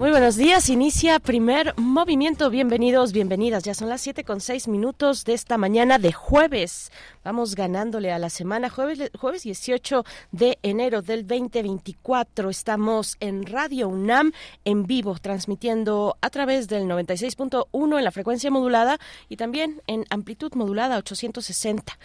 Muy buenos días, inicia primer movimiento. Bienvenidos, bienvenidas. Ya son las siete con seis minutos de esta mañana de jueves. Vamos ganándole a la semana, jueves, jueves 18 de enero del 2024. Estamos en Radio UNAM en vivo, transmitiendo a través del 96.1 en la frecuencia modulada y también en amplitud modulada 860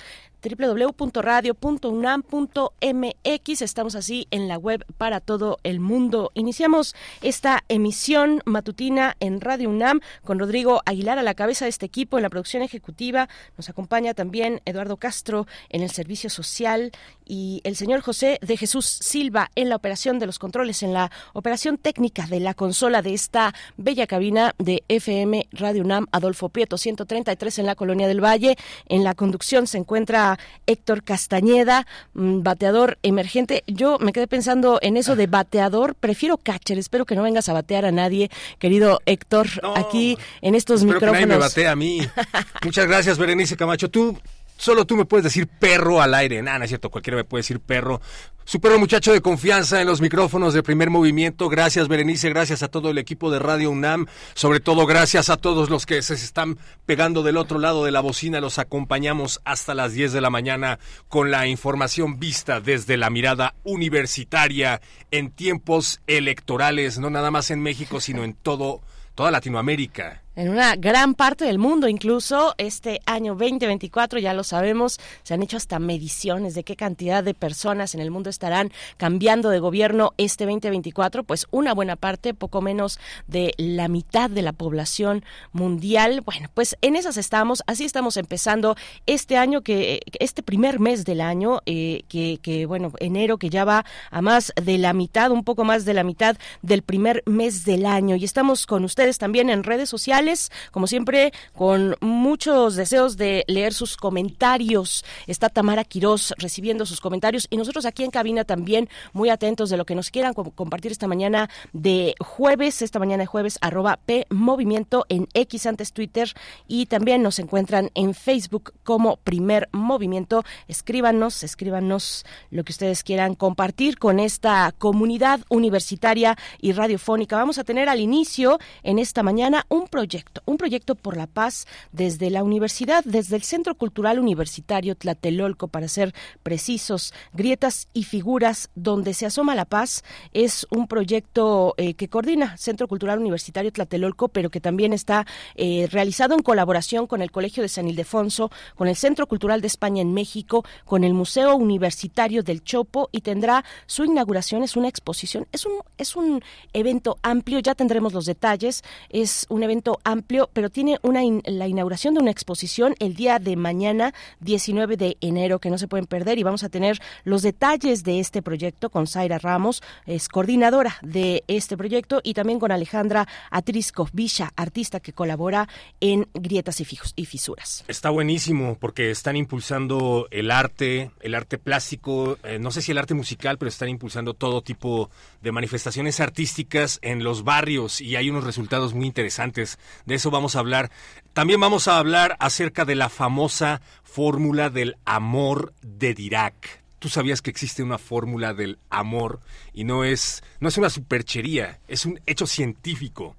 www.radio.unam.mx. Estamos así en la web para todo el mundo. Iniciamos esta emisión matutina en Radio UNAM con Rodrigo Aguilar a la cabeza de este equipo en la producción ejecutiva. Nos acompaña también Eduardo Castro en el servicio social y el señor José de Jesús Silva en la operación de los controles, en la operación técnica de la consola de esta bella cabina de FM Radio UNAM Adolfo Prieto 133 en la Colonia del Valle. En la conducción se encuentra Héctor Castañeda, mm, bateador emergente. Yo me quedé pensando en eso de bateador, prefiero catcher, espero que no vengas a batear a nadie, querido Héctor, aquí en estos micrófonos. Que nadie me batea a mí. Muchas gracias, Berenice Camacho. Tú Solo tú me puedes decir perro al aire. Nada, es cierto, cualquiera me puede decir perro. Su muchacho de confianza en los micrófonos de primer movimiento. Gracias, Berenice. Gracias a todo el equipo de Radio UNAM. Sobre todo, gracias a todos los que se están pegando del otro lado de la bocina. Los acompañamos hasta las 10 de la mañana con la información vista desde la mirada universitaria en tiempos electorales, no nada más en México, sino en todo, toda Latinoamérica en una gran parte del mundo, incluso este año 2024, ya lo sabemos, se han hecho hasta mediciones de qué cantidad de personas en el mundo estarán cambiando de gobierno este 2024, pues una buena parte, poco menos de la mitad de la población mundial. Bueno, pues en esas estamos, así estamos empezando este año, que este primer mes del año, eh, que, que bueno, enero que ya va a más de la mitad, un poco más de la mitad del primer mes del año. Y estamos con ustedes también en redes sociales como siempre, con muchos deseos de leer sus comentarios. Está Tamara Quirós recibiendo sus comentarios y nosotros aquí en cabina también muy atentos de lo que nos quieran compartir esta mañana de jueves, esta mañana de jueves, arroba P Movimiento en X antes Twitter y también nos encuentran en Facebook como Primer Movimiento. Escríbanos, escríbanos lo que ustedes quieran compartir con esta comunidad universitaria y radiofónica. Vamos a tener al inicio en esta mañana un proyecto un proyecto por la paz desde la universidad, desde el Centro Cultural Universitario Tlatelolco, para ser precisos, Grietas y Figuras, donde se asoma la paz, es un proyecto eh, que coordina Centro Cultural Universitario Tlatelolco, pero que también está eh, realizado en colaboración con el Colegio de San Ildefonso, con el Centro Cultural de España en México, con el Museo Universitario del Chopo y tendrá su inauguración, es una exposición, es un, es un evento amplio, ya tendremos los detalles, es un evento amplio, pero tiene una la inauguración de una exposición el día de mañana, 19 de enero, que no se pueden perder y vamos a tener los detalles de este proyecto con Zaira Ramos, es coordinadora de este proyecto, y también con Alejandra Atrisco Villa, artista que colabora en Grietas y Fisuras. Está buenísimo porque están impulsando el arte, el arte plástico, eh, no sé si el arte musical, pero están impulsando todo tipo de manifestaciones artísticas en los barrios y hay unos resultados muy interesantes de eso vamos a hablar. También vamos a hablar acerca de la famosa fórmula del amor de Dirac. Tú sabías que existe una fórmula del amor y no es, no es una superchería, es un hecho científico.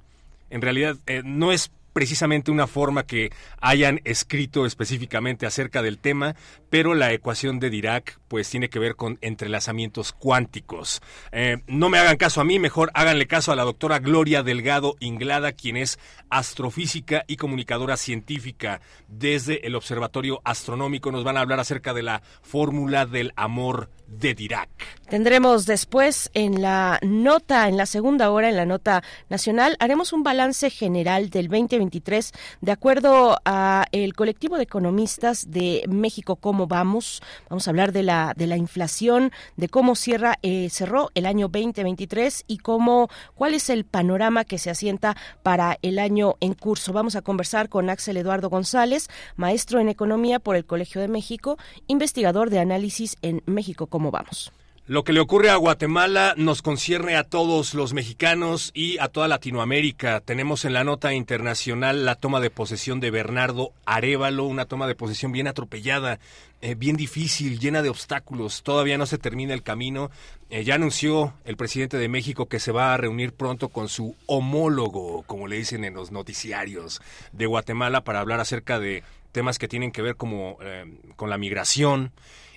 En realidad eh, no es precisamente una forma que hayan escrito específicamente acerca del tema, pero la ecuación de Dirac pues tiene que ver con entrelazamientos cuánticos. Eh, no me hagan caso a mí, mejor háganle caso a la doctora Gloria Delgado Inglada, quien es astrofísica y comunicadora científica desde el Observatorio Astronómico. Nos van a hablar acerca de la fórmula del amor de Dirac. Tendremos después en la nota, en la segunda hora, en la nota nacional, haremos un balance general del 2021 2023. De acuerdo a el colectivo de economistas de México, ¿cómo vamos? Vamos a hablar de la, de la inflación, de cómo cierra, eh, cerró el año 2023 y cómo, cuál es el panorama que se asienta para el año en curso. Vamos a conversar con Axel Eduardo González, maestro en economía por el Colegio de México, investigador de análisis en México, ¿cómo vamos? Lo que le ocurre a Guatemala nos concierne a todos los mexicanos y a toda Latinoamérica. Tenemos en la nota internacional la toma de posesión de Bernardo Arevalo, una toma de posesión bien atropellada, eh, bien difícil, llena de obstáculos. Todavía no se termina el camino. Eh, ya anunció el presidente de México que se va a reunir pronto con su homólogo, como le dicen en los noticiarios de Guatemala, para hablar acerca de temas que tienen que ver como eh, con la migración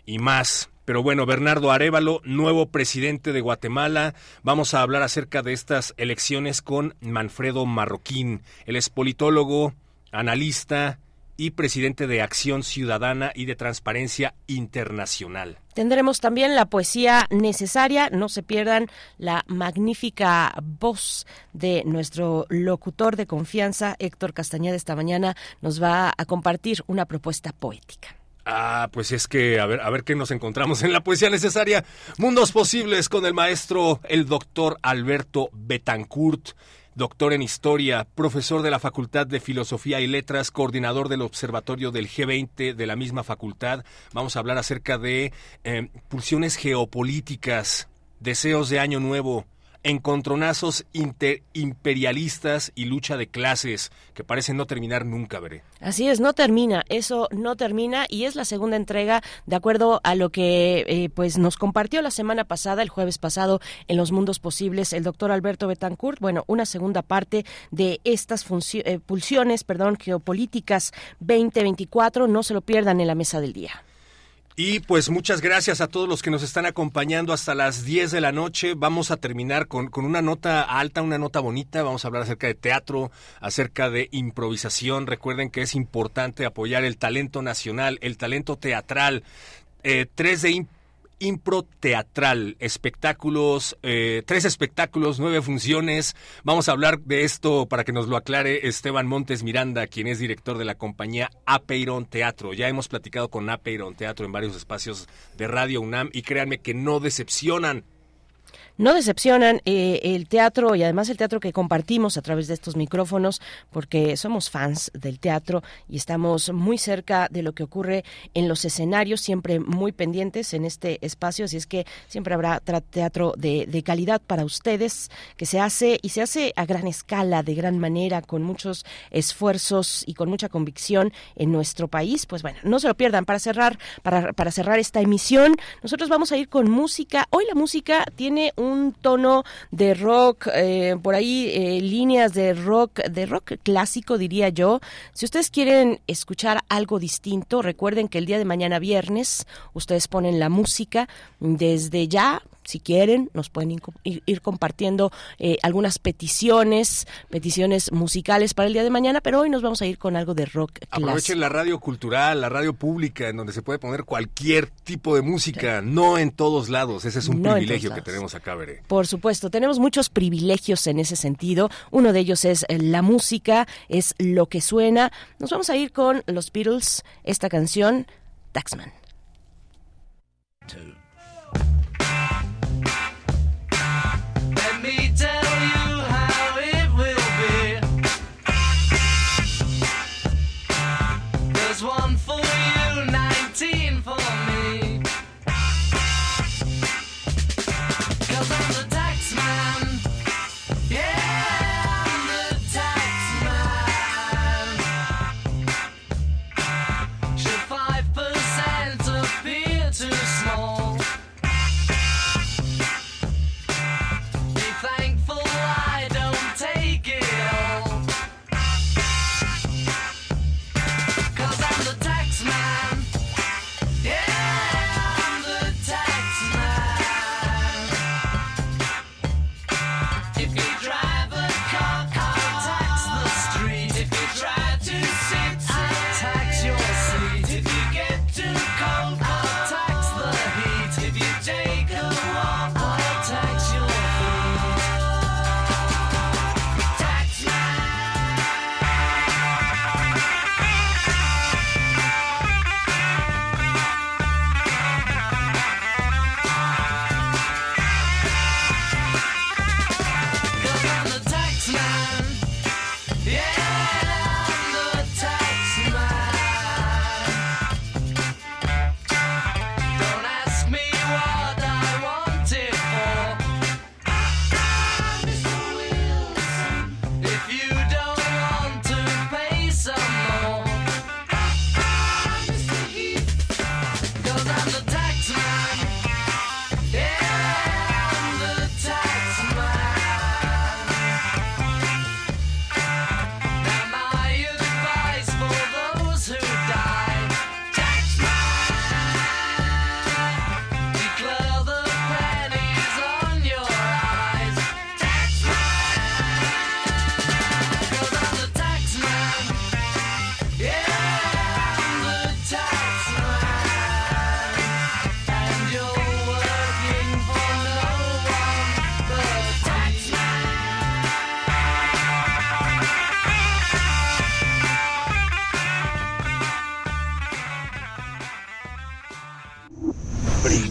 y más. Pero bueno, Bernardo Arevalo, nuevo presidente de Guatemala. Vamos a hablar acerca de estas elecciones con Manfredo Marroquín. Él es politólogo, analista y presidente de Acción Ciudadana y de Transparencia Internacional. Tendremos también la poesía necesaria. No se pierdan la magnífica voz de nuestro locutor de confianza, Héctor Castañeda. Esta mañana nos va a compartir una propuesta poética. Ah, pues es que a ver, a ver qué nos encontramos en la poesía necesaria. Mundos posibles con el maestro, el doctor Alberto Betancourt, doctor en historia, profesor de la Facultad de Filosofía y Letras, coordinador del Observatorio del G20 de la misma facultad. Vamos a hablar acerca de eh, pulsiones geopolíticas, deseos de año nuevo, encontronazos imperialistas y lucha de clases que parecen no terminar nunca, veré. Así es, no termina, eso no termina y es la segunda entrega de acuerdo a lo que eh, pues nos compartió la semana pasada, el jueves pasado, en los mundos posibles, el doctor Alberto Betancourt. Bueno, una segunda parte de estas eh, pulsiones, perdón, geopolíticas 2024, no se lo pierdan en la mesa del día. Y pues muchas gracias a todos los que nos están acompañando hasta las 10 de la noche. Vamos a terminar con, con, una nota alta, una nota bonita. Vamos a hablar acerca de teatro, acerca de improvisación. Recuerden que es importante apoyar el talento nacional, el talento teatral. Eh, 3 de impro teatral, espectáculos, eh, tres espectáculos, nueve funciones. Vamos a hablar de esto para que nos lo aclare Esteban Montes Miranda, quien es director de la compañía Apeiron Teatro. Ya hemos platicado con Apeiron Teatro en varios espacios de Radio UNAM y créanme que no decepcionan no decepcionan eh, el teatro y además el teatro que compartimos a través de estos micrófonos porque somos fans del teatro y estamos muy cerca de lo que ocurre en los escenarios, siempre muy pendientes en este espacio, así es que siempre habrá teatro de, de calidad para ustedes que se hace y se hace a gran escala, de gran manera, con muchos esfuerzos y con mucha convicción en nuestro país. Pues bueno, no se lo pierdan. Para cerrar, para, para cerrar esta emisión, nosotros vamos a ir con música. Hoy la música tiene un un tono de rock, eh, por ahí eh, líneas de rock, de rock clásico diría yo. Si ustedes quieren escuchar algo distinto, recuerden que el día de mañana viernes ustedes ponen la música desde ya si quieren, nos pueden ir, compartiendo eh, algunas peticiones, peticiones musicales para el día de mañana, pero hoy nos vamos a ir con algo de rock. Aprovechen la radio cultural, la radio pública, en donde se puede poner cualquier tipo de música, no en todos lados. Ese es un privilegio que tenemos acá, Veré. Por supuesto, tenemos muchos privilegios en ese sentido. Uno de ellos es la música, es lo que suena. Nos vamos a ir con los Beatles, esta canción, Taxman.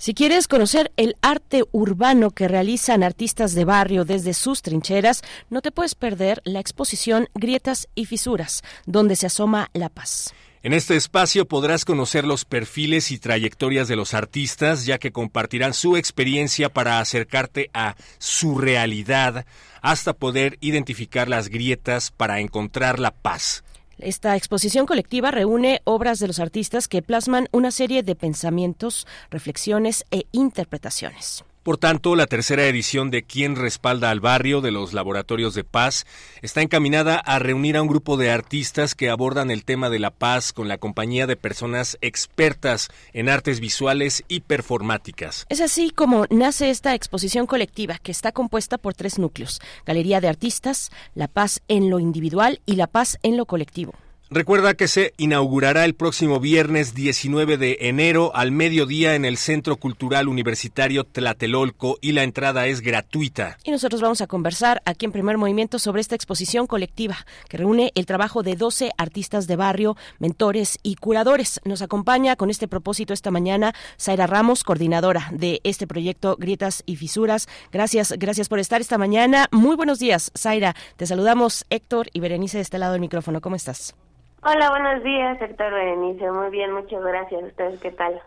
Si quieres conocer el arte urbano que realizan artistas de barrio desde sus trincheras, no te puedes perder la exposición Grietas y Fisuras, donde se asoma la paz. En este espacio podrás conocer los perfiles y trayectorias de los artistas, ya que compartirán su experiencia para acercarte a su realidad, hasta poder identificar las grietas para encontrar la paz. Esta exposición colectiva reúne obras de los artistas que plasman una serie de pensamientos, reflexiones e interpretaciones. Por tanto, la tercera edición de Quién respalda al barrio de los Laboratorios de Paz está encaminada a reunir a un grupo de artistas que abordan el tema de la paz con la compañía de personas expertas en artes visuales y performáticas. Es así como nace esta exposición colectiva que está compuesta por tres núcleos, Galería de Artistas, La Paz en lo individual y La Paz en lo colectivo. Recuerda que se inaugurará el próximo viernes 19 de enero al mediodía en el Centro Cultural Universitario Tlatelolco y la entrada es gratuita. Y nosotros vamos a conversar aquí en Primer Movimiento sobre esta exposición colectiva que reúne el trabajo de 12 artistas de barrio, mentores y curadores. Nos acompaña con este propósito esta mañana Zaira Ramos, coordinadora de este proyecto Grietas y Fisuras. Gracias, gracias por estar esta mañana. Muy buenos días, Zaira. Te saludamos Héctor y Berenice de este lado del micrófono. ¿Cómo estás? Hola, buenos días, Héctor Berenice. Muy bien, muchas gracias. ¿Ustedes qué tal?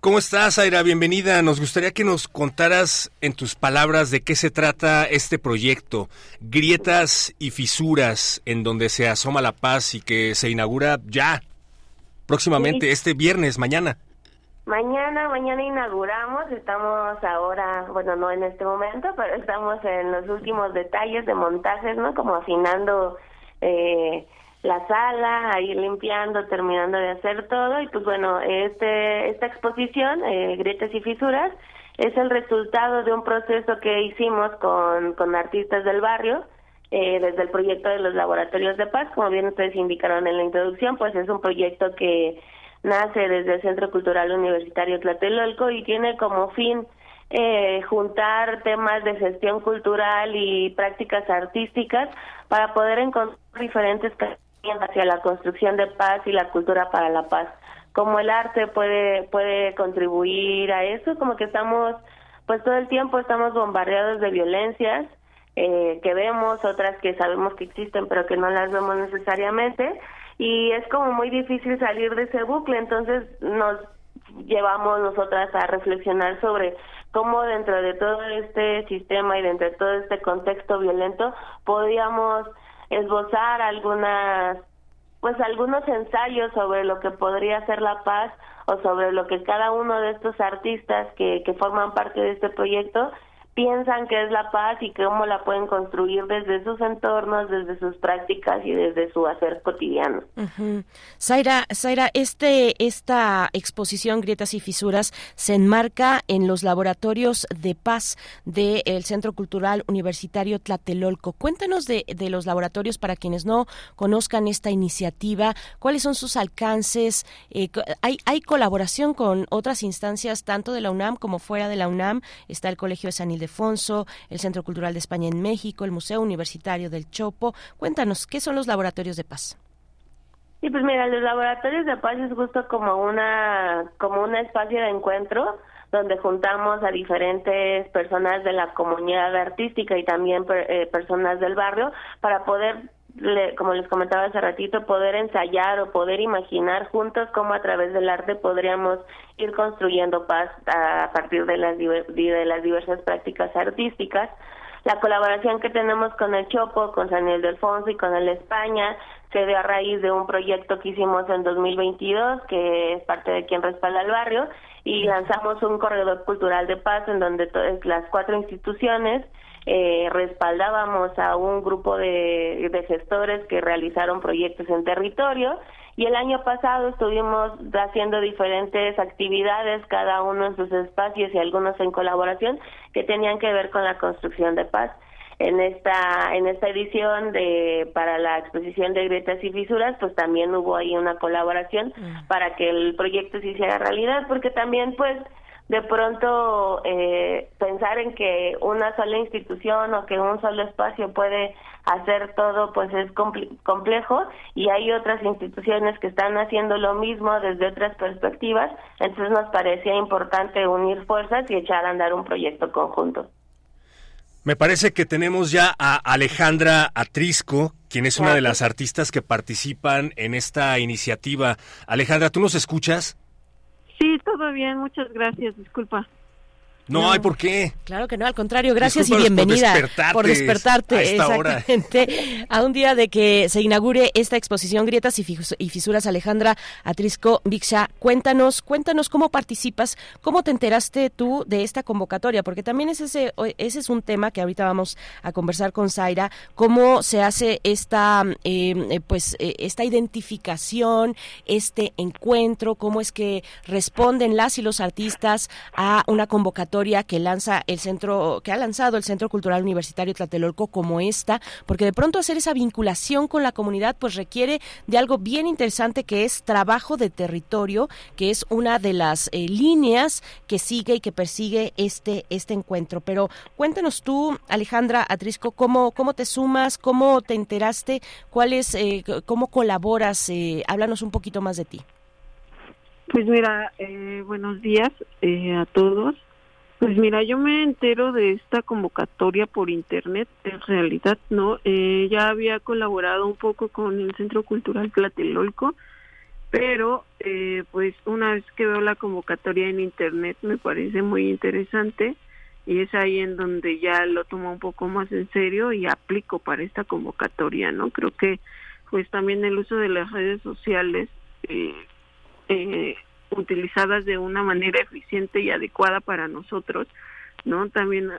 ¿Cómo estás, Aira? Bienvenida. Nos gustaría que nos contaras en tus palabras de qué se trata este proyecto, Grietas y Fisuras, en donde se asoma la paz y que se inaugura ya, próximamente, este viernes, mañana. Mañana, mañana inauguramos, estamos ahora, bueno, no en este momento, pero estamos en los últimos detalles de montajes, ¿no? Como afinando eh, la sala, ahí limpiando, terminando de hacer todo y pues bueno, este esta exposición, eh, Grietas y Fisuras, es el resultado de un proceso que hicimos con, con artistas del barrio, eh, desde el proyecto de los laboratorios de paz, como bien ustedes indicaron en la introducción, pues es un proyecto que nace desde el Centro Cultural Universitario Tlatelolco y tiene como fin eh, juntar temas de gestión cultural y prácticas artísticas para poder encontrar diferentes hacia la construcción de paz y la cultura para la paz. Como el arte puede puede contribuir a eso, como que estamos, pues todo el tiempo estamos bombardeados de violencias eh, que vemos, otras que sabemos que existen pero que no las vemos necesariamente y es como muy difícil salir de ese bucle, entonces nos llevamos nosotras a reflexionar sobre cómo dentro de todo este sistema y dentro de todo este contexto violento podíamos esbozar algunas pues algunos ensayos sobre lo que podría ser la paz o sobre lo que cada uno de estos artistas que, que forman parte de este proyecto piensan que es la paz y cómo la pueden construir desde sus entornos, desde sus prácticas y desde su hacer cotidiano. Zaira, Zaira, este, esta exposición Grietas y Fisuras se enmarca en los laboratorios de paz del Centro Cultural Universitario Tlatelolco. Cuéntanos de, de los laboratorios para quienes no conozcan esta iniciativa, cuáles son sus alcances, eh, hay, hay colaboración con otras instancias tanto de la UNAM como fuera de la UNAM, está el Colegio de San Ildefonso, el Centro Cultural de España en México, el Museo Universitario del Chopo. Cuéntanos, ¿qué son los laboratorios de paz? Sí, pues mira, los laboratorios de paz es justo como una como un espacio de encuentro donde juntamos a diferentes personas de la comunidad artística y también eh, personas del barrio para poder como les comentaba hace ratito, poder ensayar o poder imaginar juntos cómo a través del arte podríamos ir construyendo paz a partir de las, de las diversas prácticas artísticas. La colaboración que tenemos con el Chopo, con San de Alfonso y con el España se dio a raíz de un proyecto que hicimos en 2022, que es parte de quien respalda el barrio, y lanzamos un corredor cultural de paz en donde todas las cuatro instituciones eh, respaldábamos a un grupo de, de gestores que realizaron proyectos en territorio y el año pasado estuvimos haciendo diferentes actividades, cada uno en sus espacios y algunos en colaboración, que tenían que ver con la construcción de paz. en esta en esta edición de para la exposición de grietas y fisuras pues también hubo ahí una colaboración mm. para que el proyecto se hiciera realidad porque también pues de pronto eh, pensar en que una sola institución o que un solo espacio puede hacer todo pues es complejo y hay otras instituciones que están haciendo lo mismo desde otras perspectivas entonces nos parecía importante unir fuerzas y echar a andar un proyecto conjunto. Me parece que tenemos ya a Alejandra Atrisco, quien es una de las artistas que participan en esta iniciativa. Alejandra, ¿tú nos escuchas? Sí, todo bien, muchas gracias, disculpa. No, hay por qué. Claro que no, al contrario, gracias y bienvenida por despertarte, a exactamente a un día de que se inaugure esta exposición Grietas y Fisuras Alejandra Atrisco Vixa. Cuéntanos, cuéntanos cómo participas, cómo te enteraste tú de esta convocatoria, porque también ese, ese es un tema que ahorita vamos a conversar con Zaira, cómo se hace esta em, eh, pues eh, esta identificación, este encuentro, cómo es que responden las y los artistas a una convocatoria que lanza el centro, que ha lanzado el Centro Cultural Universitario Tlatelolco como esta, porque de pronto hacer esa vinculación con la comunidad pues requiere de algo bien interesante que es trabajo de territorio, que es una de las eh, líneas que sigue y que persigue este, este encuentro. Pero cuéntanos tú, Alejandra Atrisco, cómo, cómo te sumas, cómo te enteraste, cuál es, eh, cómo colaboras, eh, háblanos un poquito más de ti. Pues mira, buenos días a todos. Pues mira, yo me entero de esta convocatoria por internet, en realidad no, eh, ya había colaborado un poco con el Centro Cultural Platelolco, pero eh, pues una vez que veo la convocatoria en internet me parece muy interesante y es ahí en donde ya lo tomo un poco más en serio y aplico para esta convocatoria, ¿no? Creo que pues también el uso de las redes sociales eh, eh, utilizadas de una manera eficiente y adecuada para nosotros, ¿no? También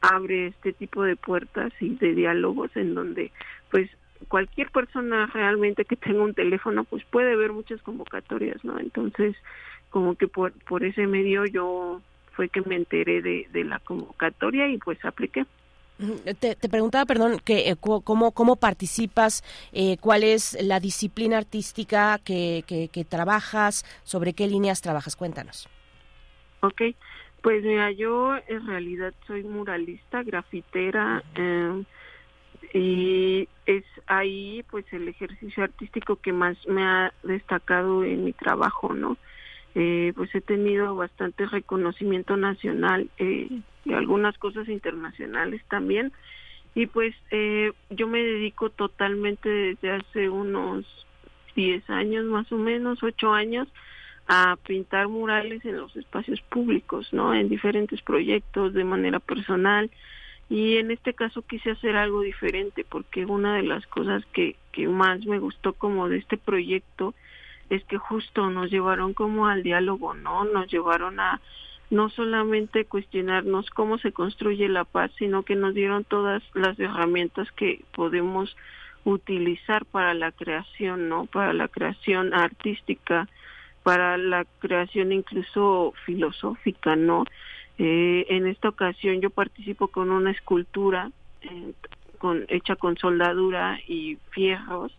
abre este tipo de puertas y de diálogos en donde pues cualquier persona realmente que tenga un teléfono pues puede ver muchas convocatorias, ¿no? Entonces, como que por, por ese medio yo fue que me enteré de, de la convocatoria y pues apliqué. Te, preguntaba, perdón, que, eh, cómo, cómo participas, eh, cuál es la disciplina artística que, que, trabajas, sobre qué líneas trabajas. Cuéntanos. Ok, pues mira, yo en realidad soy muralista, grafitera, em, y es ahí pues el ejercicio artístico que más me ha destacado en mi trabajo, ¿no? Eh, pues he tenido bastante reconocimiento nacional eh, y algunas cosas internacionales también. Y pues eh, yo me dedico totalmente desde hace unos 10 años más o menos, 8 años, a pintar murales en los espacios públicos, ¿no? En diferentes proyectos de manera personal. Y en este caso quise hacer algo diferente porque una de las cosas que, que más me gustó como de este proyecto es que justo nos llevaron como al diálogo, ¿no? Nos llevaron a no solamente cuestionarnos cómo se construye la paz, sino que nos dieron todas las herramientas que podemos utilizar para la creación, ¿no? Para la creación artística, para la creación incluso filosófica, ¿no? Eh, en esta ocasión yo participo con una escultura eh, con, hecha con soldadura y fierros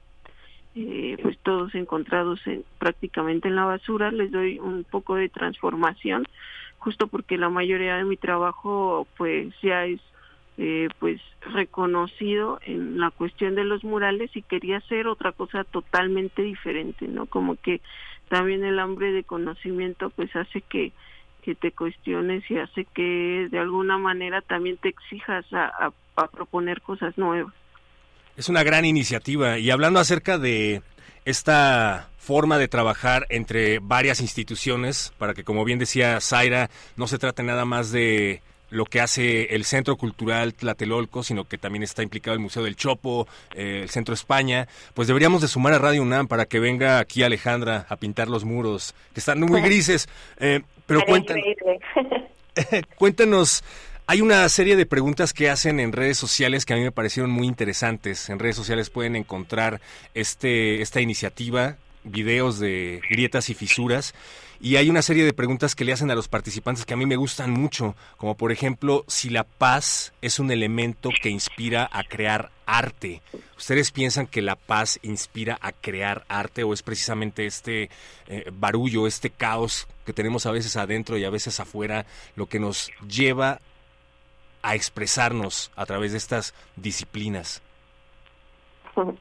eh, pues todos encontrados en, prácticamente en la basura, les doy un poco de transformación, justo porque la mayoría de mi trabajo pues ya es eh, pues reconocido en la cuestión de los murales y quería hacer otra cosa totalmente diferente, ¿no? Como que también el hambre de conocimiento pues hace que, que te cuestiones y hace que de alguna manera también te exijas a proponer cosas nuevas. Es una gran iniciativa y hablando acerca de esta forma de trabajar entre varias instituciones para que, como bien decía Zaira, no se trate nada más de lo que hace el Centro Cultural Tlatelolco, sino que también está implicado el Museo del Chopo, eh, el Centro España, pues deberíamos de sumar a Radio UNAM para que venga aquí Alejandra a pintar los muros, que están muy grises. Eh, pero cuéntanos, cuéntanos hay una serie de preguntas que hacen en redes sociales que a mí me parecieron muy interesantes. En redes sociales pueden encontrar este, esta iniciativa videos de grietas y fisuras y hay una serie de preguntas que le hacen a los participantes que a mí me gustan mucho, como por ejemplo si la paz es un elemento que inspira a crear arte. ¿Ustedes piensan que la paz inspira a crear arte o es precisamente este eh, barullo, este caos que tenemos a veces adentro y a veces afuera lo que nos lleva a expresarnos a través de estas disciplinas?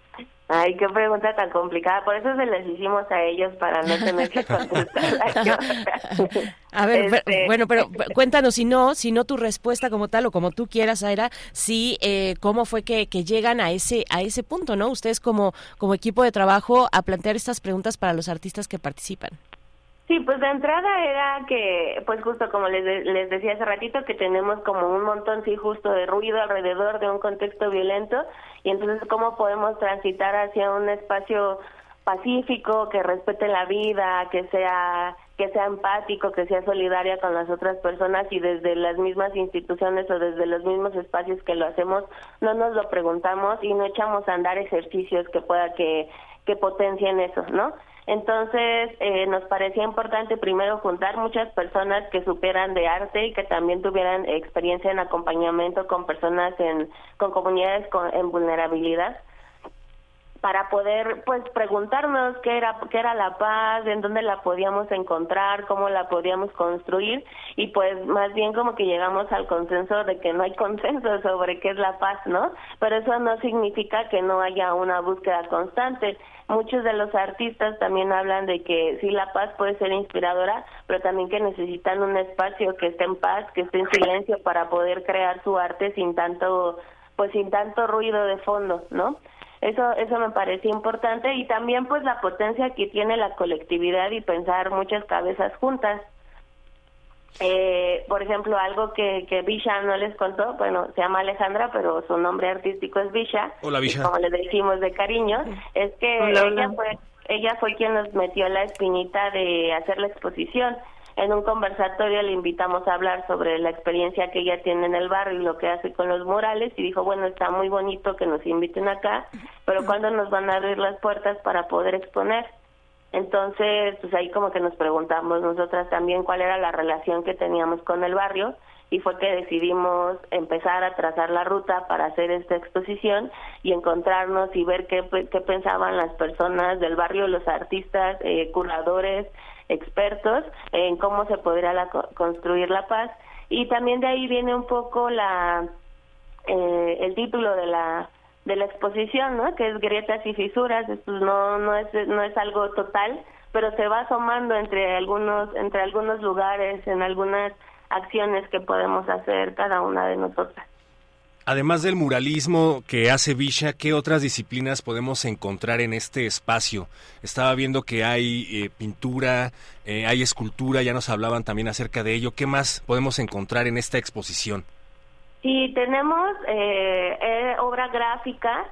Ay, qué pregunta tan complicada. Por eso se les hicimos a ellos para no tener que contestar. a ver, este, bueno, pero cuéntanos si no, si no tu respuesta como tal o como tú quieras, Aira, si eh, cómo fue que, que, llegan a ese a ese punto, ¿no? Ustedes como como equipo de trabajo a plantear estas preguntas para los artistas que participan. Sí, pues de entrada era que, pues justo como les, les decía hace ratito, que tenemos como un montón, sí, justo de ruido alrededor de un contexto violento y entonces cómo podemos transitar hacia un espacio pacífico, que respete la vida, que sea que sea empático, que sea solidaria con las otras personas y desde las mismas instituciones o desde los mismos espacios que lo hacemos, no nos lo preguntamos y no echamos a andar ejercicios que pueda que, que potencien eso, ¿no? Entonces, eh, nos parecía importante primero juntar muchas personas que supieran de arte y que también tuvieran experiencia en acompañamiento con personas en, con comunidades con, en vulnerabilidad para poder pues preguntarnos qué era qué era la paz, en dónde la podíamos encontrar, cómo la podíamos construir y pues más bien como que llegamos al consenso de que no hay consenso sobre qué es la paz, ¿no? Pero eso no significa que no haya una búsqueda constante. Muchos de los artistas también hablan de que sí la paz puede ser inspiradora, pero también que necesitan un espacio que esté en paz, que esté en silencio para poder crear su arte sin tanto pues sin tanto ruido de fondo, ¿no? Eso, eso me parece importante y también pues la potencia que tiene la colectividad y pensar muchas cabezas juntas. Eh, por ejemplo, algo que, que Visha no les contó, bueno, se llama Alejandra, pero su nombre artístico es Visha. Hola, Visha. Como le decimos de cariño, es que ella fue ella fue quien nos metió la espinita de hacer la exposición en un conversatorio le invitamos a hablar sobre la experiencia que ella tiene en el barrio y lo que hace con los murales y dijo, bueno, está muy bonito que nos inviten acá, pero ¿cuándo nos van a abrir las puertas para poder exponer? Entonces, pues ahí como que nos preguntamos nosotras también cuál era la relación que teníamos con el barrio y fue que decidimos empezar a trazar la ruta para hacer esta exposición y encontrarnos y ver qué, qué pensaban las personas del barrio, los artistas, eh, curadores, expertos en cómo se podrá construir la paz. Y también de ahí viene un poco la eh, el título de la de la exposición, ¿no? Que es grietas y fisuras. Esto no no es no es algo total, pero se va asomando entre algunos entre algunos lugares, en algunas acciones que podemos hacer cada una de nosotras. Además del muralismo que hace Visha, ¿qué otras disciplinas podemos encontrar en este espacio? Estaba viendo que hay eh, pintura, eh, hay escultura, ya nos hablaban también acerca de ello. ¿Qué más podemos encontrar en esta exposición? Sí, tenemos eh, obra gráfica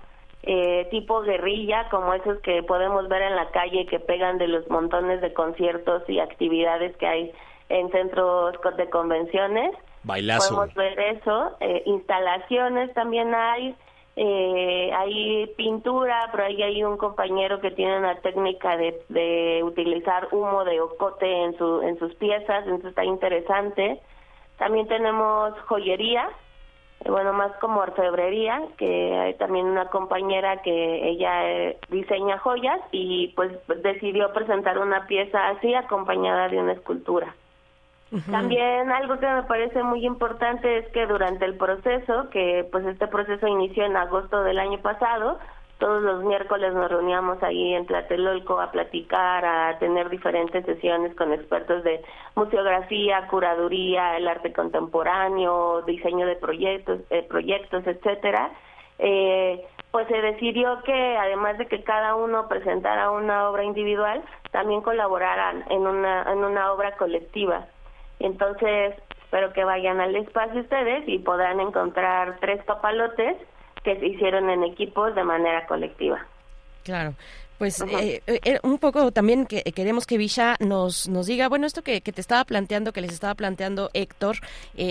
tipo guerrilla, como esos que podemos ver en la calle que pegan de los montones de conciertos y actividades que hay en centros de convenciones. Bailazo. Podemos ver eso. Eh, instalaciones también hay. Eh, hay pintura, pero ahí hay un compañero que tiene una técnica de, de utilizar humo de ocote en, su, en sus piezas, entonces está interesante. También tenemos joyería, eh, bueno, más como orfebrería, que hay también una compañera que ella diseña joyas y pues decidió presentar una pieza así acompañada de una escultura. También algo que me parece muy importante es que durante el proceso, que pues este proceso inició en agosto del año pasado, todos los miércoles nos reuníamos ahí en Tlatelolco a platicar, a tener diferentes sesiones con expertos de museografía, curaduría, el arte contemporáneo, diseño de proyectos, eh, proyectos, etcétera. Eh, pues se decidió que además de que cada uno presentara una obra individual, también colaboraran en una en una obra colectiva. Entonces, espero que vayan al espacio ustedes y podrán encontrar tres papalotes que se hicieron en equipos de manera colectiva. Claro. Pues eh, eh, eh, un poco también que queremos que Villa nos, nos diga, bueno, esto que, te estaba planteando, que les estaba planteando Héctor,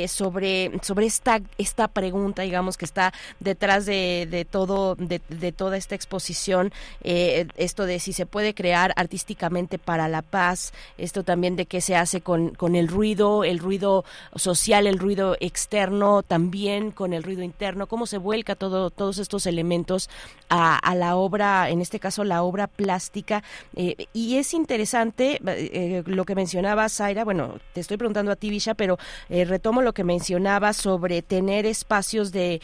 sobre, sobre esta, esta pregunta, digamos, que está detrás de, de todo, de, de, toda esta exposición, esto de si se puede crear artísticamente para la paz, esto también de qué se hace con, con el ruido, el ruido social, el ruido externo, también con el ruido interno, cómo se vuelca todo, todos estos elementos a, a la obra, en este caso la obra plástica. Eh, y es interesante eh, lo que mencionaba Zaira, bueno, te estoy preguntando a ti, Visha, pero eh, retomo lo que mencionaba sobre tener espacios de,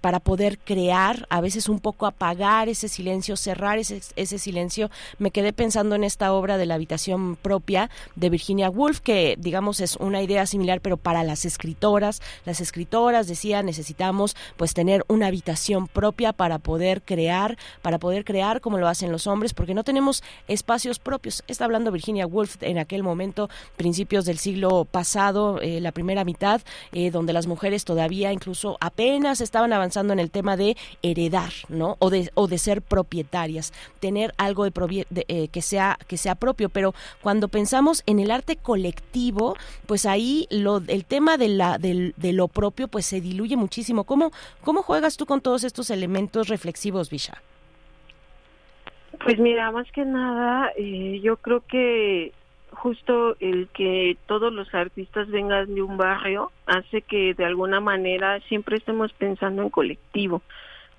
para poder crear, a veces un poco apagar ese silencio, cerrar ese, ese silencio. Me quedé pensando en esta obra de la habitación propia de Virginia Woolf, que digamos es una idea similar, pero para las escritoras. Las escritoras decían necesitamos pues tener una habitación propia para poder crear, para poder crear como lo hacen los hombres porque no tenemos espacios propios. Está hablando Virginia Woolf en aquel momento, principios del siglo pasado, eh, la primera mitad, eh, donde las mujeres todavía incluso apenas estaban avanzando en el tema de heredar, ¿no? O de, o de ser propietarias, tener algo de, eh, que sea que sea propio. Pero cuando pensamos en el arte colectivo, pues ahí lo, el tema de la de lo propio pues se diluye muchísimo. ¿Cómo cómo juegas tú con todos estos elementos reflexivos, Visha? Pues mira, más que nada, eh, yo creo que justo el que todos los artistas vengan de un barrio hace que de alguna manera siempre estemos pensando en colectivo,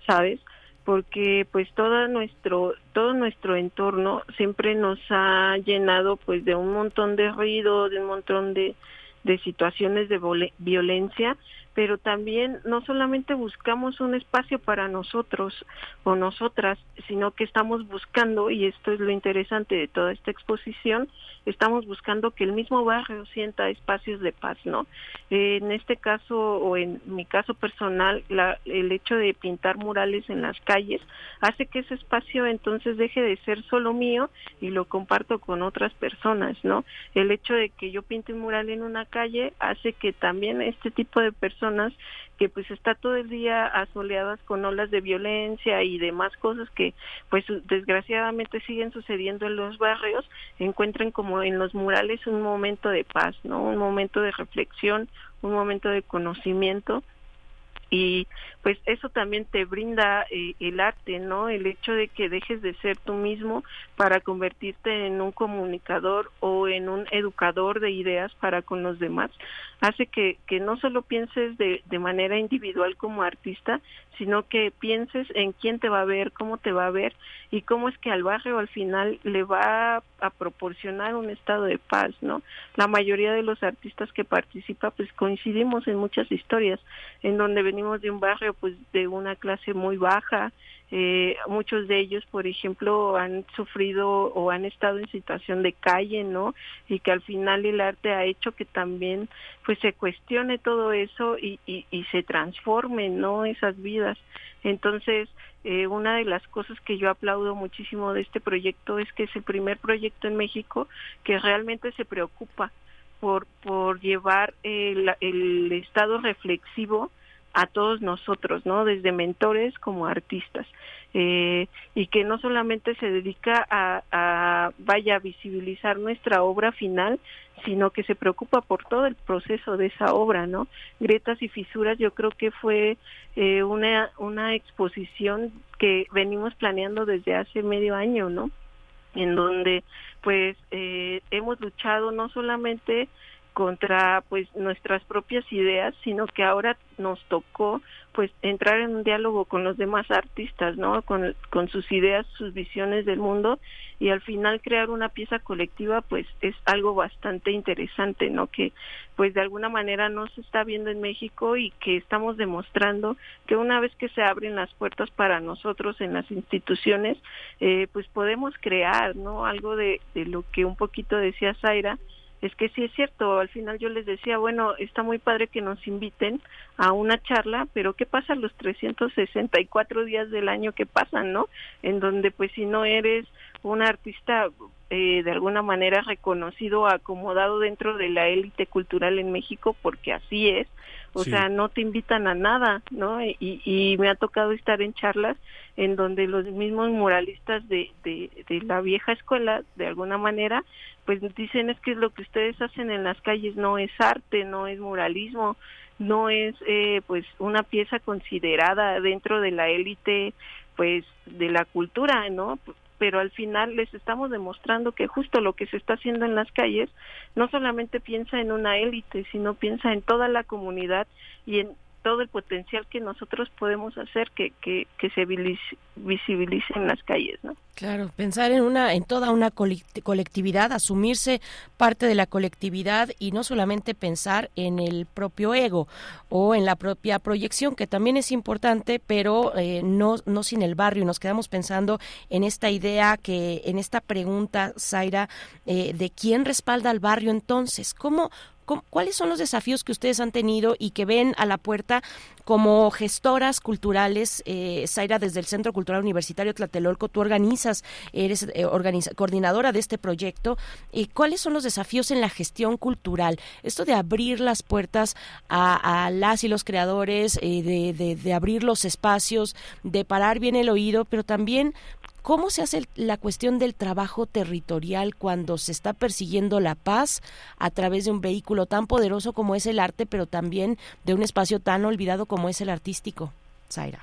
¿sabes? Porque pues todo nuestro todo nuestro entorno siempre nos ha llenado pues de un montón de ruido, de un montón de de situaciones de violencia pero también no solamente buscamos un espacio para nosotros o nosotras, sino que estamos buscando, y esto es lo interesante de toda esta exposición, estamos buscando que el mismo barrio sienta espacios de paz, ¿no? en este caso, o en mi caso personal, el hecho de pintar murales en las calles hace que ese espacio entonces deje de ser solo mío y lo comparto con otras personas, ¿no? El hecho de que yo pinte un mural en una calle hace que también este tipo de personas que pues está todo el día asoleadas con olas de violencia y demás cosas que pues desgraciadamente siguen sucediendo en los barrios, encuentren como en los murales un momento de paz, ¿no? Un momento de reflexión, un momento de conocimiento y pues eso también te brinda eh, el arte, ¿no? El hecho de que dejes de ser tú mismo para convertirte en un comunicador o en un educador de ideas para con los demás, hace que, que no solo pienses de, de manera individual como artista, sino que pienses en quién te va a ver, cómo te va a ver y cómo es que al barrio al final le va a, proporcionar un estado de paz, ¿no? La mayoría de los artistas que participan pues coincidimos en muchas historias en donde venimos de un barrio pues de una clase muy baja, eh, muchos de ellos, por ejemplo, han sufrido o han estado en situación de calle, ¿no? Y que al final el arte ha hecho que también, pues, se cuestione todo eso y, y, y se transformen, ¿no? Esas vidas. Entonces, eh, una de las cosas que yo aplaudo muchísimo de este proyecto es que es el primer proyecto en México que realmente se preocupa por, por llevar el estado reflexivo a todos nosotros, ¿no? Desde mentores como artistas. Eh, y que no solamente se dedica a, vaya a visibilizar nuestra obra final, sino que se preocupa por todo el proceso de esa obra, ¿no? Grietas y fisuras, yo creo que fue eh, una, una exposición que venimos planeando desde hace medio año, ¿no? En donde, pues, eh, hemos luchado no solamente contra pues nuestras propias ideas, sino que ahora nos tocó pues entrar en un diálogo con los demás artistas, ¿no? Con, con sus ideas, sus visiones del mundo y al final crear una pieza colectiva pues es algo bastante interesante, ¿no? Que pues de alguna manera no se está viendo en México y que estamos demostrando que una vez que se abren las puertas para nosotros en las instituciones, eh, pues podemos crear, ¿no? Algo de, de lo que un poquito decía Zaira, es que sí es cierto, al final yo les decía, bueno, está muy padre que nos inviten a una charla, pero ¿qué pasa los 364 días del año que pasan, no? En donde pues si no eres un artista eh, de alguna manera reconocido, acomodado dentro de la élite cultural en México, porque así es, o sea, no te invitan a nada, ¿no? Y, y me ha tocado estar en charlas en donde los mismos muralistas de, de, la vieja escuela, de alguna manera, pues dicen es que lo que ustedes hacen en las calles no es arte, no es muralismo, no es eh, pues una pieza considerada dentro de la élite pues de la cultura, ¿no? Pero al final les estamos demostrando que justo lo que se está haciendo en las calles no solamente piensa en una élite, sino piensa en toda la comunidad y en todo el potencial que nosotros podemos hacer que, que, que se visibilice en las calles, ¿no? Claro, pensar en una, en toda una colectividad, asumirse parte de la colectividad y no solamente pensar en el propio ego o en la propia proyección, que también es importante, pero eh, no, no sin el barrio. Nos quedamos pensando en esta idea que, en esta pregunta, Zaira, eh, de quién respalda al barrio entonces, cómo ¿Cuáles son los desafíos que ustedes han tenido y que ven a la puerta como gestoras culturales? Eh, Zaira, desde el Centro Cultural Universitario Tlatelolco, tú organizas, eres eh, coordinadora de este proyecto. y ¿Cuáles son los desafíos en la gestión cultural? Esto de abrir las puertas a, las y los creadores, eh, de, de abrir los espacios, de parar bien el oído, pero también ¿Cómo se hace la cuestión del trabajo territorial cuando se está persiguiendo la paz a través de un vehículo tan poderoso como es el arte, pero también de un espacio tan olvidado como es el artístico? Zaira.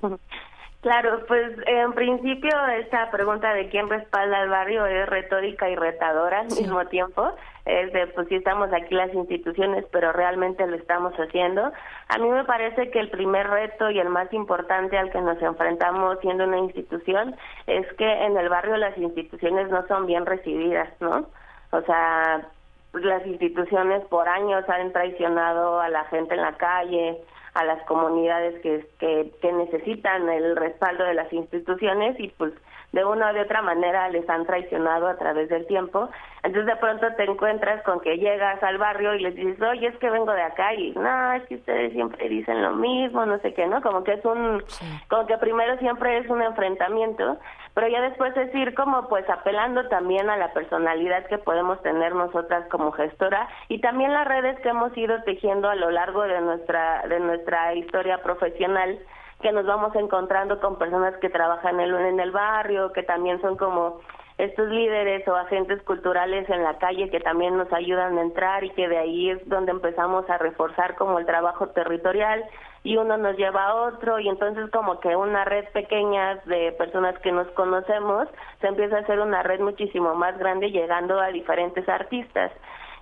Claro, pues en principio esta pregunta de quién respalda al barrio es retórica y retadora al mismo tiempo. Es de, pues sí estamos aquí las instituciones, pero realmente lo estamos haciendo. A mí me parece que el primer reto y el más importante al que nos enfrentamos siendo una institución es que en el barrio las instituciones no son bien recibidas, ¿no? O sea, las instituciones por años han traicionado a la gente en la calle, a las comunidades que, que, necesitan el respaldo de las instituciones y pues de una o de otra manera les han traicionado a través del tiempo. Entonces de pronto te encuentras con que llegas al barrio y les dices, oye, es que vengo de acá y no, es que ustedes siempre dicen lo mismo, no sé qué, ¿no? Como que es un, como que primero siempre es un enfrentamiento, pero ya después es ir como pues apelando también a la personalidad que podemos tener nosotras como gestora y también las redes que hemos ido tejiendo a lo largo de nuestra, de nuestra historia profesional que nos vamos encontrando con personas que trabajan el, en el barrio, que también son como estos líderes o agentes culturales en la calle que también nos ayudan a entrar y que de ahí es donde empezamos a reforzar como el trabajo territorial y uno nos lleva a otro y entonces como que una red pequeña de personas que nos conocemos se empieza a hacer una red muchísimo más grande llegando a diferentes artistas.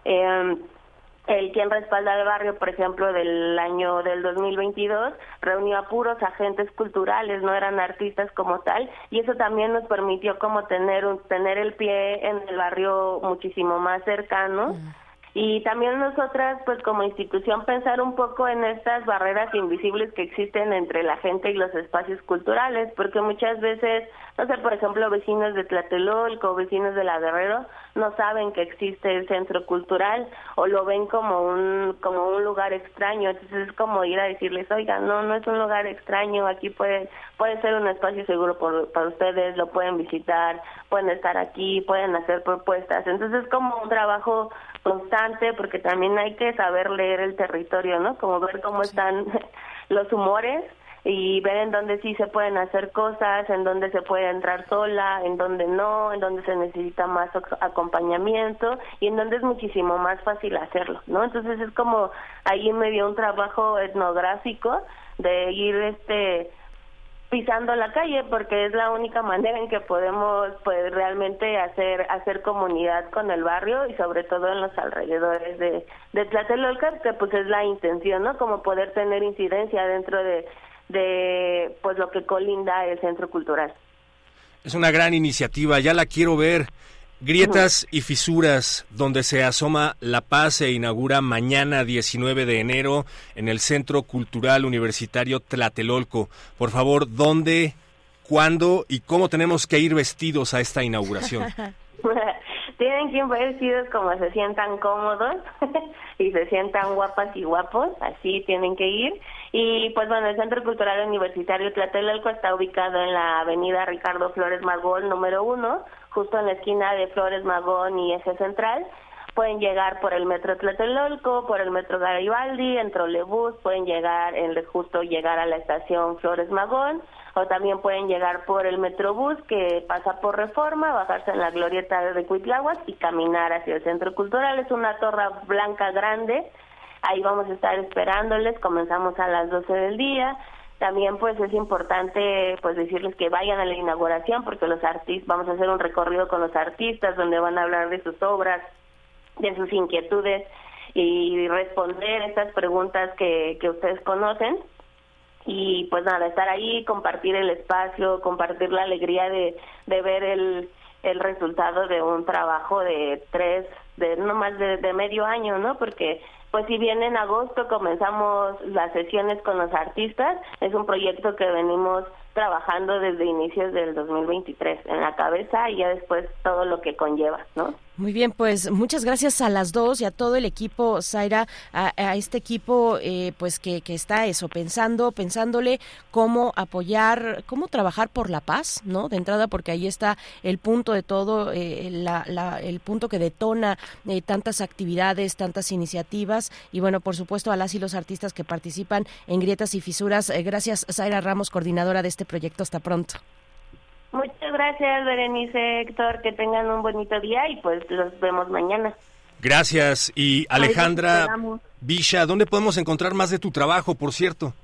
Eh, el quien respalda al barrio, por ejemplo, del año del 2022, reunió a puros agentes culturales, no eran artistas como tal, y eso también nos permitió como tener un, tener el pie en el barrio muchísimo más cercano. Y también nosotras, pues como institución, pensar un poco en estas barreras invisibles que existen entre la gente y los espacios culturales, porque muchas veces, no sé, por ejemplo, vecinos de Tlatelolco, vecinos de La Guerrero, no saben que existe el centro cultural o lo ven como un como un lugar extraño, entonces es como ir a decirles, oiga, no, no es un lugar extraño, aquí puede puede ser un espacio seguro por, para ustedes, lo pueden visitar, pueden estar aquí, pueden hacer propuestas, entonces es como un trabajo constante porque también hay que saber leer el territorio, ¿no? Como ver cómo están los humores y ver en dónde sí se pueden hacer cosas, en dónde se puede entrar sola, en dónde no, en dónde se necesita más acompañamiento y en dónde es muchísimo más fácil hacerlo, ¿no? Entonces es como ahí me dio un trabajo etnográfico de ir este pisando la calle porque es la única manera en que podemos pues realmente hacer hacer comunidad con el barrio y sobre todo en los alrededores de de Tlatelolca que pues es la intención no como poder tener incidencia dentro de de pues lo que colinda el centro cultural. Es una gran iniciativa ya la quiero ver Grietas y fisuras, donde se asoma La Paz se inaugura mañana 19 de enero en el Centro Cultural Universitario Tlatelolco. Por favor, ¿dónde, cuándo y cómo tenemos que ir vestidos a esta inauguración? Tienen que ir vestidos como se sientan cómodos y se sientan guapas y guapos, así tienen que ir. Y pues bueno, el Centro Cultural Universitario Tlatelolco está ubicado en la avenida Ricardo Flores Magol número uno, justo en la esquina de Flores Magón y Eje Central. pueden llegar por el metro Tlatelolco, por el metro Garibaldi, en trolebús, pueden llegar, en justo llegar a la estación Flores Magón, o también pueden llegar por el metrobús que pasa por Reforma, bajarse en la glorieta de Cuitláhuac y caminar hacia el Centro Cultural. Es una torre blanca grande, ahí vamos a estar esperándoles, comenzamos a las 12 del día. También pues es importante pues decirles que vayan a la inauguración porque los artistas, vamos a hacer un recorrido con los artistas donde van a hablar de sus obras, de sus inquietudes y responder estas preguntas que, que ustedes conocen y pues nada, estar ahí, compartir el espacio, compartir la alegría de, de ver el, el resultado de un trabajo de tres, de no más de, de medio año, ¿no? Porque pues si bien en agosto comenzamos las sesiones con los artistas, es un proyecto que venimos trabajando desde inicios del 2023 en la cabeza y ya después todo lo que conlleva, ¿no? Muy bien, pues muchas gracias a las dos y a todo el equipo, Zaira, a, este equipo eh, pues que, que, está eso, pensando, pensándole cómo apoyar, cómo trabajar por la paz, ¿no? De entrada, porque ahí está el punto de todo, eh, el punto que detona eh, tantas actividades, tantas iniciativas y bueno, por supuesto a las y los artistas que participan en Grietas y Fisuras. gracias, Zaira Ramos, coordinadora de este proyecto. Hasta pronto. Muchas gracias, Berenice, Héctor, que tengan un bonito día y pues los vemos mañana. Gracias. Y Alejandra Bisha, ¿dónde podemos encontrar más de tu trabajo, por cierto?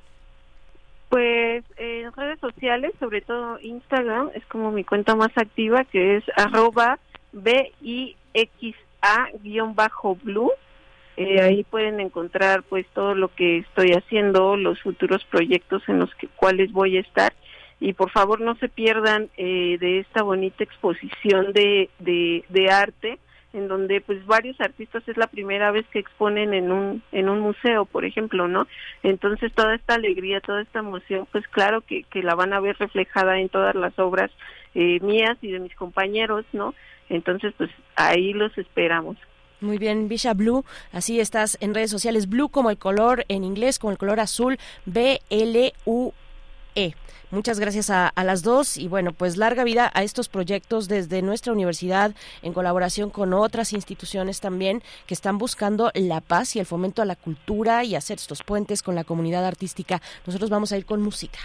Pues en redes sociales, sobre todo Instagram, es como mi cuenta más activa, que es arroba BIXA-blue. Eh, ahí pueden encontrar pues todo lo que estoy haciendo, los futuros proyectos en los que, cuales voy a estar y por favor no se pierdan eh, de esta bonita exposición de, de, arte en donde pues varios artistas es la primera vez que exponen en un en un museo por ejemplo no entonces toda esta alegría toda esta emoción pues claro que, que la van a ver reflejada en todas las obras eh, mías y de mis compañeros no entonces pues ahí los esperamos. Muy bien, Bisha Blue, así estás en redes sociales, Blue como el color en inglés, como el color azul, B-L-U-E. Muchas gracias a, las dos y bueno, pues larga vida a estos proyectos desde nuestra universidad en colaboración con otras instituciones también que están buscando la paz y el fomento a la cultura y hacer estos puentes con la comunidad artística. Nosotros vamos a ir con música.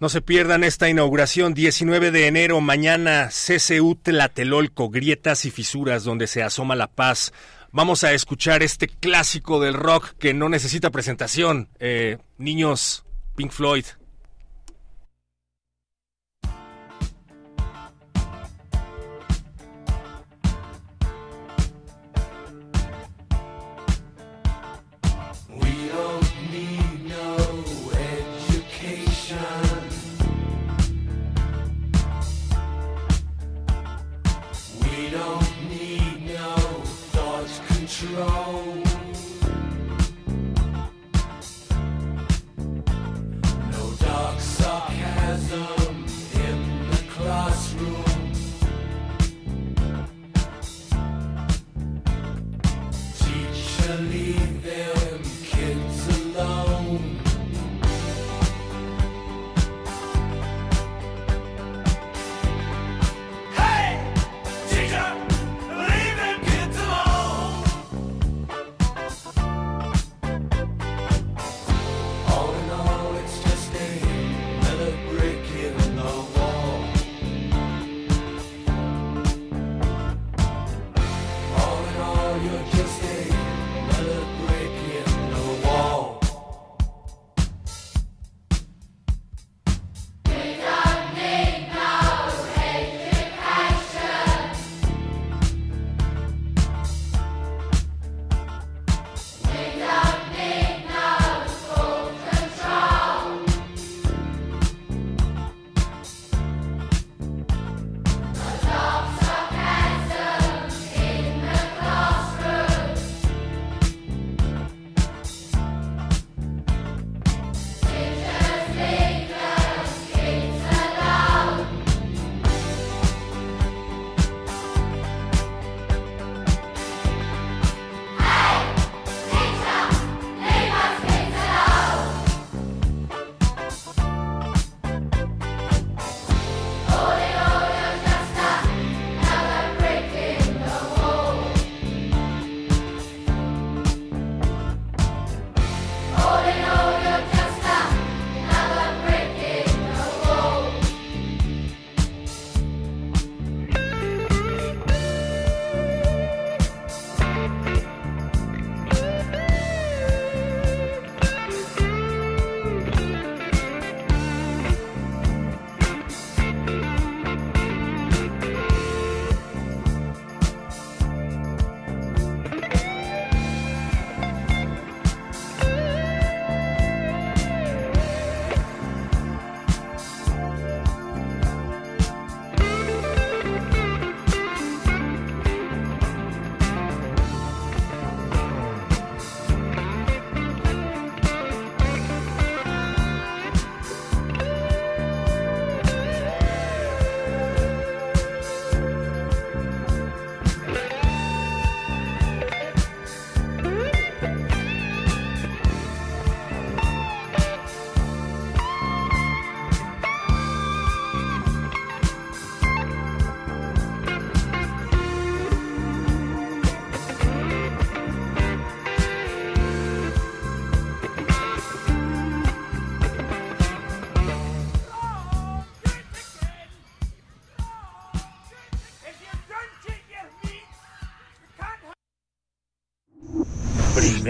No se pierdan esta inauguración, 19 de enero, mañana, CCU Tlatelolco, grietas y fisuras donde se asoma la paz. Vamos a escuchar este clásico del rock que no necesita presentación. Eh, niños, Pink Floyd,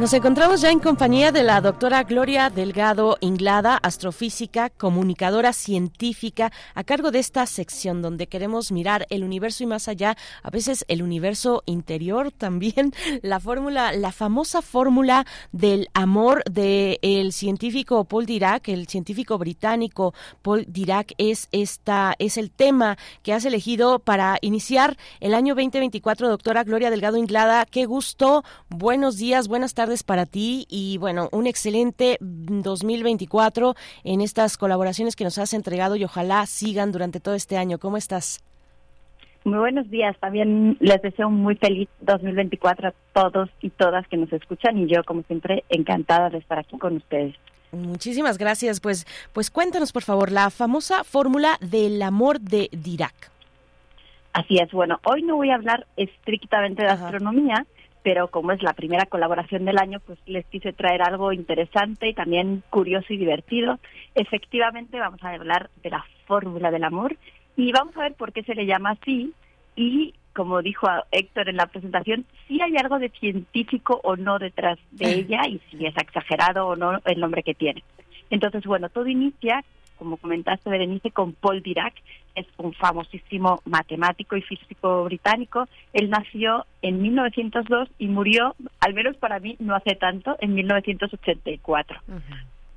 Nos encontramos ya en compañía de la doctora Gloria Delgado Inglada, astrofísica, comunicadora científica, a cargo de esta sección donde queremos mirar el universo y más allá, a veces el universo interior también, la fórmula, la famosa fórmula del amor del el científico Paul Dirac, el científico británico Paul Dirac es esta es el tema que has elegido para iniciar el año 2024, doctora Gloria Delgado Inglada. Qué gusto. Buenos días, buenas tardes para ti y bueno, un excelente 2024 en estas colaboraciones que nos has entregado y ojalá sigan durante todo este año. ¿Cómo estás? Muy buenos días. También les deseo un muy feliz 2024 a todos y todas que nos escuchan y yo, como siempre, encantada de estar aquí con ustedes. Muchísimas gracias. Pues, pues cuéntanos, por favor, la famosa fórmula del amor de Dirac. Así es. Bueno, hoy no voy a hablar estrictamente de astronomía, pero como es la primera colaboración del año, pues les quise traer algo interesante y también curioso y divertido. Efectivamente, vamos a hablar de la fórmula del amor y vamos a ver por qué se le llama así y, como dijo Héctor en la presentación, si hay algo de científico o no detrás de ella y si es exagerado o no el nombre que tiene. Entonces, bueno, todo inicia como comentaste, Berenice, con Paul Dirac, es un famosísimo matemático y físico británico. Él nació en 1902 y murió, al menos para mí, no hace tanto, en 1984.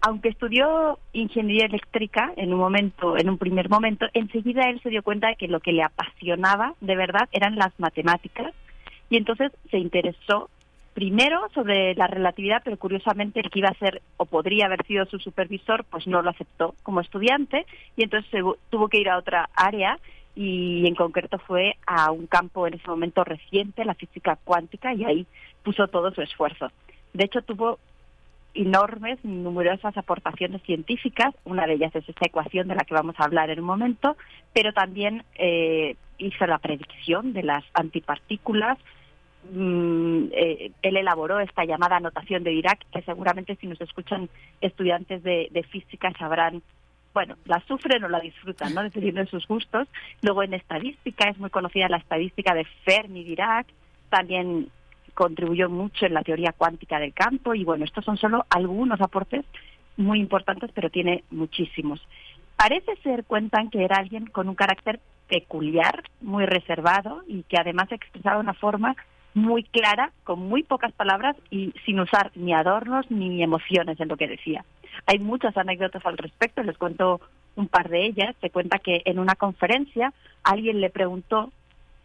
Aunque estudió ingeniería eléctrica en un momento, en un primer momento, enseguida él se dio cuenta de que lo que le apasionaba de verdad eran las matemáticas y entonces se interesó primero sobre la relatividad, pero curiosamente el que iba a ser o podría haber sido su supervisor, pues no lo aceptó como estudiante y entonces tuvo que ir a otra área y en concreto fue a un campo en ese momento reciente, la física cuántica, y ahí puso todo su esfuerzo. De hecho, tuvo enormes, numerosas aportaciones científicas, una de ellas es esta ecuación de la que vamos a hablar en un momento, pero también eh, hizo la predicción de las antipartículas, Mm, eh, él elaboró esta llamada anotación de Dirac, que seguramente si nos escuchan estudiantes de, física sabrán, bueno, la sufren o la disfrutan, ¿no? Dependiendo de sus gustos. Luego en estadística es muy conocida la estadística de Fermi-Dirac, también contribuyó mucho en la teoría cuántica del campo y bueno, estos son solo algunos aportes muy importantes, pero tiene muchísimos. Parece ser, cuentan, que era alguien con un carácter peculiar, muy reservado y que además expresaba una forma muy clara, con muy pocas palabras y sin usar ni adornos ni emociones en lo que decía. Hay muchas anécdotas al respecto, les cuento un par de ellas. Se cuenta que en una conferencia alguien le preguntó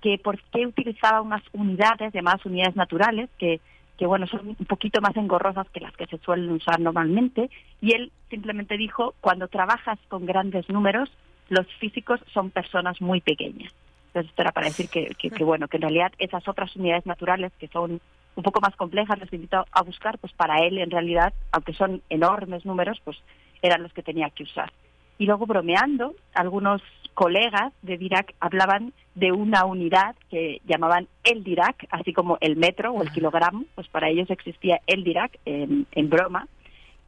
que por qué utilizaba unas unidades llamadas unidades naturales que que bueno son un poquito más engorrosas que las que se suelen usar normalmente y él simplemente dijo cuando trabajas con grandes números los físicos son personas muy pequeñas entonces esto era para decir que, bueno, que en realidad esas otras unidades naturales que son un poco más complejas, les invito a buscar, pues para él en realidad, aunque son enormes números, pues eran los que tenía que usar. Y luego bromeando, algunos colegas de Dirac hablaban de una unidad que llamaban el Dirac, así como el metro o el kilogramo, pues para ellos existía el Dirac en broma,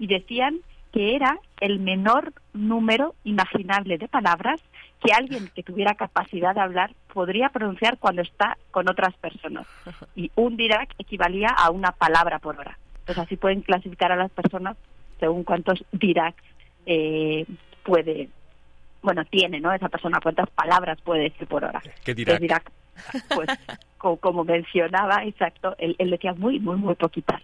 y decían que era el menor número imaginable de palabras que alguien que tuviera capacidad de hablar podría pronunciar cuando está con otras personas. Y un Dirac equivalía a una palabra por hora. Entonces así pueden clasificar a las personas según cuántos Dirac eh, puede, bueno, tiene, ¿no? Esa persona, cuántas palabras puede decir por hora. ¿Qué Dirac? pues, como, mencionaba, exacto, él, él decía muy, muy, muy poquitas.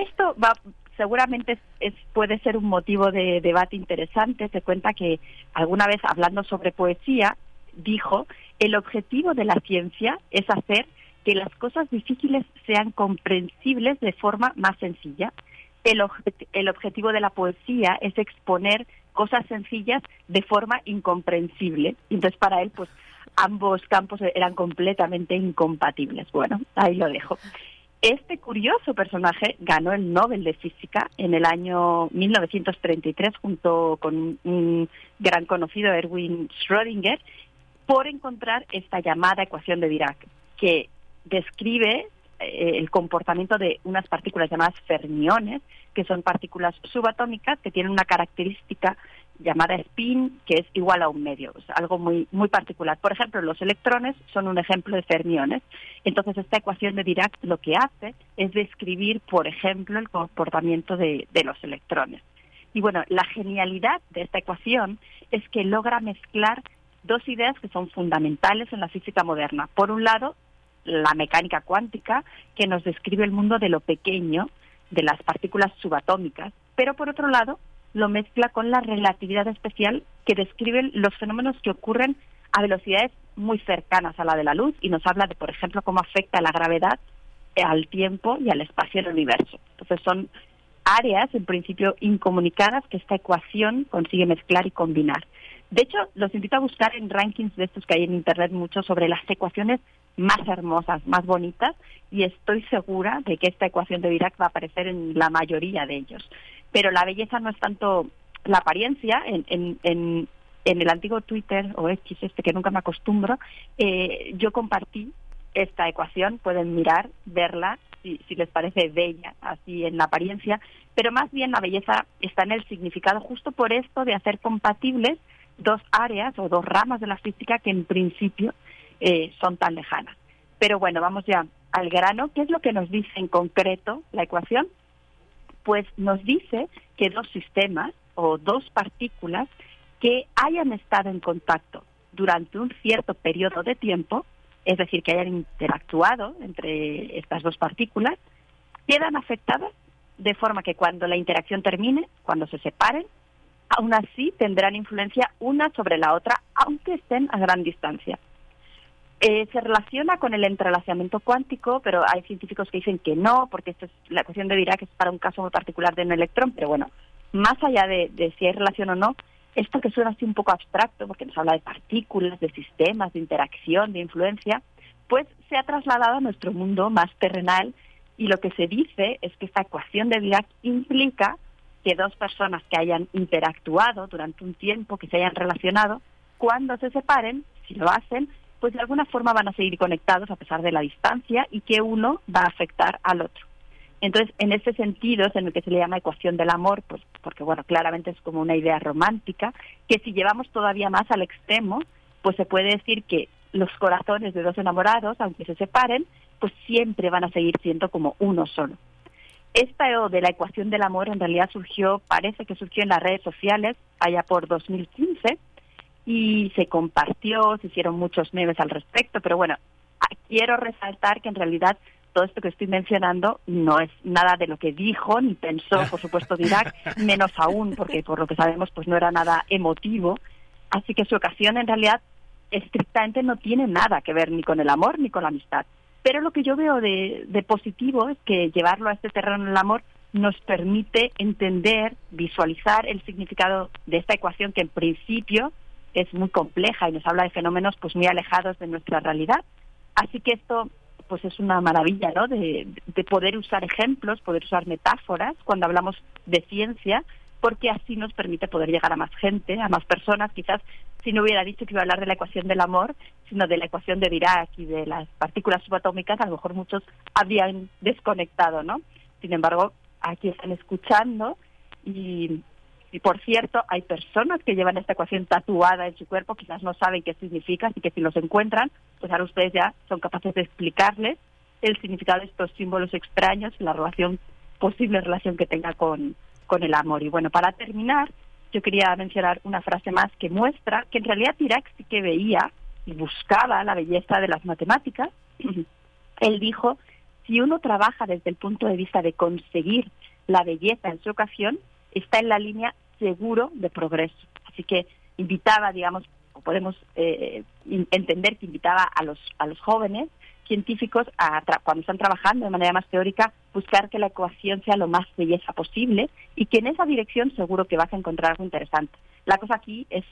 Esto va seguramente es, puede ser un motivo de debate interesante. Se cuenta que alguna vez hablando sobre poesía dijo, el objetivo de la ciencia es hacer que las cosas difíciles sean comprensibles de forma más sencilla. El, el objetivo de la poesía es exponer cosas sencillas de forma incomprensible. Entonces, para él, pues ambos campos eran completamente incompatibles. Bueno, ahí lo dejo. Este curioso personaje ganó el Nobel de Física en el año 1933 junto con un gran conocido Erwin Schrödinger por encontrar esta llamada ecuación de Dirac, que describe eh, el comportamiento de unas partículas llamadas fermiones, que son partículas subatómicas que tienen una característica llamada spin, que es igual a un medio, algo muy, muy particular. Por ejemplo, los electrones son un ejemplo de fermiones. Entonces, esta ecuación de Dirac lo que hace es describir, por ejemplo, el comportamiento de, de los electrones. Y bueno, la genialidad de esta ecuación es que logra mezclar dos ideas que son fundamentales en la física moderna. Por un lado, la mecánica cuántica, que nos describe el mundo de lo pequeño, de las partículas subatómicas, pero por otro lado, lo mezcla con la relatividad especial que describe los fenómenos que ocurren a velocidades muy cercanas a la de la luz y nos habla de, por ejemplo, cómo afecta la gravedad al tiempo y al espacio del universo. Entonces son áreas, en principio, incomunicadas que esta ecuación consigue mezclar y combinar. De hecho, los invito a buscar en rankings de estos que hay en Internet mucho sobre las ecuaciones más hermosas, más bonitas, y estoy segura de que esta ecuación de Dirac va a aparecer en la mayoría de ellos. Pero la belleza no es tanto la apariencia, en, el antiguo Twitter o X, este que nunca me acostumbro, eh, yo compartí esta ecuación, pueden mirar, verla, si, si les parece bella, así en la apariencia, pero más bien la belleza está en el significado, justo por esto de hacer compatibles dos áreas o dos ramas de la física que en principio eh, son tan lejanas. Pero bueno, vamos ya al grano. ¿Qué es lo que nos dice en concreto la ecuación? Pues nos dice que dos sistemas o dos partículas que hayan estado en contacto durante un cierto periodo de tiempo, es decir, que hayan interactuado entre estas dos partículas, quedan afectadas de forma que cuando la interacción termine, cuando se separen, aún así tendrán influencia una sobre la otra, aunque estén a gran distancia. Eh, se relaciona con el entrelazamiento cuántico, pero hay científicos que dicen que no, porque esto es, la ecuación de Dirac es para un caso muy particular de un electrón, pero bueno, más allá de, de si hay relación o no, esto que suena así un poco abstracto, porque nos habla de partículas, de sistemas, de interacción, de influencia, pues se ha trasladado a nuestro mundo más terrenal y lo que se dice es que esta ecuación de Dirac implica que dos personas que hayan interactuado durante un tiempo, que se hayan relacionado, cuando se separen, si lo hacen, pues de alguna forma van a seguir conectados a pesar de la distancia y que uno va a afectar al otro. Entonces, en ese sentido es en el que se le llama ecuación del amor, pues porque bueno, claramente es como una idea romántica, que si llevamos todavía más al extremo, pues se puede decir que los corazones de dos enamorados, aunque se separen, pues siempre van a seguir siendo como uno solo. Esta de la ecuación del amor en realidad surgió, parece que surgió en las redes sociales allá por 2015 y se compartió, se hicieron muchos memes al respecto, pero bueno, quiero resaltar que en realidad todo esto que estoy mencionando no es nada de lo que dijo ni pensó, por supuesto, Dirac, menos aún, porque por lo que sabemos pues no era nada emotivo. Así que su ocasión en realidad estrictamente no tiene nada que ver ni con el amor ni con la amistad. Pero lo que yo veo de, positivo es que llevarlo a este terreno del amor nos permite entender, visualizar el significado de esta ecuación que en principio es muy compleja y nos habla de fenómenos pues muy alejados de nuestra realidad. Así que esto pues es una maravilla, ¿no? De, de poder usar ejemplos, poder usar metáforas cuando hablamos de ciencia, porque así nos permite poder llegar a más gente, a más personas, quizás si no hubiera dicho que iba a hablar de la ecuación del amor, sino de la ecuación de Dirac y de las partículas subatómicas, a lo mejor muchos habrían desconectado, ¿no? Sin embargo, aquí están escuchando y, y por cierto, hay personas que llevan esta ecuación tatuada en su cuerpo, quizás no saben qué significa, así que si los encuentran, pues ahora ustedes ya son capaces de explicarles el significado de estos símbolos extraños la relación, posible relación que tenga con, con el amor. Y bueno, para terminar, yo quería mencionar una frase más que muestra que en realidad Dirac sí que veía y buscaba la belleza de las matemáticas. Él dijo, si uno trabaja desde el punto de vista de conseguir la belleza en su ocasión, está en la línea seguro de progreso. Así que invitaba, digamos, o podemos eh, entender que invitaba a los, a los jóvenes científicos, a cuando están trabajando de manera más teórica, buscar que la ecuación sea lo más belleza posible y que en esa dirección seguro que vas a encontrar algo interesante. La cosa aquí es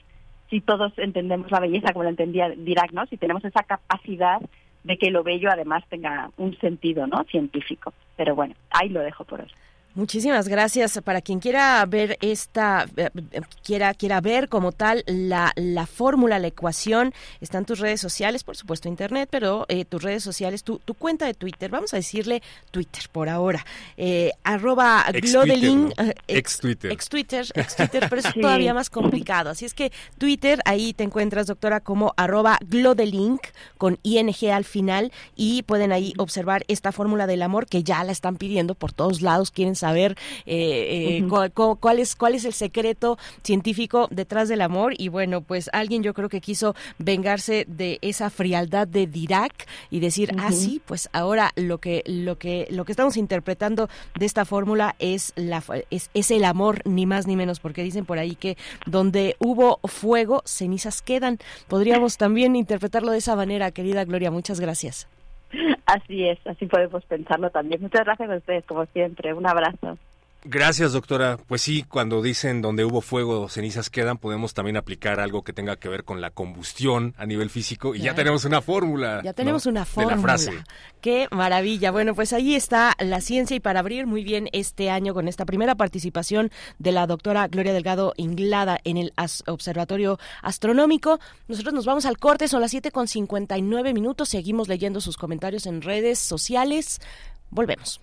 si todos entendemos la belleza como la entendía Dirac, ¿no? si tenemos esa capacidad de que lo bello además tenga un sentido, ¿no? Científico. Pero bueno, ahí lo dejo por hoy. Muchísimas gracias. Para quien quiera ver esta, eh, quiera, quiera ver como tal la, la fórmula, la ecuación, están tus redes sociales, por supuesto internet, pero eh, tus redes sociales, tu, tu cuenta de Twitter, vamos a decirle Twitter por ahora, eh, arroba Glodelin, ex, Twitter, ex Twitter, ex Twitter, pero es todavía más complicado. Así es que Twitter, ahí te encuentras, doctora, como arroba Glodelink con ing al final y pueden ahí observar esta fórmula del amor que ya la están pidiendo por todos lados, quieren saber eh, eh, cuál, es, cuál es el secreto científico detrás del amor. Y bueno, pues alguien yo creo que quiso vengarse de esa frialdad de Dirac y decir, ah, sí, pues ahora lo que, lo que, lo que estamos interpretando de esta fórmula es, la, es, es el amor, ni más ni menos, porque dicen por ahí que donde hubo fuego, cenizas quedan. Podríamos también interpretarlo de esa manera, querida Gloria. Muchas gracias. Así es, así podemos pensarlo también. Muchas gracias a ustedes, como siempre. Un abrazo. Gracias, doctora. Pues sí, cuando dicen donde hubo fuego, cenizas quedan, podemos también aplicar algo que tenga que ver con la combustión a nivel físico y ya tenemos una fórmula. Ya tenemos una fórmula. De la frase. Qué maravilla. Bueno, pues ahí está la ciencia y para abrir muy bien este año con esta primera participación de la doctora Gloria Delgado Inglada en el Observatorio Astronómico. Nosotros nos vamos al corte, son las 7 con 59 minutos. Seguimos leyendo sus comentarios en redes sociales. Volvemos.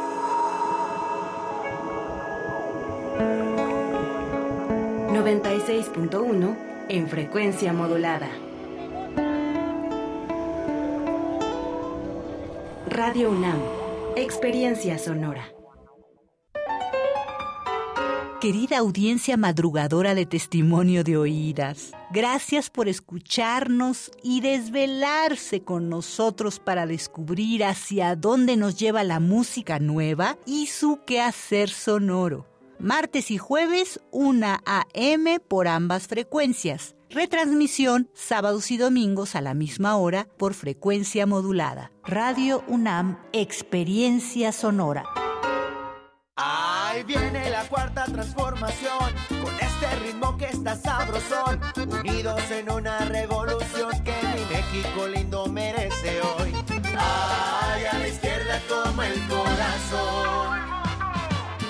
96.1 en frecuencia modulada. Radio UNAM, Experiencia Sonora. Querida audiencia madrugadora de testimonio de oídas, gracias por escucharnos y desvelarse con nosotros para descubrir hacia dónde nos lleva la música nueva y su quehacer sonoro martes y jueves 1 a.m. por ambas frecuencias. Retransmisión sábados y domingos a la misma hora por frecuencia modulada. Radio UNAM, Experiencia Sonora. Ahí viene la cuarta transformación, con este ritmo que está sabrosón, unidos en una revolución que mi México lindo merece hoy. Ay, a la izquierda toma el corazón.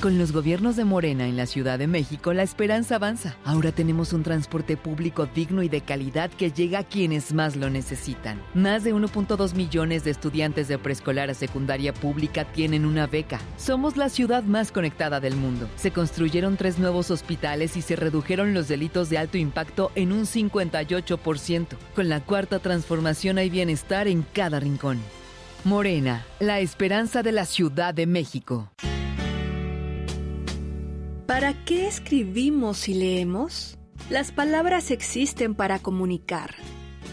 Con los gobiernos de Morena en la Ciudad de México, la esperanza avanza. Ahora tenemos un transporte público digno y de calidad que llega a quienes más lo necesitan. Más de 1.2 millones de estudiantes de preescolar a secundaria pública tienen una beca. Somos la ciudad más conectada del mundo. Se construyeron tres nuevos hospitales y se redujeron los delitos de alto impacto en un 58%. Con la cuarta transformación hay bienestar en cada rincón. Morena, la esperanza de la Ciudad de México. ¿Para qué escribimos y leemos? Las palabras existen para comunicar,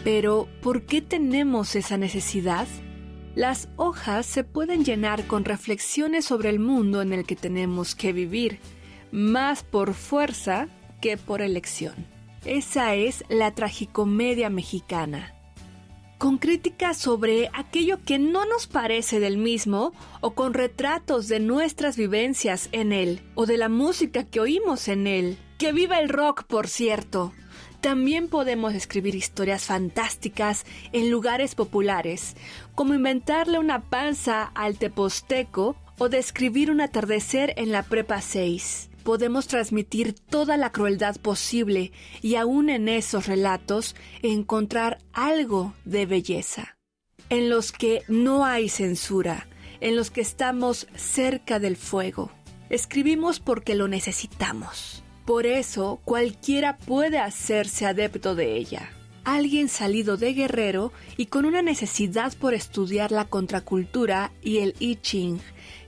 pero ¿por qué tenemos esa necesidad? Las hojas se pueden llenar con reflexiones sobre el mundo en el que tenemos que vivir, más por fuerza que por elección. Esa es la tragicomedia mexicana con críticas sobre aquello que no nos parece del mismo o con retratos de nuestras vivencias en él o de la música que oímos en él. Que viva el rock, por cierto. También podemos escribir historias fantásticas en lugares populares, como inventarle una panza al teposteco o describir un atardecer en la prepa 6 podemos transmitir toda la crueldad posible y aún en esos relatos encontrar algo de belleza, en los que no hay censura, en los que estamos cerca del fuego. Escribimos porque lo necesitamos. Por eso cualquiera puede hacerse adepto de ella. alguien salido de Guerrero y con una necesidad por estudiar la contracultura y el I Ching,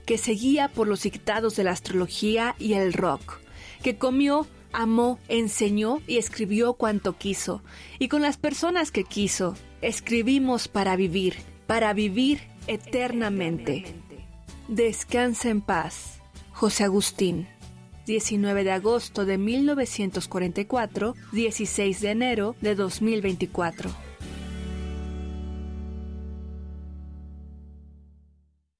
que seguía por los dictados de la astrología y el rock, que comió, amó, enseñó y escribió cuanto quiso, y con las personas que quiso, escribimos para vivir, para vivir eternamente. Descansa en paz. José Agustín. 19 de agosto de 1944, 16 de enero de 2024.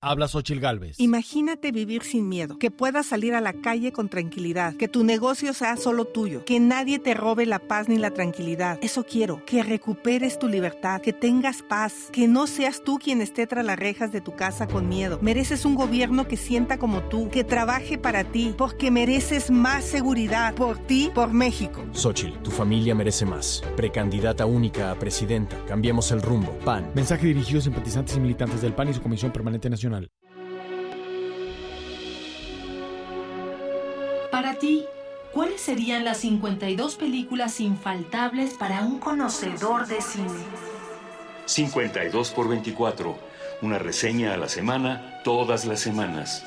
Habla Xochil Gálvez. Imagínate vivir sin miedo, que puedas salir a la calle con tranquilidad, que tu negocio sea solo tuyo, que nadie te robe la paz ni la tranquilidad. Eso quiero, que recuperes tu libertad, que tengas paz, que no seas tú quien esté tras las rejas de tu casa con miedo. Mereces un gobierno que sienta como tú, que trabaje para ti, porque mereces más seguridad por ti, por México. Xochil, tu familia merece más. Precandidata única a presidenta. Cambiemos el rumbo. PAN. Mensaje dirigido a simpatizantes y militantes del PAN y su Comisión Permanente Nacional. Para ti, ¿cuáles serían las 52 películas infaltables para un conocedor de cine? 52 por 24. Una reseña a la semana, todas las semanas.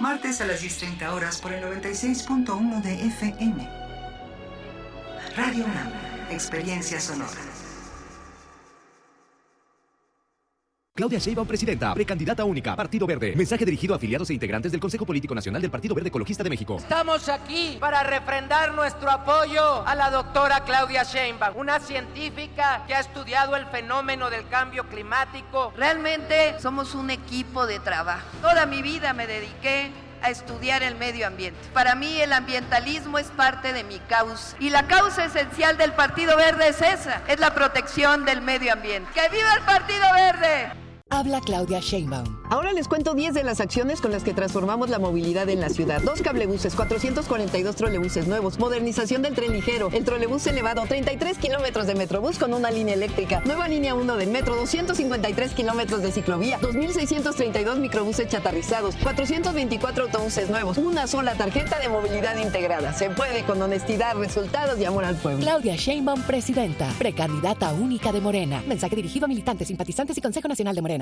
Martes a las 10.30 horas por el 96.1 de FM. Radio UNAM, Experiencia Sonora. Claudia Sheinbaum, presidenta, precandidata única, Partido Verde. Mensaje dirigido a afiliados e integrantes del Consejo Político Nacional del Partido Verde Ecologista de México. Estamos aquí para refrendar nuestro apoyo a la doctora Claudia Sheinbaum, una científica que ha estudiado el fenómeno del cambio climático. Realmente somos un equipo de trabajo. Toda mi vida me dediqué a estudiar el medio ambiente. Para mí el ambientalismo es parte de mi causa. Y la causa esencial del Partido Verde es esa, es la protección del medio ambiente. ¡Que viva el Partido Verde! Habla Claudia Sheinbaum. Ahora les cuento 10 de las acciones con las que transformamos la movilidad en la ciudad. Dos cablebuses, 442 trolebuses nuevos, modernización del tren ligero, el trolebús elevado, 33 kilómetros de metrobús con una línea eléctrica, nueva línea 1 del metro, 253 kilómetros de ciclovía, 2.632 microbuses chatarrizados, 424 autobuses nuevos, una sola tarjeta de movilidad integrada. Se puede con honestidad, resultados y amor al pueblo. Claudia Sheinbaum, presidenta, precandidata única de Morena. Mensaje dirigido a militantes, simpatizantes y Consejo Nacional de Morena.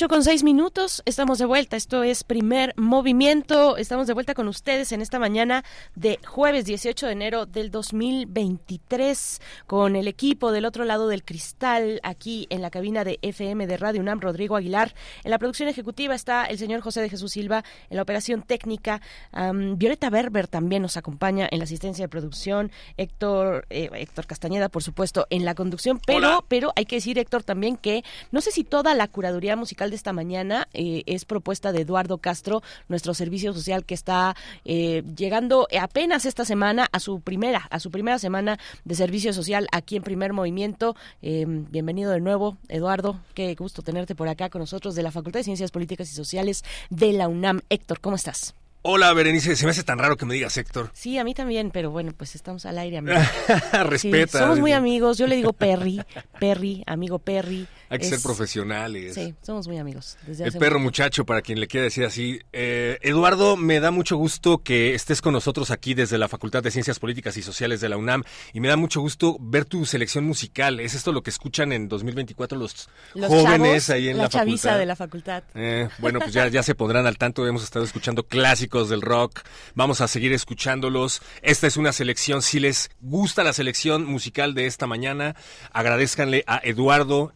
8 con 6 minutos, estamos de vuelta. Esto es primer movimiento. Estamos de vuelta con ustedes en esta mañana de jueves 18 de enero del 2023 con el equipo del otro lado del cristal aquí en la cabina de FM de Radio UNAM, Rodrigo Aguilar. En la producción ejecutiva está el señor José de Jesús Silva. En la operación técnica, um, Violeta Berber también nos acompaña en la asistencia de producción. Héctor, eh, Héctor Castañeda, por supuesto, en la conducción. Pero, pero hay que decir, Héctor, también que no sé si toda la curaduría musical de esta mañana eh, es propuesta de Eduardo Castro, nuestro servicio social que está eh, llegando apenas esta semana a su primera, a su primera semana de servicio social aquí en Primer Movimiento. Eh, bienvenido de nuevo, Eduardo. Qué gusto tenerte por acá con nosotros de la Facultad de Ciencias Políticas y Sociales de la UNAM. Héctor, ¿cómo estás? Hola, Berenice. Se me hace tan raro que me digas Héctor. Sí, a mí también, pero bueno, pues estamos al aire, amigo. Respeta. Sí, somos muy amigos. Yo le digo Perry, Perry, amigo Perry. Hay que ser profesionales. Sí, somos muy amigos. Desde el perro muchacho, para quien le quiera decir así. Eh, Eduardo, me da mucho gusto que estés con nosotros aquí desde la Facultad de Ciencias Políticas y Sociales de la UNAM. Y me da mucho gusto ver tu selección musical. ¿Es esto lo que escuchan en 2024 los, jóvenes ahí en la, la chaviza de la facultad? Eh, bueno, pues ya, ya se pondrán al tanto. Hemos estado escuchando clásicos del rock. Vamos a seguir escuchándolos. Esta es una selección. Si les gusta la selección musical de esta mañana, agradezcanle a Eduardo,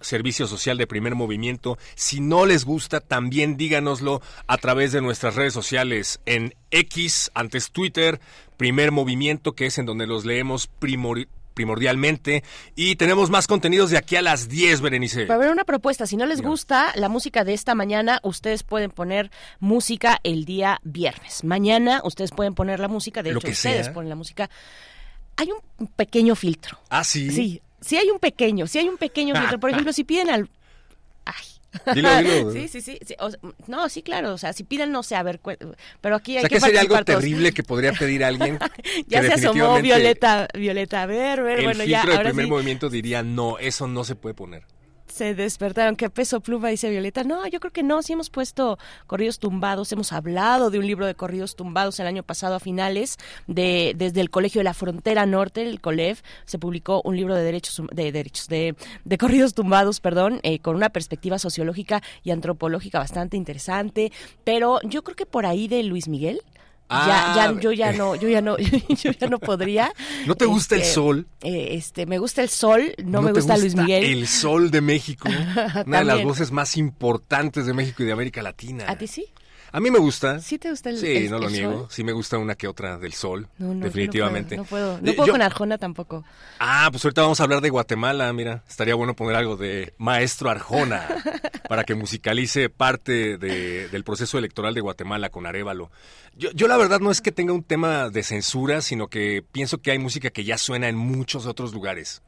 Servicio Social de Primer Movimiento. Si no les gusta, también díganoslo a través de nuestras redes sociales en X, antes Twitter, Primer Movimiento, que es en donde los leemos primordialmente. Y tenemos más contenidos de aquí a las 10, Berenice. Va a haber una propuesta. Si no les gusta la música de esta mañana, ustedes pueden poner música el día viernes. Mañana ustedes pueden poner la música. De Lo hecho, que ustedes sea. ponen la música. Hay un pequeño filtro. Ah, sí. Sí, sí hay un pequeño, sí hay un pequeño filtro. Por ejemplo, si piden al... Dilo, dilo. Sí, sí, sí. sí, o sea, no, sí, claro. O sea, si piden, no sé, a ver, pero aquí O hay sea, que que sería algo todos. terrible que podría pedir alguien. Ya que se asomó Violeta, Violeta. A ver, a ver, El bueno, filtro ya, del ahora primer sí. movimiento diría, no, eso no se puede poner. Se despertaron. ¿Qué peso pluma? Dice Violeta. No, yo creo que no. Sí hemos puesto corridos tumbados. Hemos hablado de un libro de corridos tumbados el año pasado a finales. de Desde el Colegio de la Frontera Norte, el COLEF, se publicó un libro de derechos, de, derechos de, de corridos tumbados, perdón, eh, con una perspectiva sociológica y antropológica bastante interesante. Pero yo creo que por ahí de Luis Miguel. Ah, ya, ya, yo ya no, yo ya no, yo ya no podría. ¿No te gusta el Este, sol? eh, este, me gusta el sol, no, me gusta Luis Miguel. El sol de México, una de las voces más importantes de México y de América Latina. ¿A ti sí? A mí me gusta. ¿Sí te gusta el Sí, el- no lo niego. sol? Sí me gusta una que otra del sol, No, no, definitivamente. No puedo, no puedo, No puedo yo- con Arjona tampoco. Ah, pues ahorita vamos a hablar de Guatemala, mira. Estaría bueno poner algo de Maestro Arjona para que musicalice parte de- del proceso electoral de Guatemala con Arevalo. Yo, yo la verdad no es que tenga un tema de censura, sino que pienso que hay música que ya suena en muchos otros lugares.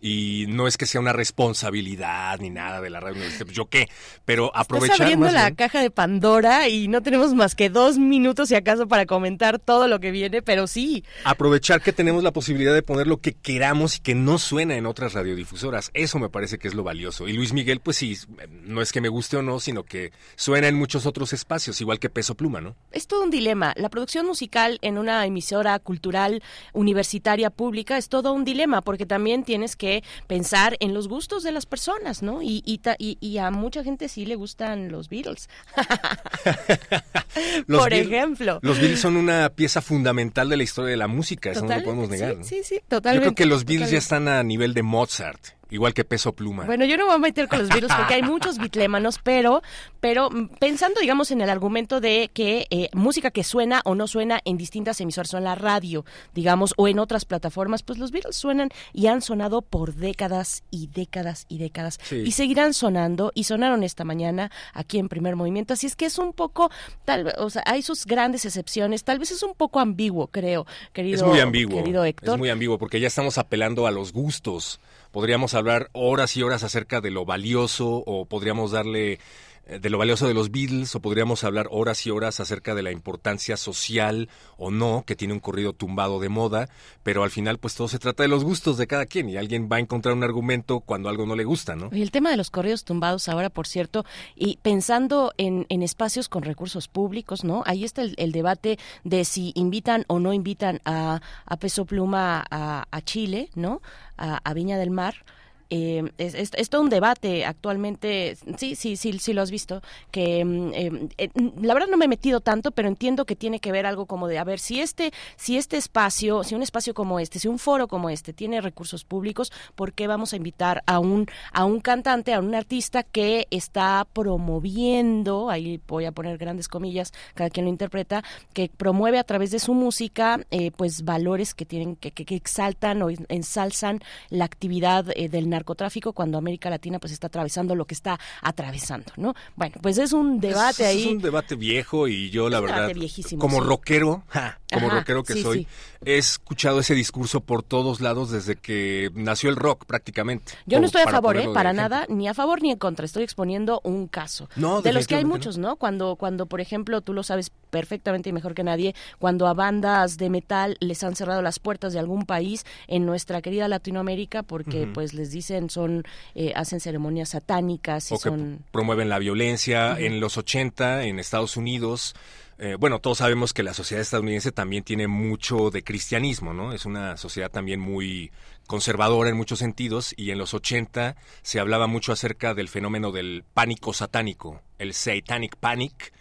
Y no es que sea una responsabilidad ni nada de la radio universitaria, pues, yo qué, pero Estás aprovechar abriendo más la bien- caja de Pandora y no tenemos más que dos minutos si acaso para comentar todo lo que viene, pero sí. aprovechar que tenemos la posibilidad de poner lo que queramos y que no suena en otras radiodifusoras. Eso me parece que es lo valioso. Y Luis Miguel, pues sí, no es que me guste o no, sino que suena en muchos otros espacios, igual que Peso Pluma, ¿no? Es todo un dilema. La producción musical en una emisora cultural universitaria pública es todo un dilema porque también tienes que pensar en los gustos de las personas, ¿no? Y, y, ta- y- y a mucha gente sí le gustan los Beatles. Los Por Beatles- ejemplo. Los Beatles son una pieza fundamental de la historia de la música, eso no lo podemos Totalmente, negar. sí, sí, sí, Yo totalmente. creo que los Beatles ya totalmente. están a nivel de Mozart, igual que Peso Pluma. Bueno, yo no me voy a meter con los Beatles porque hay muchos bitlémanos, pero, pero mm, pensando, digamos, en el argumento de que eh, música que suena o no suena en distintas emisoras o en la radio, digamos, o en otras plataformas, pues los Beatles suenan y han sonado por décadas y décadas y décadas Sí. y seguirán sonando y sonaron esta mañana aquí en Primer Movimiento. Así es que es un poco, tal vez, o sea, hay sus grandes excepciones. Tal vez es un poco ambiguo, creo, querido, Es muy ambiguo. querido Héctor. Es muy ambiguo porque ya estamos apelando a los gustos. Podríamos hablar horas y horas acerca de lo valioso o podríamos darle de lo valioso de los Beatles o podríamos hablar horas y horas acerca de la importancia social o no que tiene un corrido tumbado de moda, pero al final pues todo se trata de los gustos de cada quien y alguien va a encontrar un argumento cuando algo no le gusta, ¿no? Y el tema de los correos tumbados ahora, por cierto, y pensando en, en espacios con recursos públicos, ¿no? Ahí está el, debate de si invitan o no invitan a, a Peso Pluma a, Chile, ¿no? A Viña del Mar. Eh, es, es- todo un debate actualmente, sí, sí, sí, sí lo has visto, que mm, eh, eh, la verdad no me he metido tanto, pero entiendo que tiene que ver algo como de, a ver, si este, si este espacio, si un espacio como este, si un foro como este tiene recursos públicos, ¿por qué vamos a invitar a un, a un cantante, a un artista que está promoviendo, ahí voy a poner grandes comillas, cada quien lo interpreta, que promueve a través de su música, eh, pues valores que tienen, que, que- exaltan o ensalzan la actividad del narcotráfico cuando América Latina pues está atravesando lo que está atravesando, ¿no? Bueno, pues es un debate Es- ahí. Es un debate viejo y yo la verdad, como sí. rockero, ja, como Ajá, rockero que sí, soy, sí. he escuchado ese discurso por todos lados desde que nació el rock prácticamente. Yo no estoy a favor, ¿eh? Para ejemplo. nada, ni a favor ni en contra. Estoy exponiendo un caso. No, de los que hay muchos, ¿no? Cuando, cuando, por ejemplo, tú lo sabes perfectamente y mejor que nadie, cuando a bandas de metal les han cerrado las puertas de algún país en nuestra querida Latinoamérica porque, pues, les dicen son eh, hacen ceremonias satánicas y o que son promueven la violencia. En los 80, en Estados Unidos, eh, bueno, todos sabemos que la sociedad estadounidense también tiene mucho de cristianismo, ¿no? Es una sociedad también muy conservadora en muchos sentidos y en los 80 se hablaba mucho acerca del fenómeno del pánico satánico, el Satanic Panic,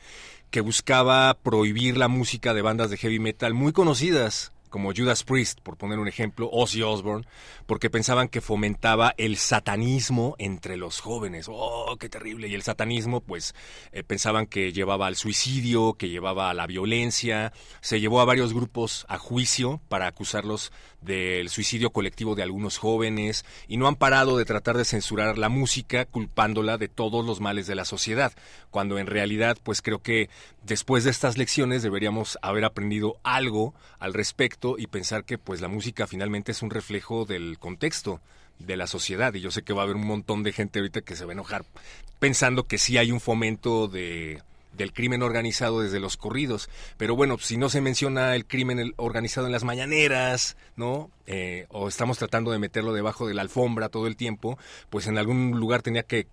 que buscaba prohibir la música de bandas de heavy metal muy conocidas como Judas Priest, por poner un ejemplo, Ozzy Osbourne, porque pensaban que fomentaba el satanismo entre los jóvenes. ¡Oh, qué terrible! Y el satanismo, pues, eh, pensaban que llevaba al suicidio, que llevaba a la violencia. Se llevó a varios grupos a juicio para acusarlos del suicidio colectivo de algunos jóvenes y no han parado de tratar de censurar la música culpándola de todos los males de la sociedad, cuando en realidad pues creo que después de estas lecciones deberíamos haber aprendido algo al respecto y pensar que pues la música finalmente es un reflejo del contexto de la sociedad y yo sé que va a haber un montón de gente ahorita que se va a enojar pensando que sí hay un fomento de del crimen organizado desde los corridos. Pero bueno, si no se menciona el crimen organizado en las mañaneras, ¿no? Eh, o estamos tratando de meterlo debajo de la alfombra todo el tiempo, pues en algún lugar tenía que,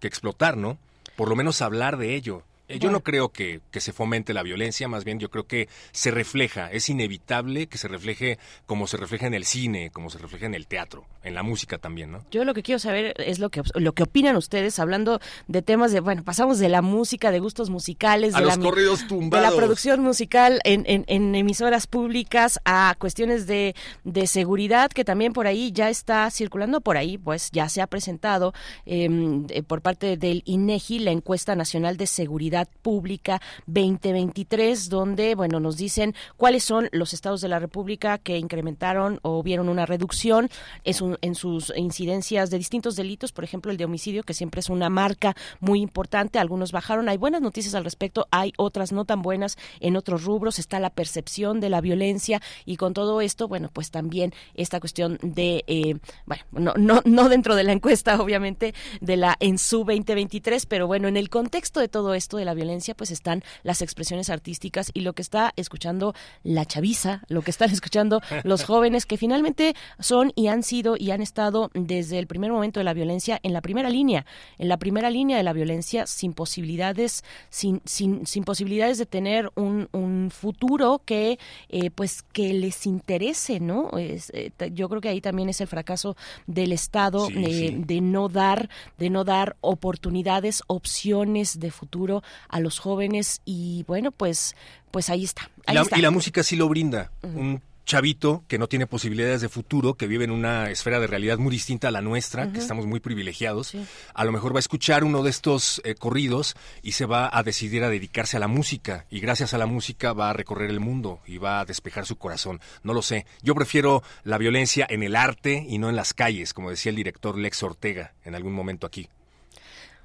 que explotar, ¿no? Por lo menos hablar de ello. Eh, yo no creo que, que, se fomente la violencia, más bien yo creo que se refleja, es inevitable que se refleje como se refleja en el cine, como se refleja en el teatro, en la música también, ¿no? Yo lo que quiero saber es lo que lo que opinan ustedes hablando de temas de, bueno, pasamos de la música, de gustos musicales, de, la, corridos de la producción musical en, en, emisoras públicas a cuestiones de, de seguridad que también por ahí ya está circulando por ahí, pues ya se ha presentado em, eh, por parte del INEGI la encuesta nacional de seguridad Pública 2023, donde, bueno, nos dicen cuáles son los estados de la República que incrementaron o vieron una reducción en sus incidencias de distintos delitos, por ejemplo, el de homicidio, que siempre es una marca muy importante. Algunos bajaron. Hay buenas noticias al respecto, hay otras no tan buenas en otros rubros. Está la percepción de la violencia y con todo esto, bueno, pues también esta cuestión de, eh, bueno, no, no, no dentro de la encuesta, obviamente, de la ENSU 2023, pero bueno, en el contexto de todo esto de la violencia, pues están las expresiones artísticas y lo que está escuchando la chaviza, lo que están escuchando los jóvenes que finalmente son y han sido y han estado desde el primer momento de la violencia en la primera línea, en la primera línea de la violencia sin posibilidades, sin, sin, sin posibilidades de tener un, un futuro que eh, pues que les interese, ¿no? Es, eh, yo creo que ahí también es el fracaso del Estado eh, de no dar, de no dar oportunidades, opciones de futuro a los jóvenes y bueno, pues, pues ahí está. y, la, música sí lo brinda. Un chavito que no tiene posibilidades de futuro, que vive en una esfera de realidad muy distinta a la nuestra, que estamos muy privilegiados, a lo mejor va a escuchar uno de estos eh, corridos y se va a decidir a dedicarse a la música y gracias a la música va a recorrer el mundo y va a despejar su corazón. No lo sé. Yo prefiero la violencia en el arte y no en las calles, como decía el director Lex Ortega en algún momento aquí.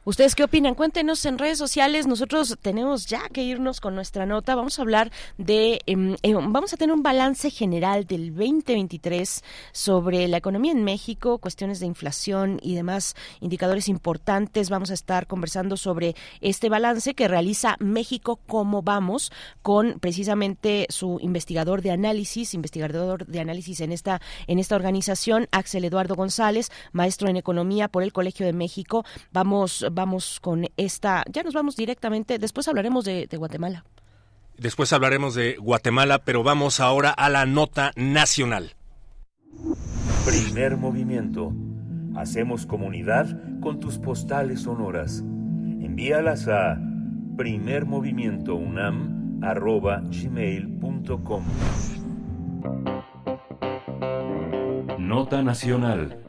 ¿Ustedes qué opinan? Cuéntenos en redes sociales. Nosotros tenemos ya que irnos con nuestra nota. Vamos a hablar de, em, em, vamos a tener un balance general del 2023 sobre la economía en México, cuestiones de inflación y demás indicadores importantes. Vamos a estar conversando sobre este balance que realiza México Cómo Vamos con precisamente su investigador de análisis, investigador de análisis en esta, en esta organización, Axel Eduardo González, maestro en economía por el Colegio de México. Vamos vamos con esta, ya nos vamos directamente, después hablaremos de, Guatemala. Después hablaremos de Guatemala, pero vamos ahora a la nota nacional. Primer movimiento. Hacemos comunidad con tus postales sonoras. Envíalas a primermovimientounam.gmail.com Nota nacional.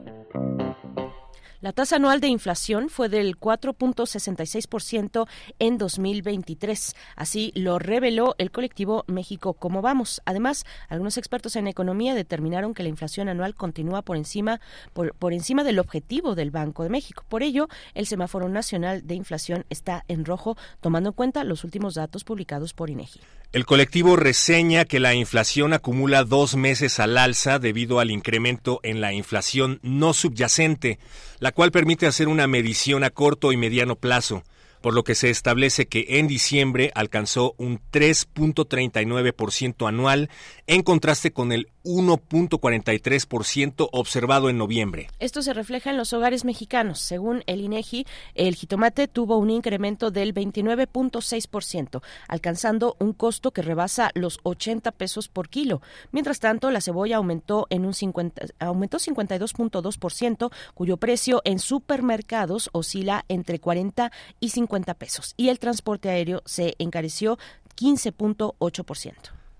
La tasa anual de inflación fue del 4.66% en 2023. Así lo reveló el colectivo México Cómo Vamos. Además, algunos expertos en economía determinaron que la inflación anual continúa por encima, por, por encima del objetivo del Banco de México. Por ello, el semáforo nacional de inflación está en rojo, tomando en cuenta los últimos datos publicados por INEGI. El colectivo reseña que la inflación acumula dos meses al alza debido al incremento en la inflación no subyacente, la cual permite hacer una medición a corto y mediano plazo por lo que se establece que en diciembre alcanzó un 3.39% anual, en contraste con el 1.43% observado en noviembre. Esto se refleja en los hogares mexicanos. Según el INEGI, el jitomate tuvo un incremento del 29.6%, alcanzando un costo que rebasa los 80 pesos por kilo. Mientras tanto, la cebolla aumentó en un 50, aumentó 52.2%, cuyo precio en supermercados oscila entre 40 y 50 pesos y el transporte aéreo se encareció 15.8%.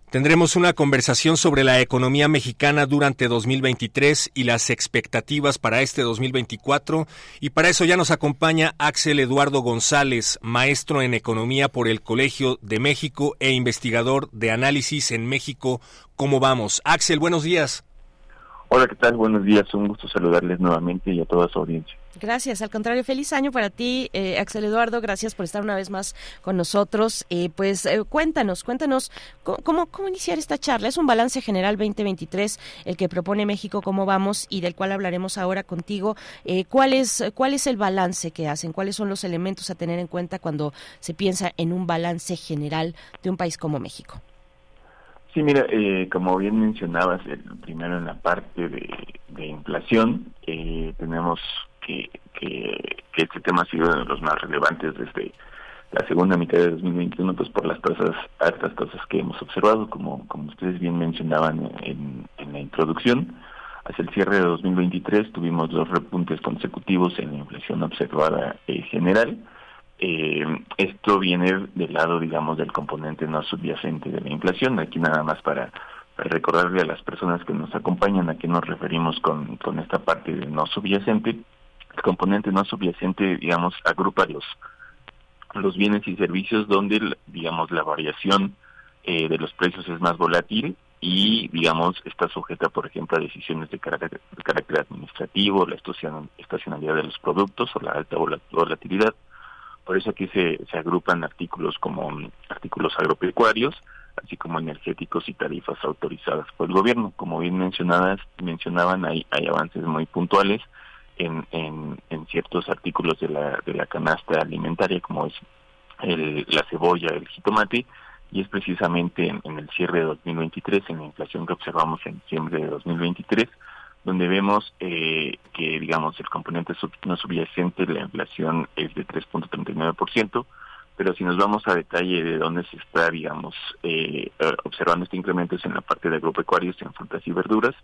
Tendremos una conversación sobre la economía mexicana durante 2023 y las expectativas para este 2024. Y para eso ya nos acompaña Axel Eduardo González, maestro en economía por el Colegio de México e investigador de análisis en México. ¿Cómo vamos? Axel, buenos días. Hola, ¿qué tal? Buenos días. Un gusto saludarles nuevamente y a toda su audiencia. Gracias, al contrario, feliz año para ti, eh, Axel Eduardo, gracias por estar una vez más con nosotros. Eh, pues eh, cuéntanos, cuéntanos ¿cómo, cómo, iniciar esta charla. Es un balance general 2023 el que propone México, cómo vamos y del cual hablaremos ahora contigo. ¿cuál, es, ¿Cuál es el balance que hacen? ¿Cuáles son los elementos a tener en cuenta cuando se piensa en un balance general de un país como México? Sí, mira, como bien mencionabas, primero en la parte de, de inflación, tenemos que, este tema ha sido uno de los más relevantes desde la segunda mitad de 2021, pues por las tasas, altas tasas que hemos observado, como, como ustedes bien mencionaban en, la introducción. Hacia el cierre de 2023 tuvimos dos repuntes consecutivos en la inflación observada en general. Eh, esto viene del lado, digamos, del componente no subyacente de la inflación. Aquí nada más para, recordarle a las personas que nos acompañan a qué nos referimos con, con esta parte de no subyacente el componente no subyacente, digamos, agrupa los, los bienes y servicios donde, digamos, la variación eh, de los precios es más volátil y, digamos, está sujeta, por ejemplo, a decisiones de carácter, de carácter administrativo, la estacionalidad de los productos o la alta volatilidad. Por eso aquí se, se agrupan artículos como artículos agropecuarios, así como energéticos y tarifas autorizadas por el gobierno. Como bien mencionadas, mencionaban, hay, hay avances muy puntuales en, en, ciertos artículos de la, de la canasta alimentaria, como es el, la cebolla, el jitomate, y es precisamente en, el cierre de 2023, en la inflación que observamos en diciembre de 2023, donde vemos eh, que, digamos, el componente no subyacente de la inflación es de 3.39%, pero si nos vamos a detalle de dónde se está, digamos, eh, observando este incremento es en la parte de agropecuarios, en frutas y verduras,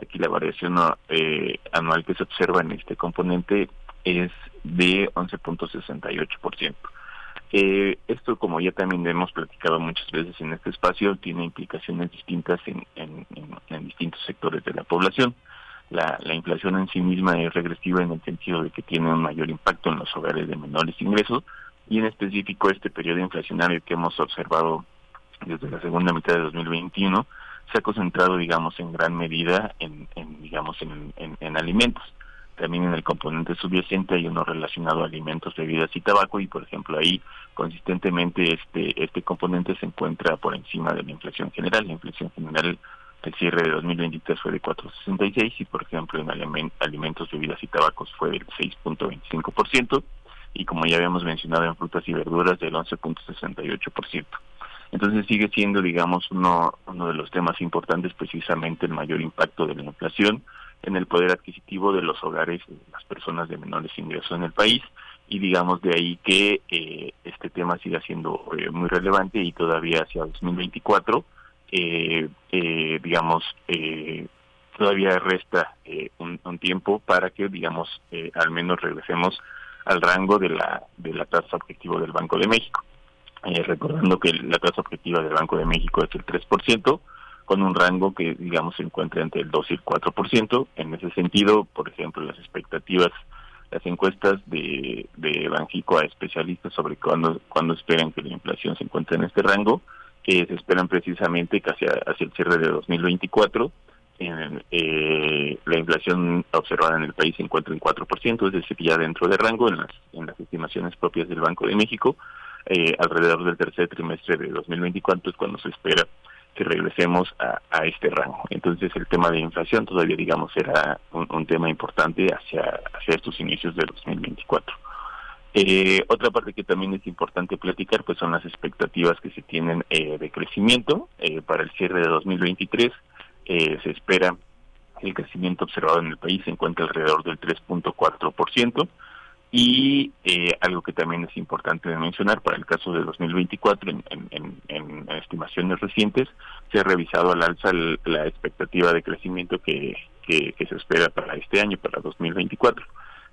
Aquí la variación eh, anual que se observa en este componente es de 11.68%. Eh, esto, como ya también hemos platicado muchas veces en este espacio, tiene implicaciones distintas en, en, distintos sectores de la población. La, la, inflación en sí misma es regresiva en el sentido de que tiene un mayor impacto en los hogares de menores ingresos y en específico este periodo inflacionario que hemos observado desde la segunda mitad de 2021 se ha concentrado, digamos, en gran medida en, digamos, en, en, alimentos. También en el componente subyacente hay uno relacionado a alimentos, bebidas y tabaco y, por ejemplo, ahí consistentemente este este componente se encuentra por encima de la inflación general. La inflación general el cierre de 2023 fue de 4.66 y, por ejemplo, en alimentos, bebidas y tabacos fue del 6.25% y, como ya habíamos mencionado, en frutas y verduras del 11.68%. Entonces sigue siendo, digamos, uno, uno de los temas importantes, precisamente el mayor impacto de la inflación en el poder adquisitivo de los hogares de las personas de menores ingresos en el país. Y digamos de ahí que eh, este tema siga siendo eh, muy relevante y todavía hacia 2024 eh, eh, digamos eh, todavía resta un, un, tiempo para que digamos al menos regresemos al rango de la de la tasa objetivo del Banco de México eh, recordando que la tasa objetiva del Banco de México es el 3%, con un rango que, digamos, se encuentra entre el 2 y el 4%. En ese sentido, por ejemplo, las expectativas, las encuestas de, de Banjico a especialistas sobre cuándo, cuándo esperan que la inflación se encuentre en este rango, que se esperan precisamente casi hacia el cierre de 2024. En, eh, la inflación observada en el país se encuentra en 4%, es decir, ya dentro de rango en las, en las estimaciones propias del Banco de México eh, alrededor del tercer trimestre de 2024 es cuando se espera que regresemos a, a, este rango. Entonces el tema de inflación todavía, digamos, será un, tema importante hacia, hacia estos inicios de 2024. Eh, otra parte que también es importante platicar pues son las expectativas que se tienen eh, de crecimiento eh, para el cierre de 2023. Eh, se espera el crecimiento observado en el país se encuentra alrededor del 3.4%. Y eh, algo que también es importante de mencionar para el caso de 2024, en, en, en, estimaciones recientes, se ha revisado al alza la expectativa de crecimiento que, que, se espera para este año, para 2024.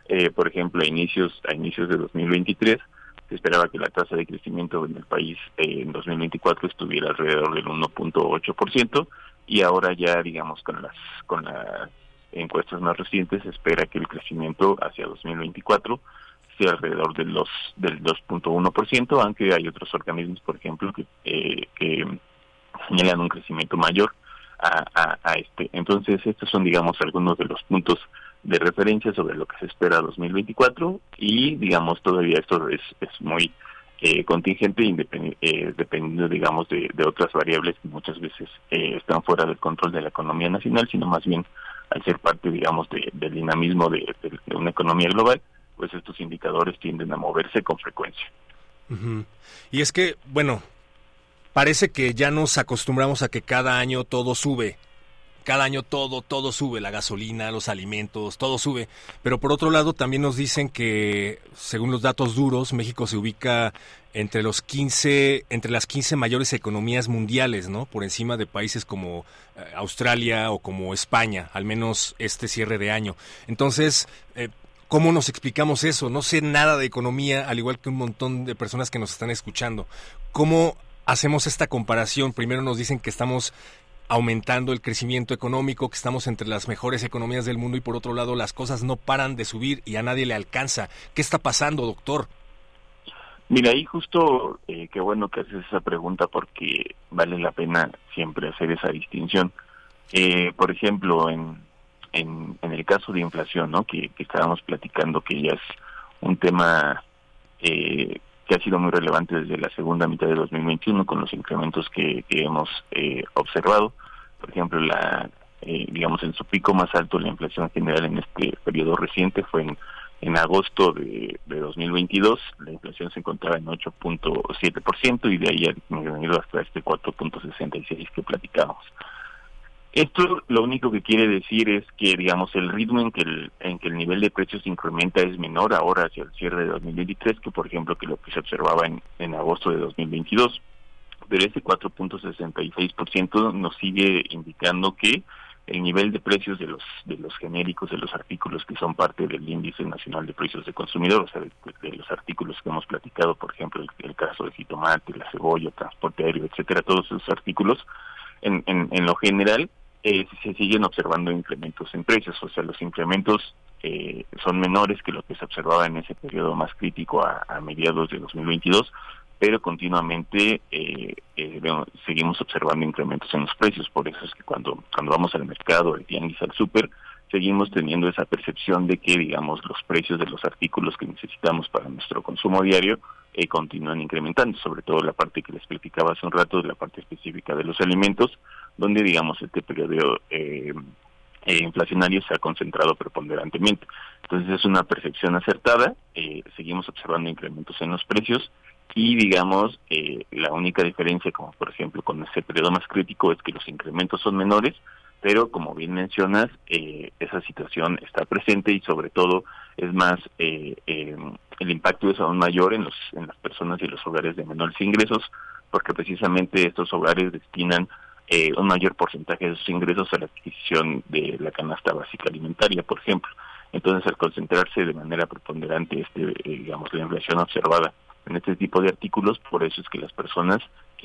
Eh, por ejemplo, a inicios, a inicios de 2023 se esperaba que la tasa de crecimiento en el país eh, en 2024 estuviera alrededor del 1.8% y ahora ya digamos con las con las encuestas más recientes espera que el crecimiento hacia 2024 sea alrededor de los del 2.1%, aunque hay otros organismos, por ejemplo, que, eh, que señalan un crecimiento mayor a, a, este. Entonces, estos son, digamos, algunos de los puntos de referencia sobre lo que se espera 2024 y, digamos, todavía esto es, es muy eh, contingente eh, dependiendo, digamos, de, de, otras variables que muchas veces eh, están fuera del control de la economía nacional, sino más bien al ser parte, digamos, de, del dinamismo de, de, una economía global, pues estos indicadores tienden a moverse con frecuencia. Y es que, bueno, parece que ya nos acostumbramos a que cada año todo sube. Cada año todo, todo sube, la gasolina, los alimentos, todo sube. Pero por otro lado también nos dicen que, según los datos duros, México se ubica entre los 15, entre las 15 mayores economías mundiales, ¿no? Por encima de países como eh, Australia o como España, al menos este cierre de año. Entonces, eh, ¿Cómo nos explicamos eso? No sé nada de economía, al igual que un montón de personas que nos están escuchando. ¿Cómo hacemos esta comparación, primero nos dicen que estamos aumentando el crecimiento económico, que estamos entre las mejores economías del mundo y por otro lado las cosas no paran de subir y a nadie le alcanza. ¿Qué está pasando, doctor? Mira, ahí justo eh, qué bueno que haces esa pregunta porque vale la pena siempre hacer esa distinción. Eh, por ejemplo, en, en, el caso de inflación, ¿no? Que, que estábamos platicando que ya es un tema eh, que ha sido muy relevante desde la segunda mitad de 2021 con los incrementos que, hemos eh, observado. Por ejemplo, la eh, digamos en su pico más alto la inflación general en este periodo reciente fue en, en agosto de, de 2022. La inflación se encontraba en 8.7% y de ahí ha venido hasta este 4.66 que platicamos. Esto lo único que quiere decir es que, digamos, el ritmo en que el, en que el nivel de precios incrementa es menor ahora hacia el cierre de 2023 que, por ejemplo, que lo que se observaba en, en agosto de 2022. Pero ese 4.66% nos sigue indicando que el nivel de precios de los de los genéricos de los artículos que son parte del índice nacional de precios de consumidor, o sea, de, los artículos que hemos platicado, por ejemplo, el, el caso de jitomate, la cebolla, transporte aéreo, etcétera, todos esos artículos, en, en, en lo general eh, se siguen observando incrementos en precios, o sea, los incrementos eh, son menores que lo que se observaba en ese periodo más crítico a, mediados de 2022, pero continuamente eh, eh seguimos observando incrementos en los precios, por eso es que cuando, cuando vamos al mercado, al tianguis, al súper, seguimos teniendo esa percepción de que, digamos, los precios de los artículos que necesitamos para nuestro consumo diario eh, continúan incrementando, sobre todo la parte que les platicaba hace un rato, la parte específica de los alimentos, donde digamos este periodo eh, inflacionario se ha concentrado preponderantemente. Entonces es una percepción acertada, eh, seguimos observando incrementos en los precios y digamos eh, la única diferencia como por ejemplo con ese periodo más crítico es que los incrementos son menores, pero como bien mencionas, eh, esa situación está presente y sobre todo es más, eh, eh, el impacto es aún mayor en, los, en las personas y los hogares de menores ingresos, porque precisamente estos hogares destinan eh, un mayor porcentaje de sus ingresos a la adquisición de la canasta básica alimentaria, por ejemplo. Entonces, al concentrarse de manera preponderante, este, eh, digamos, la inflación observada en este tipo de artículos, por eso es que las personas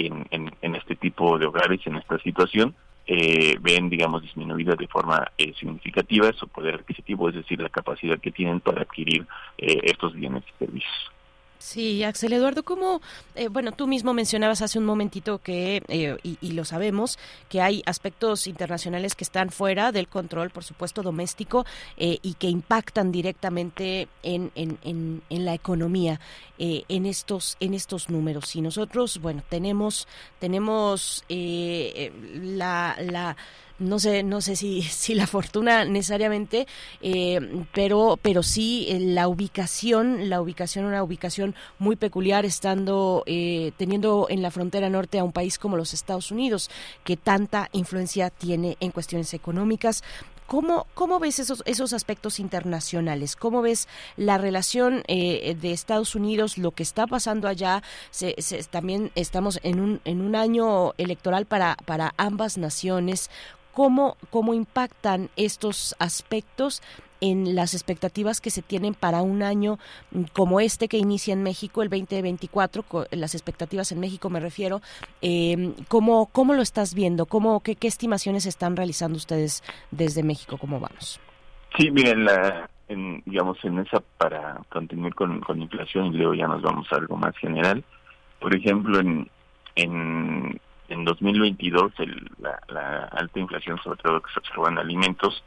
en, en, en este tipo de hogares, en esta situación, eh, ven, digamos, disminuida de forma eh, significativa su poder adquisitivo, es decir, la capacidad que tienen para adquirir eh, estos bienes y servicios. Sí, Axel Eduardo, como, eh, bueno, tú mismo mencionabas hace un momentito que, eh, y, lo sabemos, que hay aspectos internacionales que están fuera del control, por supuesto, doméstico, eh, y que impactan directamente en, en, en, en la economía, en, estos, en estos números. Y nosotros, bueno, tenemos, tenemos la... la no sé, no sé si, si la fortuna necesariamente, eh, pero, pero sí eh, la ubicación, la ubicación, una ubicación muy peculiar, estando, eh, teniendo en la frontera norte a un país como los Estados Unidos, que tanta influencia tiene en cuestiones económicas. ¿Cómo, ¿Cómo, ves esos, esos aspectos internacionales? ¿Cómo ves la relación de Estados Unidos, lo que está pasando allá? también estamos en un, en un año electoral para, para ambas naciones cómo, cómo impactan estos aspectos en las expectativas que se tienen para un año como este que inicia en México, el 2024, las expectativas en México me refiero, eh, ¿cómo, ¿cómo lo estás viendo? ¿Cómo, qué, ¿Qué estimaciones están realizando ustedes desde México? ¿Cómo vamos? Sí, miren, en, digamos, en esa, para continuar con, con inflación, y luego ya nos vamos a algo más general, por ejemplo, en, en, en 2022 el, la, la alta inflación, sobre todo que se observó en alimentos,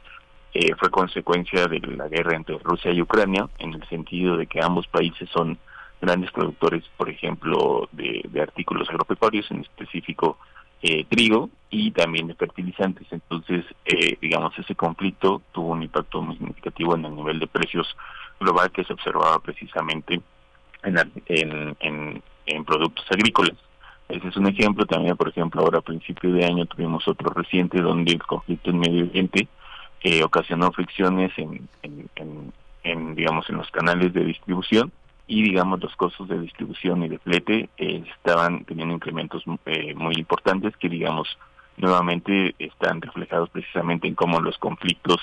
eh, fue consecuencia de la guerra entre Rusia y Ucrania, en el sentido de que ambos países son grandes productores, por ejemplo, de, artículos agropecuarios, en específico eh, trigo y también de fertilizantes. Entonces, eh, digamos, ese conflicto tuvo un impacto muy significativo en el nivel de precios global que se observaba precisamente en, en, en, en productos agrícolas. Ese es un ejemplo. También, por ejemplo, ahora a principio de año tuvimos otro reciente donde el conflicto en Medio Oriente eh, ocasionó fricciones en, en, en, digamos, en los canales de distribución y digamos los costos de distribución y de flete eh, estaban teniendo incrementos eh, muy importantes que digamos nuevamente están reflejados precisamente en cómo los conflictos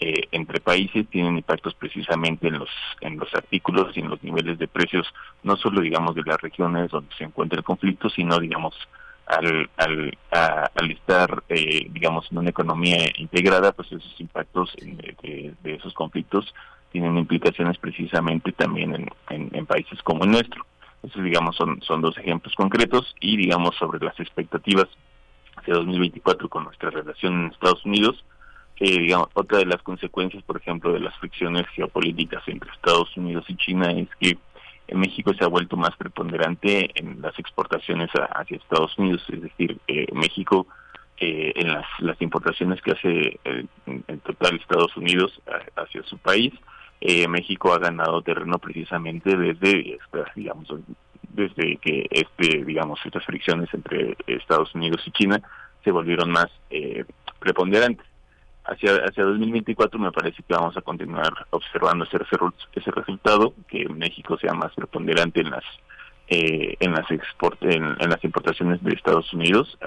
eh, entre países tienen impactos precisamente en los en los artículos y en los niveles de precios no solo digamos de las regiones donde se encuentra el conflicto sino digamos al al, al estar eh, digamos en una economía integrada pues esos impactos de, esos conflictos tienen implicaciones precisamente también en, en, países como el nuestro. Esos, digamos, son, son dos ejemplos concretos y, digamos, sobre las expectativas de 2024 con nuestra relación en Estados Unidos, que, digamos, otra de las consecuencias, por ejemplo, de las fricciones geopolíticas entre Estados Unidos y China es que en México se ha vuelto más preponderante en las exportaciones hacia Estados Unidos, es decir, eh, México eh, en las, las importaciones que hace eh, en total Estados Unidos hacia su país, eh, México ha ganado terreno precisamente desde, digamos, desde que este, digamos, estas fricciones entre Estados Unidos y China se volvieron más eh, preponderantes. Hacia, hacia 2024 me parece que vamos a continuar observando ese, ese resultado, que México sea más preponderante en las eh, en las export en, las importaciones de Estados Unidos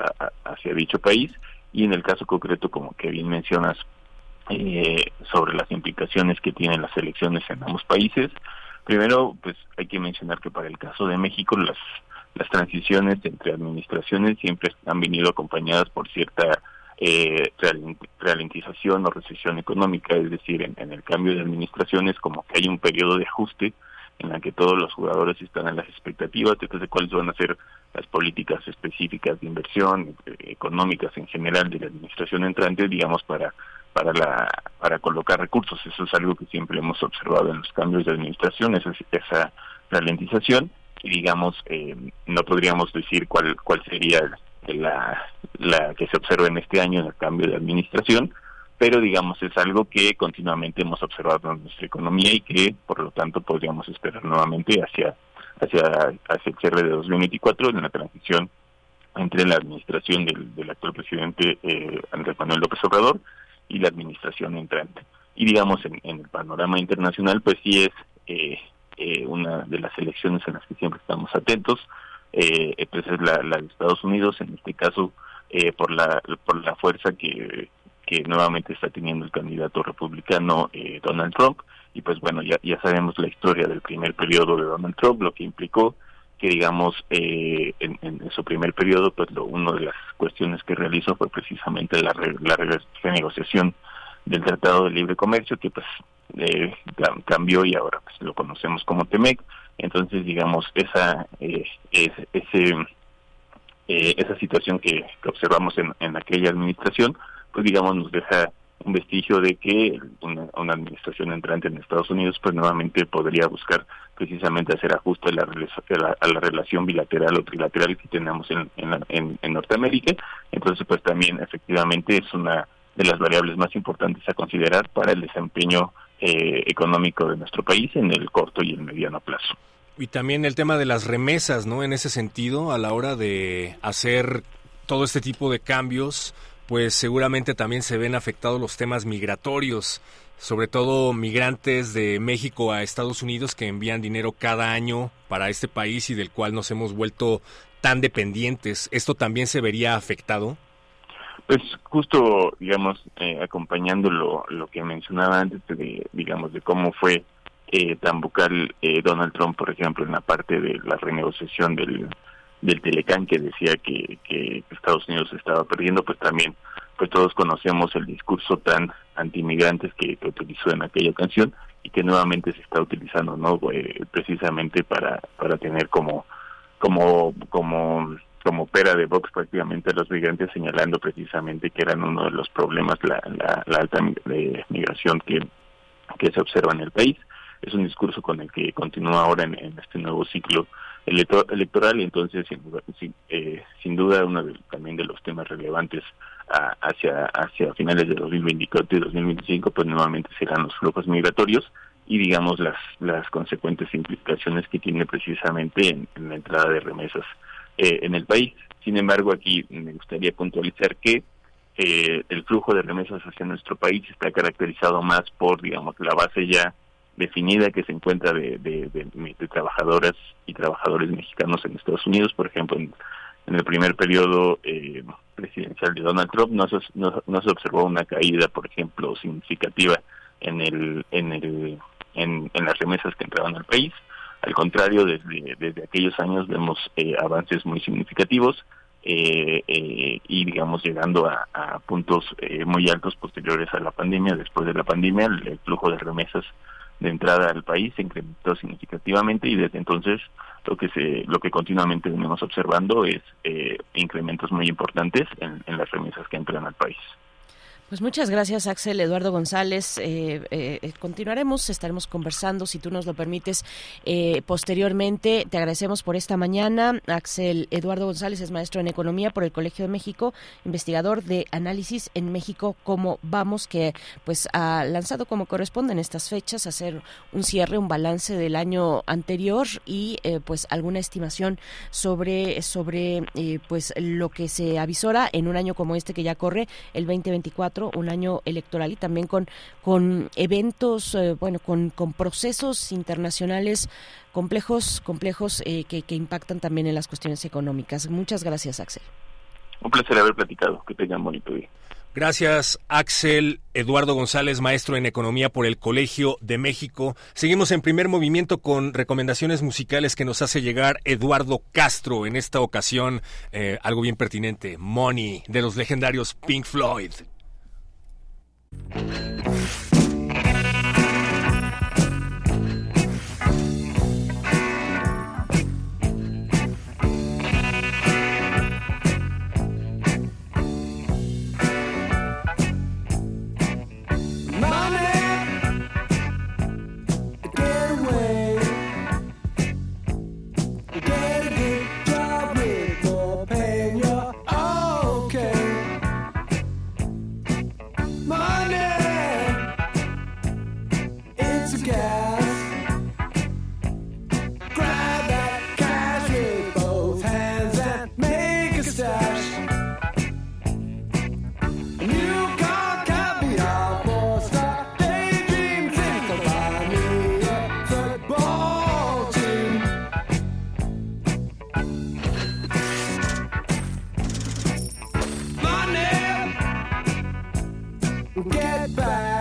hacia dicho país y en el caso concreto como que bien mencionas eh, sobre las implicaciones que tienen las elecciones en ambos países. Primero, pues hay que mencionar que para el caso de México las las transiciones entre administraciones siempre han venido acompañadas por cierta eh, ralentización o recesión económica, es decir, en, en, el cambio de administraciones como que hay un periodo de ajuste en la que todos los jugadores están en las expectativas de cuáles van a ser las políticas específicas de inversión eh, económicas en general de la administración entrante, digamos, para para la para colocar recursos. Eso es algo que siempre hemos observado en los cambios de administración, esa, esa ralentización. Y digamos, eh, no podríamos decir cuál cuál sería la, la que se observa en este año en el cambio de administración, pero digamos es algo que continuamente hemos observado en nuestra economía y que por lo tanto podríamos esperar nuevamente hacia hacia hacia el cierre de 2024 en la transición entre la administración del, del actual presidente eh, Andrés Manuel López Obrador y la administración entrante. Y digamos, en, el panorama internacional, pues sí es eh, eh, una de las elecciones en las que siempre estamos atentos. Eh, pues es la, de Estados Unidos, en este caso, eh, por, la, por la fuerza que, que nuevamente está teniendo el candidato republicano eh, Donald Trump. Y pues bueno, ya, ya sabemos la historia del primer periodo de Donald Trump, lo que implicó que digamos eh, en, su primer periodo pues lo, una de las cuestiones que realizó fue precisamente la, la renegociación del Tratado de Libre Comercio que pues eh, cambió y ahora pues lo conocemos como TEMEC entonces digamos esa eh, es, ese eh, esa situación que, que observamos en, en aquella administración pues digamos nos deja un vestigio de que una, una, administración entrante en Estados Unidos pues nuevamente podría buscar precisamente hacer ajuste a la, a la, relación bilateral o trilateral que tenemos en, en, en, Norteamérica. Entonces pues también efectivamente es una de las variables más importantes a considerar para el desempeño eh, económico de nuestro país en el corto y el mediano plazo. Y también el tema de las remesas, ¿no? En ese sentido, a la hora de hacer todo este tipo de cambios, pues seguramente también se ven afectados los temas migratorios, sobre todo migrantes de México a Estados Unidos que envían dinero cada año para este país y del cual nos hemos vuelto tan dependientes. ¿Esto también se vería afectado? Pues justo, digamos, eh, acompañando lo, que mencionaba antes de, digamos, de cómo fue eh, tan vocal eh, Donald Trump, por ejemplo, en la parte de la renegociación del, del Telecán que decía que, que Estados Unidos estaba perdiendo, pues también, pues todos conocemos el discurso tan antimigrantes que, que utilizó en aquella ocasión y que nuevamente se está utilizando, ¿no? Eh, precisamente para para tener como como como como pera de Vox prácticamente a los migrantes señalando precisamente que eran uno de los problemas la, la, alta migración que, que se observa en el país. Es un discurso con el que continúa ahora en, este nuevo ciclo electoral y entonces sin duda, sin, eh, sin duda uno también de los temas relevantes hacia hacia finales de 2024 y 2025 pues nuevamente serán los flujos migratorios y digamos las las consecuentes implicaciones que tiene precisamente en la entrada de remesas eh, en el país. Sin embargo, aquí me gustaría puntualizar que eh, el flujo de remesas hacia nuestro país está caracterizado más por, digamos, la base ya definida que se encuentra de, de, trabajadoras y trabajadores mexicanos en Estados Unidos. Por ejemplo, en, el primer periodo eh, presidencial de Donald Trump no se, no, se observó una caída, por ejemplo, significativa en el en el en las remesas que entraban al país. Al contrario, desde, desde aquellos años vemos eh, avances muy significativos eh, eh, y, digamos, llegando a, puntos muy altos posteriores a la pandemia. Después de la pandemia, el, flujo de remesas de entrada al país se incrementó significativamente y desde entonces lo que se lo que continuamente venimos observando es incrementos muy importantes en las remesas que entran al país. Pues muchas gracias, Axel Eduardo González. Eh, eh, continuaremos, estaremos conversando, si tú nos lo permites, eh, posteriormente. Te agradecemos por esta mañana. Axel Eduardo González es maestro en Economía por el Colegio de México, investigador de análisis en México, como vamos, que pues ha lanzado como corresponde en estas fechas, hacer un cierre, un balance del año anterior y pues alguna estimación sobre, sobre pues lo que se avisora en un año como este que ya corre, el 2024 un año electoral y también con, con eventos, eh, bueno, con, con procesos internacionales complejos, complejos eh, que, que impactan también en las cuestiones económicas. Muchas gracias, Axel. Un placer haber platicado. Que tengan bonito día. Gracias, Axel. Eduardo González, maestro en Economía por el Colegio de México. Seguimos en primer movimiento con recomendaciones musicales que nos hace llegar Eduardo Castro. En esta ocasión, eh, algo bien pertinente, Money, de los legendarios Pink Floyd. you get back.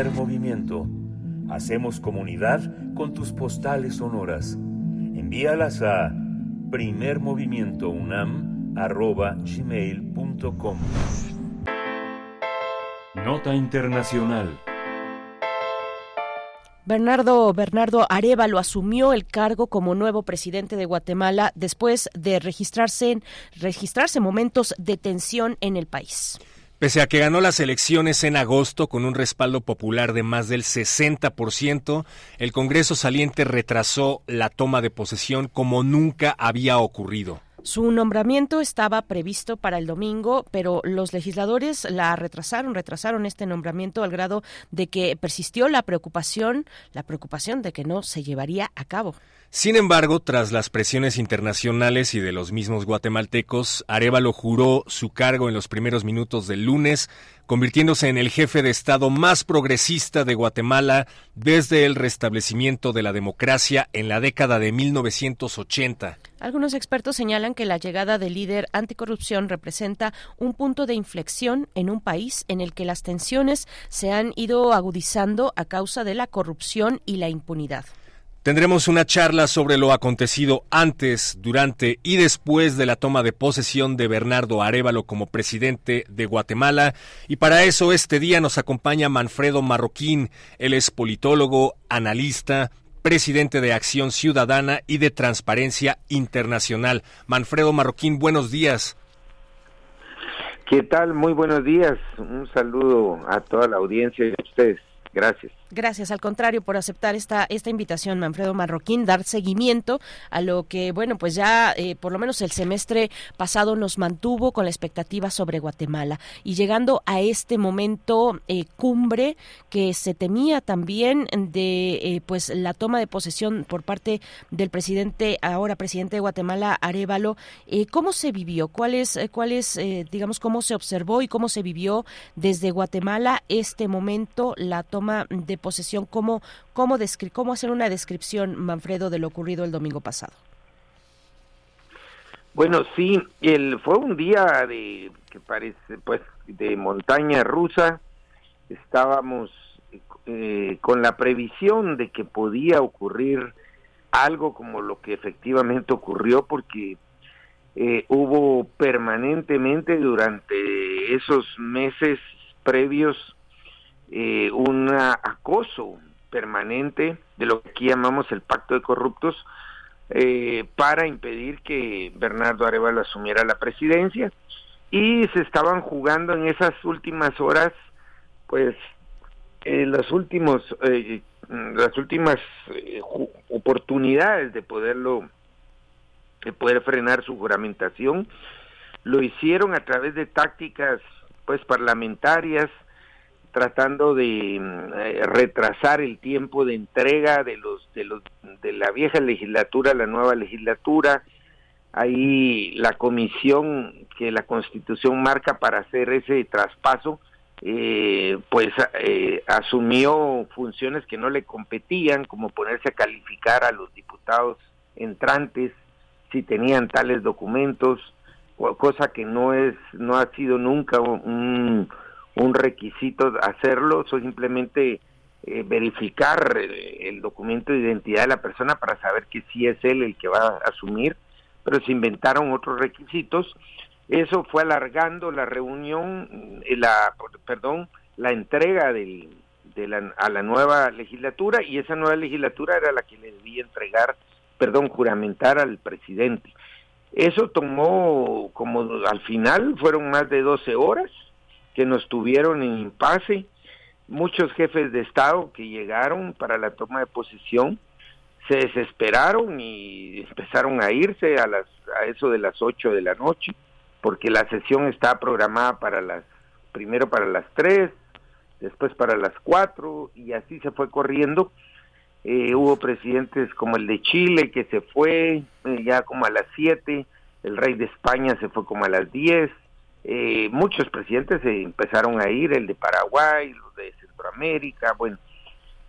Primer movimiento. Hacemos comunidad con tus postales sonoras. Envíalas a primermovimientounam.gmail.com Nota Internacional Bernardo Bernardo Arevalo asumió el cargo como nuevo presidente de Guatemala después de registrarse registrarse momentos de tensión en el país. Pese a que ganó las elecciones en agosto con un respaldo popular de más del 60%, el Congreso saliente retrasó la toma de posesión como nunca había ocurrido. Su nombramiento estaba previsto para el domingo, pero los legisladores la retrasaron, retrasaron este nombramiento al grado de que persistió la preocupación, la preocupación de que no se llevaría a cabo. Sin embargo, tras las presiones internacionales y de los mismos guatemaltecos, Arevalo juró su cargo en los primeros minutos del lunes, convirtiéndose en el jefe de Estado más progresista de Guatemala desde el restablecimiento de la democracia en la década de 1980. Algunos expertos señalan que la llegada del líder anticorrupción representa un punto de inflexión en un país en el que las tensiones se han ido agudizando a causa de la corrupción y la impunidad. Tendremos una charla sobre lo acontecido antes, durante y después de la toma de posesión de Bernardo Arevalo como presidente de Guatemala. Y para eso este día nos acompaña Manfredo Marroquín. Él es politólogo, analista, presidente de Acción Ciudadana y de Transparencia Internacional. Manfredo Marroquín, buenos días. ¿Qué tal? Muy buenos días. Un saludo a toda la audiencia y a ustedes. Gracias. Gracias, al contrario, por aceptar esta, esta invitación, Manfredo Marroquín, dar seguimiento a lo que, bueno, pues ya eh, por lo menos el semestre pasado nos mantuvo con la expectativa sobre Guatemala y llegando a este momento eh, cumbre que se temía también de eh, pues la toma de posesión por parte del presidente, ahora presidente de Guatemala, Arevalo, ¿cómo se vivió? ¿Cuál es, cuál es digamos, cómo se observó y cómo se vivió desde Guatemala este momento, la toma de posesión, ¿cómo, cómo, cómo hacer una descripción, Manfredo, de lo ocurrido el domingo pasado? Bueno, sí, el, fue un día de que parece pues de montaña rusa. Estábamos eh, con la previsión de que podía ocurrir algo como lo que efectivamente ocurrió, porque eh, hubo permanentemente durante esos meses previos eh, un acoso permanente de lo que aquí llamamos el pacto de corruptos eh, para impedir que Bernardo Arevalo asumiera la presidencia. Y se estaban jugando en esas últimas horas pues eh, últimos las últimas eh, oportunidades de poderlo de poder frenar su juramentación. Lo hicieron a través de tácticas pues parlamentarias tratando de mm, eh, retrasar el tiempo de entrega de los de los de la vieja legislatura a la nueva legislatura. Ahí la comisión que la constitución marca para hacer ese traspaso eh, pues eh, asumió funciones que no le competían como ponerse a calificar a los diputados entrantes si tenían tales documentos cosa que no es no ha sido nunca un un requisito hacerlo, simplemente eh, verificar eh, el, documento de identidad de la persona para saber que sí es él el que va a asumir, pero se inventaron otros requisitos. Eso fue alargando la reunión, eh, la, perdón, la entrega del, de la, a la nueva legislatura y esa nueva legislatura era la que le debía entregar, perdón, juramentar al presidente. Eso tomó como al final fueron más de 12 horas que nos tuvieron en impasse, muchos jefes de Estado que llegaron para la toma de posesión se desesperaron y empezaron a irse a, las, a eso de las 8 de la noche, porque la sesión está programada para las, primero para las 3, después para las 4, y así se fue corriendo. Eh, hubo presidentes como el de Chile que se fue eh, ya como a las 7, el rey de España se fue como a las 10, eh, muchos presidentes se empezaron a ir, el de Paraguay, los de Centroamérica, bueno,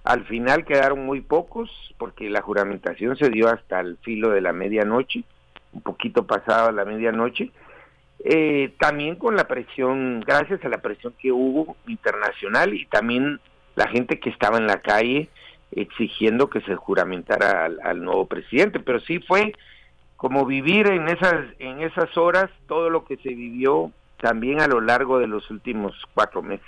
al final quedaron muy pocos porque la juramentación se dio hasta el filo de la medianoche, un poquito pasada la medianoche, eh, también con la presión, gracias a la presión que hubo internacional y también la gente que estaba en la calle exigiendo que se juramentara al, nuevo presidente, pero sí fue como vivir en esas en esas horas todo lo que se vivió también a lo largo de los últimos cuatro meses.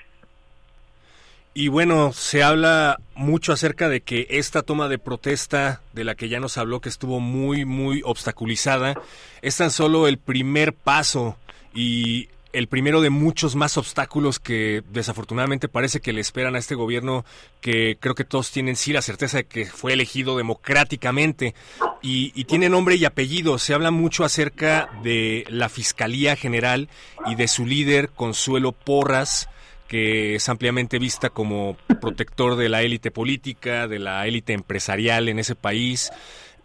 Y bueno, se habla mucho acerca de que esta toma de protesta de la que ya nos habló que estuvo muy muy obstaculizada es tan solo el primer paso y el primero de muchos más obstáculos que desafortunadamente parece que le esperan a este gobierno que creo que todos tienen sí la certeza de que fue elegido democráticamente y, tiene nombre y apellido. Se habla mucho acerca de la Fiscalía General y de su líder, Consuelo Porras, que es ampliamente vista como protector de la élite política, de la élite empresarial en ese país.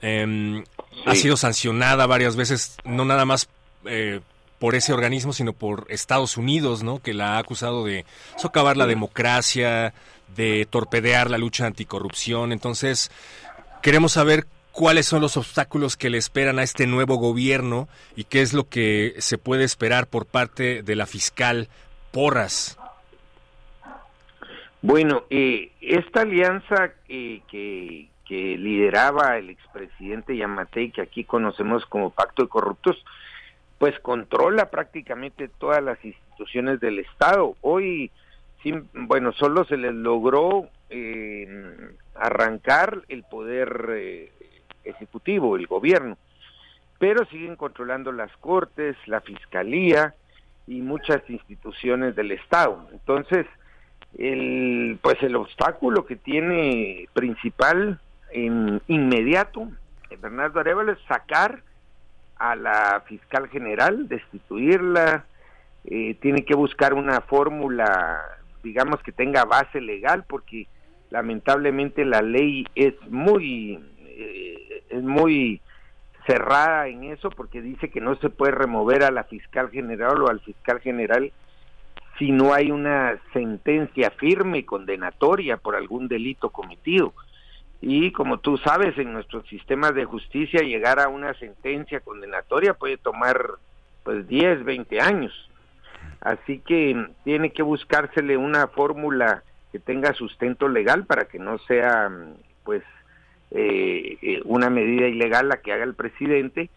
Em, ha sido sancionada varias veces, no nada más eh, por ese organismo, sino por Estados Unidos, ¿no? Que la ha acusado de socavar la democracia, de torpedear la lucha anticorrupción. Entonces, queremos saber cuáles son los obstáculos que le esperan a este nuevo gobierno y qué es lo que se puede esperar por parte de la fiscal Porras. Bueno, eh, esta alianza que, que lideraba el expresidente Yamatei, que aquí conocemos como Pacto de Corruptos, pues controla prácticamente todas las instituciones del Estado. Hoy, bueno, solo se les logró eh, arrancar el poder eh, ejecutivo, el gobierno, pero siguen controlando las cortes, la fiscalía y muchas instituciones del Estado. Entonces, el, pues el obstáculo que tiene principal en inmediato Bernardo Arevalo es sacar a la fiscal general, destituirla, eh, tiene que buscar una fórmula, digamos, que tenga base legal, porque lamentablemente la ley es muy, eh, es muy cerrada en eso, porque dice que no se puede remover a la fiscal general o al fiscal general si no hay una sentencia firme condenatoria por algún delito cometido y como tú sabes, en nuestros sistemas de justicia llegar a una sentencia condenatoria puede tomar pues 10, 20 años. Así que tiene que buscársele una fórmula que tenga sustento legal para que no sea pues eh, eh, una medida ilegal la que haga el presidente.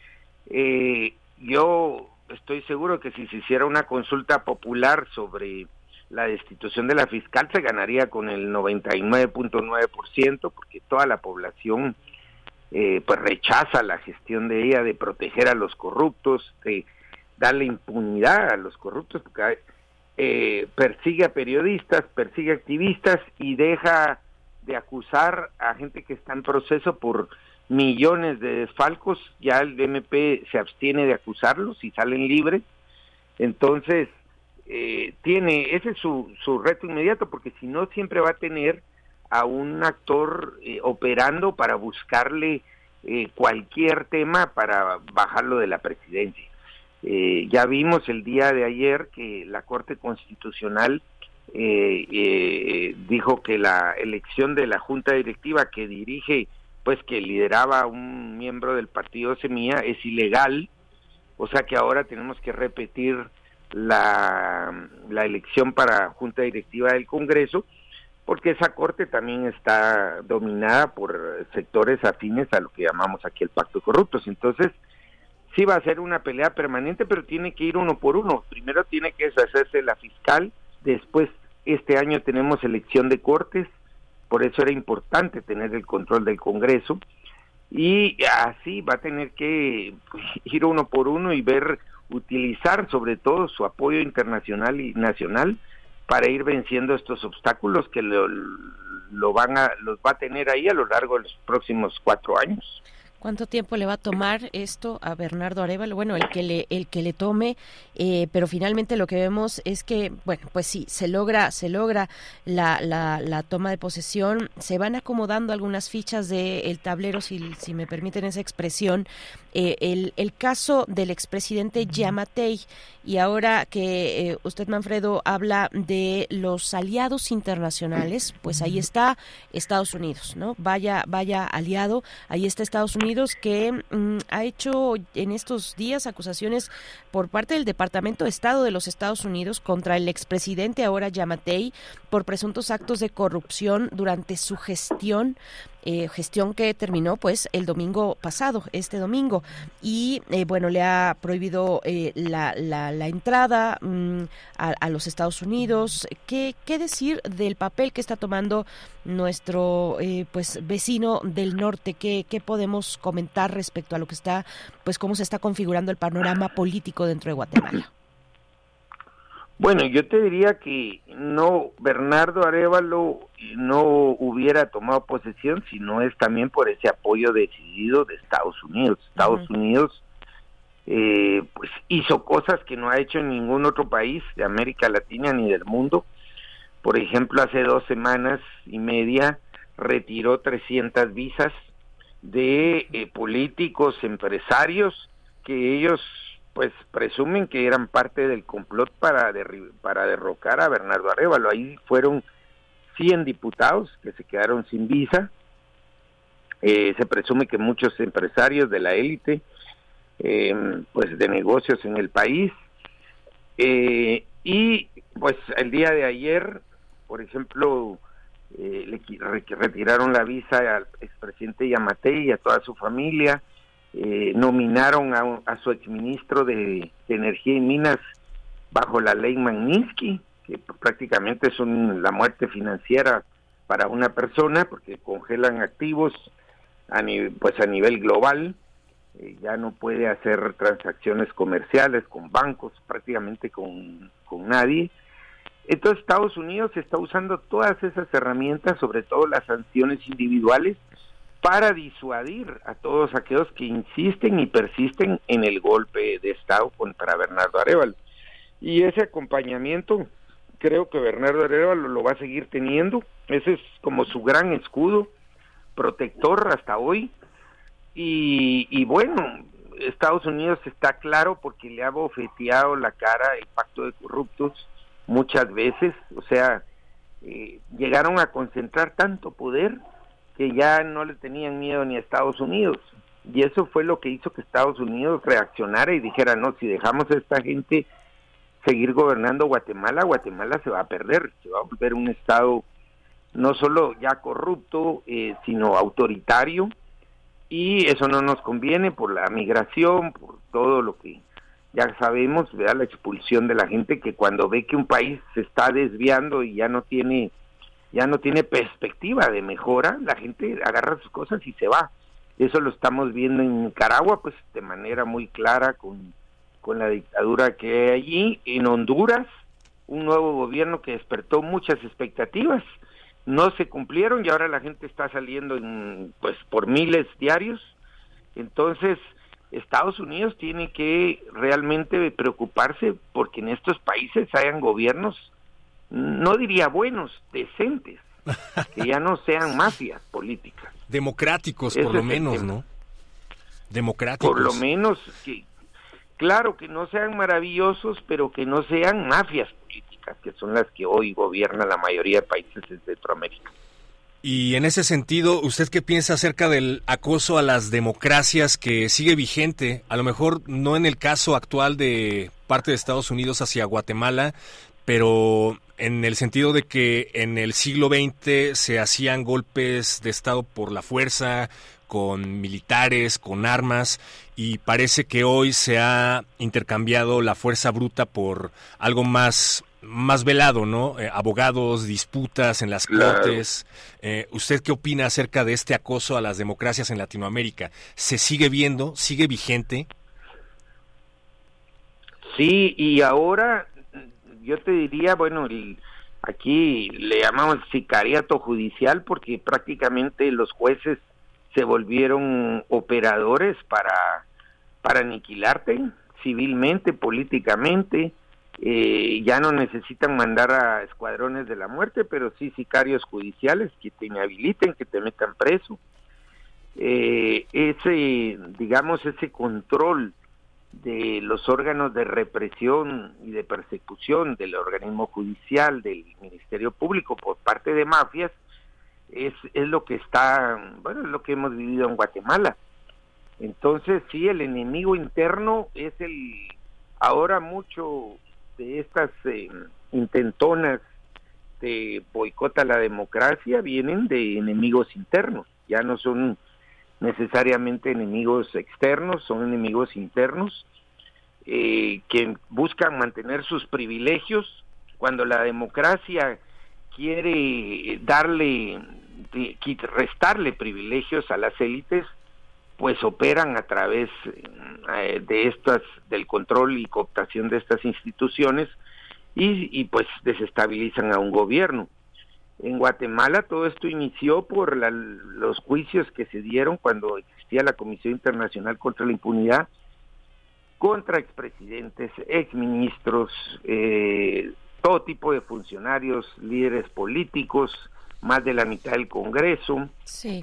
Eh, yo estoy seguro que si se hiciera una consulta popular sobre la destitución de la fiscal se ganaría con el 99.9% porque toda la población eh, pues rechaza la gestión de ella de proteger a los corruptos, de darle impunidad a los corruptos, porque eh, persigue a periodistas, persigue activistas y deja de acusar a gente que está en proceso por millones de desfalcos, ya el MP se abstiene de acusarlos y salen libres. Entonces, eh, tiene, ese es su, su reto inmediato, porque si no siempre va a tener a un actor eh, operando para buscarle eh, cualquier tema para bajarlo de la presidencia. ya vimos el día de ayer que la Corte Constitucional dijo que la elección de la Junta Directiva que dirige, pues que lideraba un miembro del partido Semilla, es ilegal, o sea que ahora tenemos que repetir la, la elección para junta directiva del Congreso, porque esa corte también está dominada por sectores afines a lo que llamamos aquí el pacto de corruptos. Entonces, sí va a ser una pelea permanente, pero tiene que ir uno por uno. Primero tiene que deshacerse la fiscal, después este año tenemos elección de cortes, por eso era importante tener el control del Congreso, y así va a tener que ir uno por uno y ver utilizar sobre todo su apoyo internacional y nacional para ir venciendo estos obstáculos que lo, lo van a los va a tener ahí a lo largo de los próximos cuatro años. ¿Cuánto tiempo le va a tomar esto a Bernardo Arevalo? Bueno, el que le, el que le tome, eh, pero finalmente lo que vemos es que, bueno, pues sí, se logra, se logra la, la, la toma de posesión, se van acomodando algunas fichas del tablero, si, si me permiten esa expresión, eh, el, el, caso del expresidente Yamatei y ahora que eh, usted, Manfredo, habla de los aliados internacionales, pues ahí está Estados Unidos, ¿no? Vaya, vaya aliado, ahí está Estados Unidos que mm, ha hecho en estos días acusaciones por parte del Departamento de Estado de los Estados Unidos contra el expresidente ahora Yamatei por presuntos actos de corrupción durante su gestión eh, gestión que terminó pues el domingo pasado, este domingo. Y eh, bueno, le ha prohibido eh, la, la, entrada mm, a, los Estados Unidos. ¿Qué, ¿Qué decir del papel que está tomando nuestro pues vecino del norte? ¿Qué, ¿Qué podemos comentar respecto a lo que está, pues cómo se está configurando el panorama político dentro de Guatemala? Bueno, yo te diría que no, Bernardo Arevalo no hubiera tomado posesión si no es también por ese apoyo decidido de Estados Unidos. Estados Unidos eh, pues hizo cosas que no ha hecho en ningún otro país de América Latina ni del mundo. Por ejemplo, hace dos semanas y media retiró 300 visas de eh, políticos, empresarios que ellos pues presumen que eran parte del complot para, para derrocar a Bernardo Arevalo. Ahí fueron 100 diputados que se quedaron sin visa. Eh, se presume que muchos empresarios de la élite, eh, pues de negocios en el país. Eh, y pues el día de ayer, por ejemplo, le retiraron la visa al expresidente Yamate y a toda su familia eh, nominaron a, a, su exministro de, Energía y Minas bajo la ley Magnitsky, que prácticamente es la muerte financiera para una persona porque congelan activos a, pues a nivel global, eh, ya no puede hacer transacciones comerciales con bancos, prácticamente con, con nadie. Entonces Estados Unidos está usando todas esas herramientas, sobre todo las sanciones individuales, para disuadir a todos aquellos que insisten y persisten en el golpe de Estado contra Bernardo Arevalo. Y ese acompañamiento creo que Bernardo Arevalo lo va a seguir teniendo, ese es como su gran escudo protector hasta hoy. Y, y bueno, Estados Unidos está claro porque le ha bofeteado la cara el pacto de corruptos muchas veces, o sea, eh, llegaron a concentrar tanto poder que ya no le tenían miedo ni a Estados Unidos. Y eso fue lo que hizo que Estados Unidos reaccionara y dijera, no, si dejamos a esta gente seguir gobernando Guatemala, Guatemala se va a perder, se va a volver un Estado no solo ya corrupto, eh, sino autoritario, y eso no nos conviene por la migración, por todo lo que ya sabemos, vea la expulsión de la gente que cuando ve que un país se está desviando y ya no tiene ya no tiene perspectiva de mejora, la gente agarra sus cosas y se va. Eso lo estamos viendo en Nicaragua, pues de manera muy clara con, con la dictadura que hay allí. En Honduras, un nuevo gobierno que despertó muchas expectativas, no se cumplieron y ahora la gente está saliendo en, pues por miles diarios. Entonces, Estados Unidos tiene que realmente preocuparse porque en estos países hayan gobiernos no diría buenos, decentes, que ya no sean mafias políticas. Democráticos, por lo menos, ¿no? Democráticos. Por lo menos, que, claro, que no sean maravillosos, pero que no sean mafias políticas, que son las que hoy gobiernan la mayoría de países de Centroamérica. Y en ese sentido, ¿usted qué piensa acerca del acoso a las democracias que sigue vigente? A lo mejor no en el caso actual de parte de Estados Unidos hacia Guatemala, pero en el sentido de que en el siglo XX se hacían golpes de Estado por la fuerza, con militares, con armas, y parece que hoy se ha intercambiado la fuerza bruta por algo más más velado, ¿no? Eh, abogados, disputas en las cortes. Eh, ¿Usted qué opina acerca de este acoso a las democracias en Latinoamérica? ¿Se sigue viendo? ¿Sigue vigente? Sí, y ahora yo te diría, bueno, aquí le llamamos sicariato judicial porque prácticamente los jueces se volvieron operadores para, para aniquilarte civilmente, políticamente, eh, ya no necesitan mandar a escuadrones de la muerte, pero sí sicarios judiciales que te inhabiliten, que te metan preso. Eh, ese, digamos, ese control de los órganos de represión y de persecución del organismo judicial, del Ministerio Público por parte de mafias, es, es lo que está, bueno, es lo que hemos vivido en Guatemala. Entonces, sí, el enemigo interno es el, ahora mucho de estas eh, intentonas de boicota a la democracia vienen de enemigos internos, ya no son necesariamente enemigos externos, son enemigos internos eh, que buscan mantener sus privilegios cuando la democracia quiere darle, restarle privilegios a las élites, pues operan a través eh, de estas, del control y cooptación de estas instituciones y, pues desestabilizan a un gobierno. En Guatemala todo esto inició por los juicios que se dieron cuando existía la Comisión Internacional contra la Impunidad contra expresidentes, exministros, eh, todo tipo de funcionarios, líderes políticos, más de la mitad del Congreso,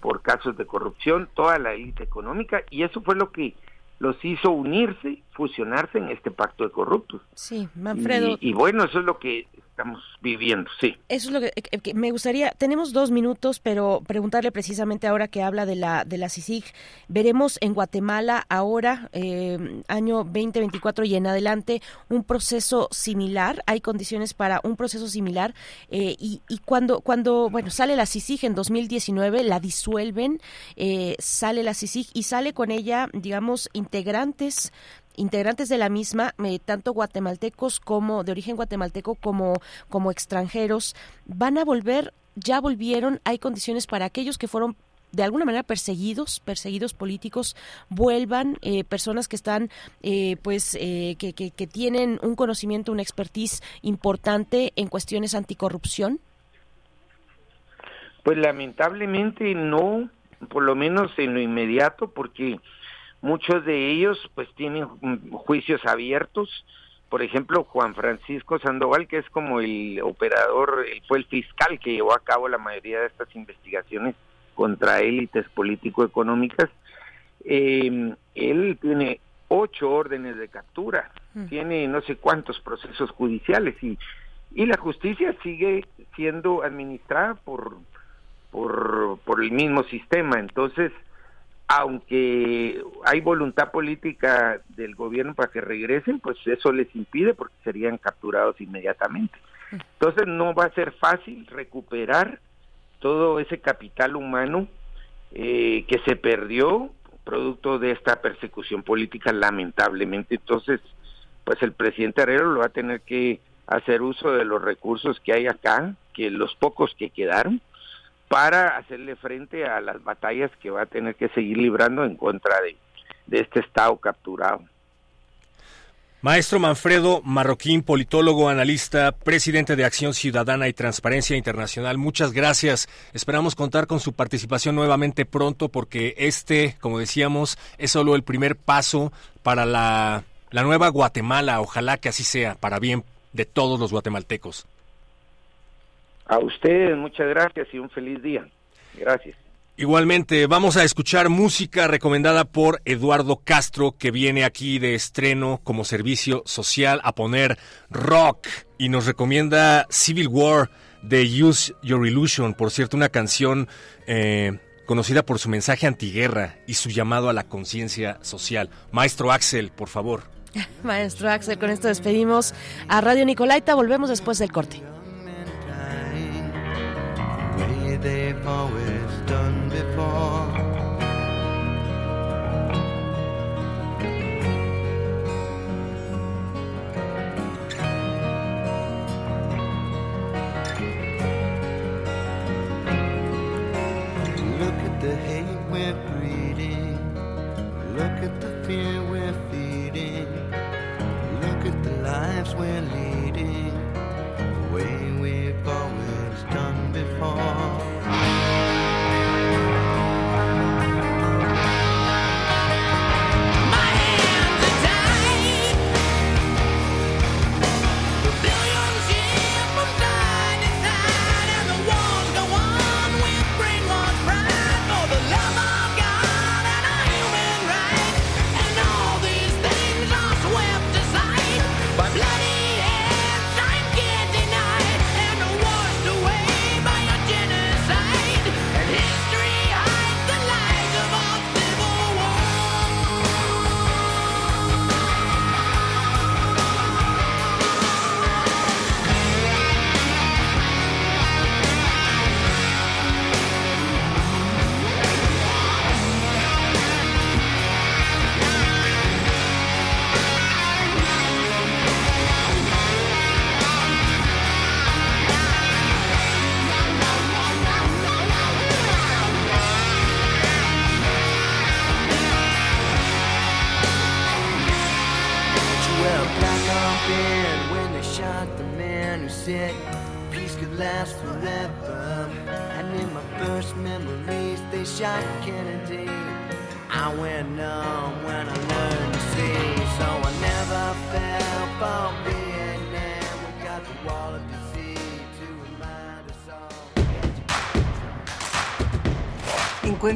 por casos de corrupción, toda la élite económica, y eso fue lo que los hizo unirse, fusionarse en este pacto de corruptos. Sí, Manfredo. y bueno, eso es lo que estamos viviendo, sí. Eso es lo que, me gustaría, tenemos dos minutos, pero preguntarle precisamente ahora que habla de la de la CICIG, veremos en Guatemala ahora, eh, año 2024 y en adelante, un proceso similar, hay condiciones para un proceso similar, eh, y, y, cuando, cuando, bueno, sale la CICIG en 2019, la disuelven, eh, sale la CICIG y sale con ella, digamos, integrantes integrantes de la misma, eh, tanto guatemaltecos como de origen guatemalteco como, como extranjeros, van a volver, ya volvieron, hay condiciones para aquellos que fueron de alguna manera perseguidos, perseguidos políticos, vuelvan, eh, personas que están, eh, pues, que, que, que, tienen un conocimiento, una expertise importante en cuestiones anticorrupción? Pues lamentablemente no, por lo menos en lo inmediato, porque Muchos de ellos pues tienen juicios abiertos. Por ejemplo, Juan Francisco Sandoval, que es como el operador, fue el fiscal que llevó a cabo la mayoría de estas investigaciones contra élites político-económicas. Eh, él tiene ocho órdenes de captura, mm. tiene no sé cuántos procesos judiciales y, y la justicia sigue siendo administrada por, por, por el mismo sistema. Entonces, aunque hay voluntad política del gobierno para que regresen, pues eso les impide porque serían capturados inmediatamente. Entonces no va a ser fácil recuperar todo ese capital humano eh, que se perdió producto de esta persecución política lamentablemente. Entonces, pues el presidente Arrero lo va a tener que hacer uso de los recursos que hay acá, que los pocos que quedaron, para hacerle frente a las batallas que va a tener que seguir librando en contra de, este Estado capturado. Maestro Manfredo Marroquín, politólogo, analista, presidente de Acción Ciudadana y Transparencia Internacional, muchas gracias. Esperamos contar con su participación nuevamente pronto porque este, como decíamos, es solo el primer paso para la, la nueva Guatemala. Ojalá que así sea, para bien de todos los guatemaltecos. A ustedes muchas gracias y un feliz día. Gracias. Igualmente, vamos a escuchar música recomendada por Eduardo Castro, que viene aquí de estreno como servicio social a poner rock y nos recomienda Civil War de Use Your Illusion, por cierto, una canción eh, conocida por su mensaje antiguerra y su llamado a la conciencia social. Maestro Axel, por favor. Maestro Axel, con esto despedimos a Radio Nicolaita, volvemos después del corte. They've always done before. Look at the hate we're breeding. Look at the fear we're feeding. Look at the lives we're leading.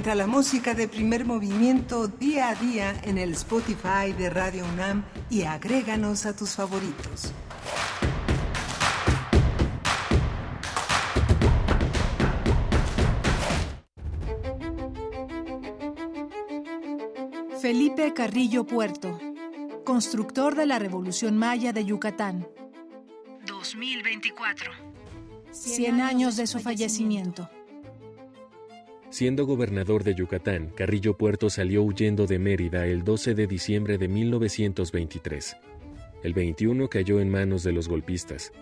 Encuentra la música de primer movimiento día a día en el Spotify de Radio UNAM y agréganos a tus favoritos. Felipe Carrillo Puerto, constructor de la Revolución Maya de Yucatán. 2024. 100 años de su fallecimiento. Siendo gobernador de Yucatán, Carrillo Puerto salió huyendo de Mérida el 12 de diciembre de 1923. El 21 cayó en manos de los golpistas.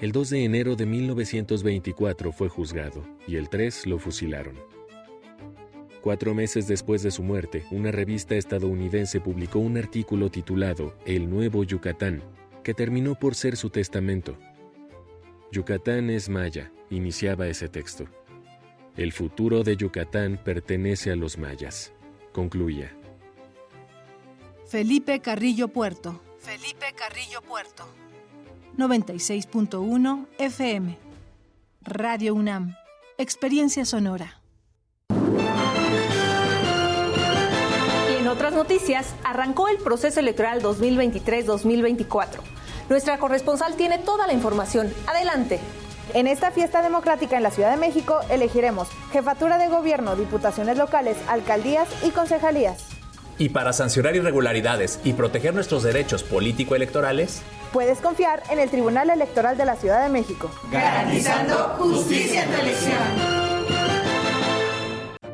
El 2 de enero de 1924 fue juzgado y el 3 lo fusilaron. Cuatro meses después de su muerte, una revista estadounidense publicó un artículo titulado El Nuevo Yucatán, que terminó por ser su testamento. Yucatán es maya, iniciaba ese texto. El futuro de Yucatán pertenece a los mayas, concluía. Felipe Carrillo Puerto. Felipe Carrillo Puerto. 96.1 FM. Radio UNAM. Experiencia sonora. Y en otras noticias, arrancó el proceso electoral 2023-2024. Nuestra corresponsal tiene toda la información. Adelante. En esta fiesta democrática en la Ciudad de México elegiremos jefatura de gobierno, diputaciones locales, alcaldías y concejalías. Y para sancionar irregularidades y proteger nuestros derechos político-electorales, Puedes confiar en el Tribunal Electoral de la Ciudad de México. Garantizando justicia en tu elección.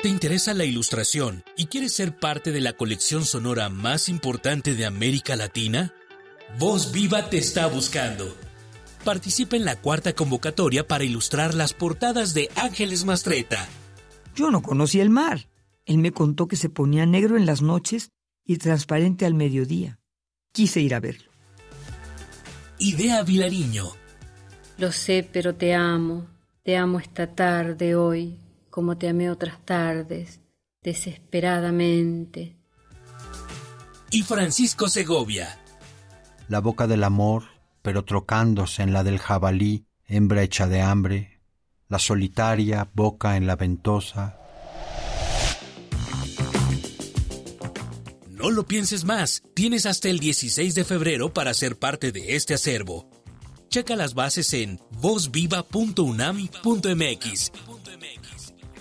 ¿Te interesa la ilustración y quieres ser parte de la colección sonora más importante de América Latina? Voz Viva te está buscando. Participa en la cuarta convocatoria para ilustrar las portadas de Ángeles Mastreta. Yo no conocí el mar. Él me contó que se ponía negro en las noches y transparente al mediodía. Quise ir a verlo. Idea Vilariño. Lo sé, pero te amo. Te amo esta tarde, hoy, como te amé otras tardes, desesperadamente. Y Francisco Segovia. La boca del amor, pero trocándose en la del jabalí, hembra hecha de hambre, la solitaria boca en la ventosa. No lo pienses más, tienes hasta el 16 de febrero para ser parte de este acervo. Checa las bases en vozviva.unam.mx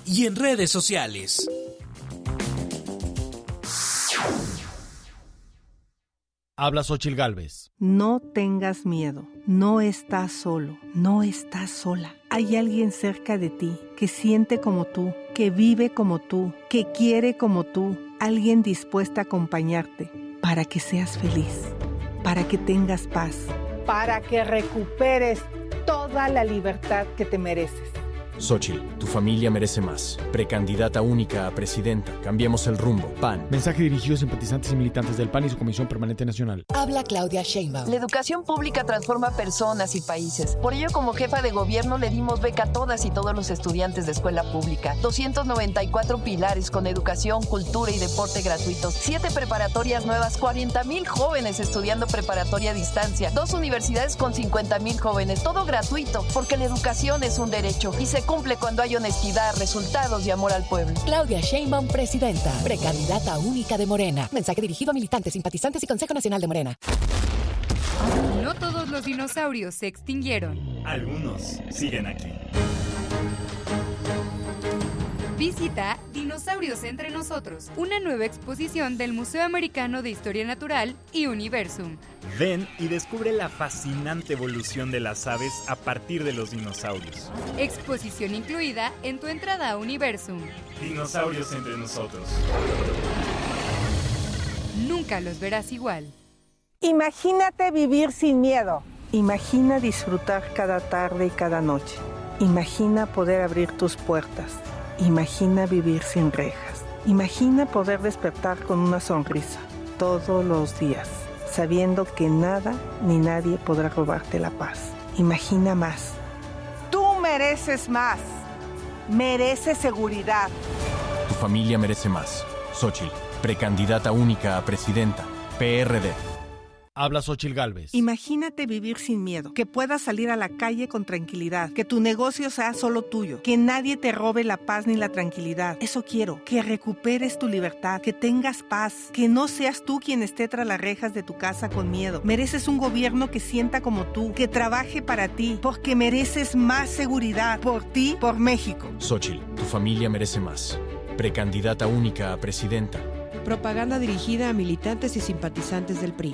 y en redes sociales. Habla Xochil Gálvez. No tengas miedo, no estás solo, no estás sola. Hay alguien cerca de ti que siente como tú, que vive como tú, que quiere como tú, alguien dispuesta a acompañarte para que seas feliz, para que tengas paz, para que recuperes toda la libertad que te mereces. Xochitl, tu familia merece más. Precandidata única a presidenta. Cambiemos el rumbo. PAN. Mensaje dirigido a simpatizantes y militantes del PAN y su Comisión Permanente Nacional. Habla Claudia Sheinbaum. La educación pública transforma personas y países. Por ello, como jefa de gobierno, le dimos beca a todas y todos los estudiantes de escuela pública. 294 pilares con educación, cultura y deporte gratuitos. Siete preparatorias nuevas, 40 mil jóvenes estudiando preparatoria a distancia. Dos universidades con 50 mil jóvenes. Todo gratuito, porque la educación es un derecho y se cumple cuando hay honestidad, resultados y amor al pueblo. Claudia Sheinbaum, presidenta. Precandidata única de Morena. Mensaje dirigido a militantes, simpatizantes y Consejo Nacional de Morena. No todos los dinosaurios se extinguieron. Algunos siguen aquí. Visita Dinosaurios entre nosotros, una nueva exposición del Museo Americano de Historia Natural y Universum. Ven y descubre la fascinante evolución de las aves a partir de los dinosaurios. Exposición incluida en tu entrada a Universum. Dinosaurios entre nosotros. Nunca los verás igual. Imagínate vivir sin miedo. Imagina disfrutar cada tarde y cada noche. Imagina poder abrir tus puertas Imagina vivir sin rejas. Imagina poder despertar con una sonrisa todos los días, sabiendo que nada ni nadie podrá robarte la paz. Imagina más. Tú mereces más. Mereces seguridad. Tu familia merece más. Xochitl, precandidata única a presidenta. PRD. Habla Xochil Gálvez. Imagínate vivir sin miedo, que puedas salir a la calle con tranquilidad, que tu negocio sea solo tuyo, que nadie te robe la paz ni la tranquilidad. Eso quiero, que recuperes tu libertad, que tengas paz, que no seas tú quien esté tras las rejas de tu casa con miedo. Mereces un gobierno que sienta como tú, que trabaje para ti, porque mereces más seguridad por ti, por México. Xochitl, tu familia merece más. Precandidata única a presidenta. Propaganda dirigida a militantes y simpatizantes del PRI.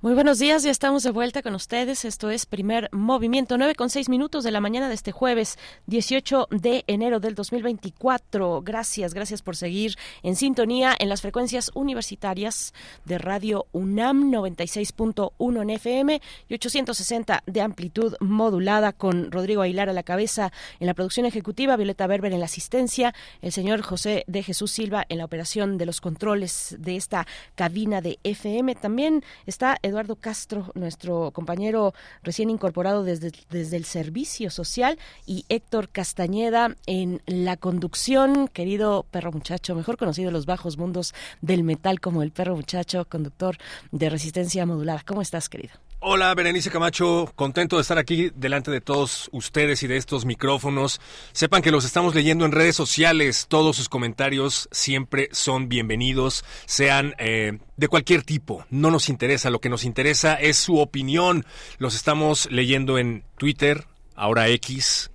Muy buenos días, ya estamos de vuelta con ustedes. Esto es primer movimiento, 9 con 6 minutos de la mañana de este jueves 18 de enero del 2024. Gracias, gracias por seguir en sintonía en las frecuencias universitarias de Radio UNAM 96.1 en FM y 860 de amplitud modulada con Rodrigo Aguilar a la cabeza en la producción ejecutiva, Violeta Berber en la asistencia, el señor José de Jesús Silva en la operación de los controles de esta cabina de FM. También está Eduardo Castro, nuestro compañero recién incorporado desde, desde el Servicio Social, y Héctor Castañeda en la conducción, querido perro muchacho, mejor conocido en los bajos mundos del metal como el perro muchacho, conductor de resistencia modulada. ¿Cómo estás, querido? Hola, Berenice Camacho, contento de estar aquí delante de todos ustedes y de estos micrófonos. Sepan que los estamos leyendo en redes sociales, todos sus comentarios siempre son bienvenidos, sean eh, de cualquier tipo, no nos interesa, lo que nos interesa es su opinión. Los estamos leyendo en Twitter, ahora X,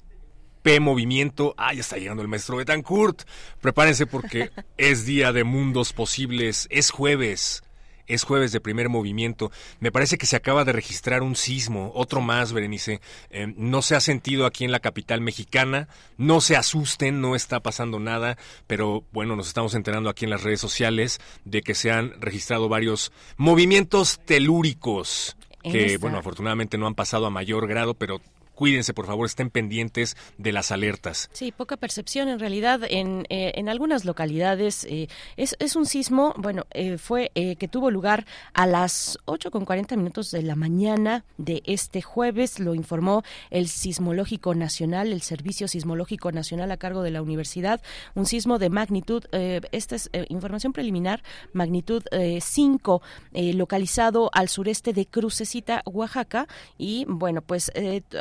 P Movimiento. Ah, ya está llegando el maestro Betancourt. Prepárense porque es día de mundos posibles, es jueves. Es jueves de primer movimiento. Me parece que se acaba de registrar un sismo, otro más, Berenice. Eh, no se ha sentido aquí en la capital mexicana. No se asusten, no está pasando nada. Pero bueno, nos estamos enterando aquí en las redes sociales de que se han registrado varios movimientos telúricos que, bueno, afortunadamente no han pasado a mayor grado, pero cuídense, por favor, estén pendientes de las alertas. Sí, poca percepción en realidad en, eh, en algunas localidades. Eh, es, es, un sismo, bueno, eh, fue que tuvo lugar a las 8 con 40 minutos de la mañana de este jueves, lo informó el Sismológico Nacional, el Servicio Sismológico Nacional a cargo de la universidad, un sismo de magnitud, esta es información preliminar, magnitud 5, localizado al sureste de Crucecita, Oaxaca, y bueno, pues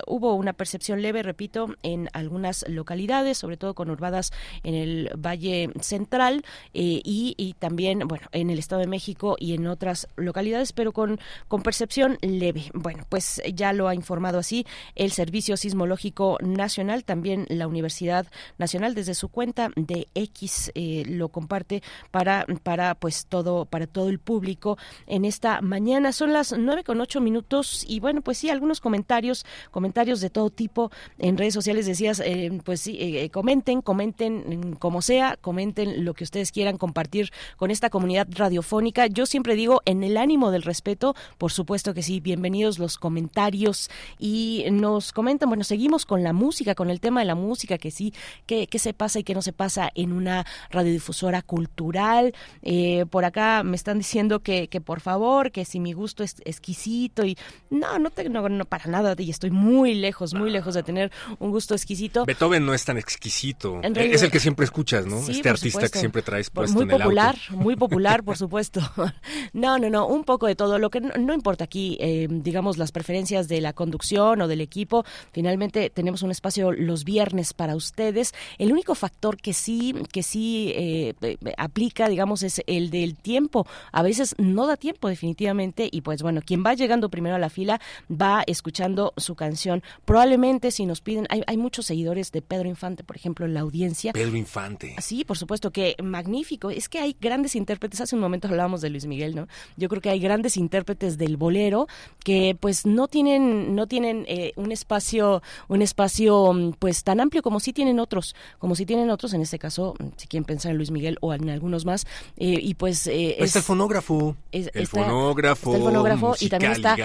hubo Hubo una percepción leve, repito, en algunas localidades, sobre todo conurbadas en el Valle Central eh, y, también, bueno, en el Estado de México y en otras localidades, pero con, con percepción leve. Bueno, pues ya lo ha informado así el Servicio Sismológico Nacional, también la Universidad Nacional desde su cuenta de X eh, lo comparte para, para pues todo, para todo el público en esta mañana. Son las nueve con ocho minutos y bueno, pues sí, algunos comentarios, comentarios de todo tipo en redes sociales. Decías, eh, pues sí, eh, comenten, comenten como sea, comenten lo que ustedes quieran compartir con esta comunidad radiofónica. Yo siempre digo, en el ánimo del respeto, por supuesto que sí, bienvenidos los comentarios y nos comentan, bueno, seguimos con la música, con el tema de la música, que sí, que, se pasa y que no se pasa en una radiodifusora cultural. Eh, por acá me están diciendo que, que por favor, que si mi gusto es exquisito y no, no, tengo no, para nada, y estoy muy lejos, muy lejos de tener un gusto exquisito. Beethoven no es tan exquisito. es el que siempre escuchas, ¿no? este artista que siempre traes puesto muy en el popular, auto. Muy popular, por supuesto. no, no, no, un poco de todo. Lo que no, importa aquí, eh, digamos, las preferencias de la conducción o del equipo. Finalmente tenemos un espacio los viernes para ustedes. El único factor que sí, que sí eh, aplica, digamos, es el del tiempo. A veces no da tiempo definitivamente y pues bueno, quien va llegando primero a la fila va escuchando su canción. Probablemente si nos piden, hay, hay muchos seguidores de Pedro Infante, por ejemplo, en la audiencia. Pedro Infante. Sí, por supuesto que magnífico. Es que hay grandes intérpretes. Hace un momento hablábamos de Luis Miguel, ¿no? Yo creo que hay grandes intérpretes del bolero que pues no tienen no tienen eh, un espacio un espacio pues tan amplio como sí tienen otros, como si tienen otros en este caso, si quieren pensar en Luis Miguel o en algunos más eh, y pues eh, es, el fonógrafo. el fonógrafo. el fonógrafo y también está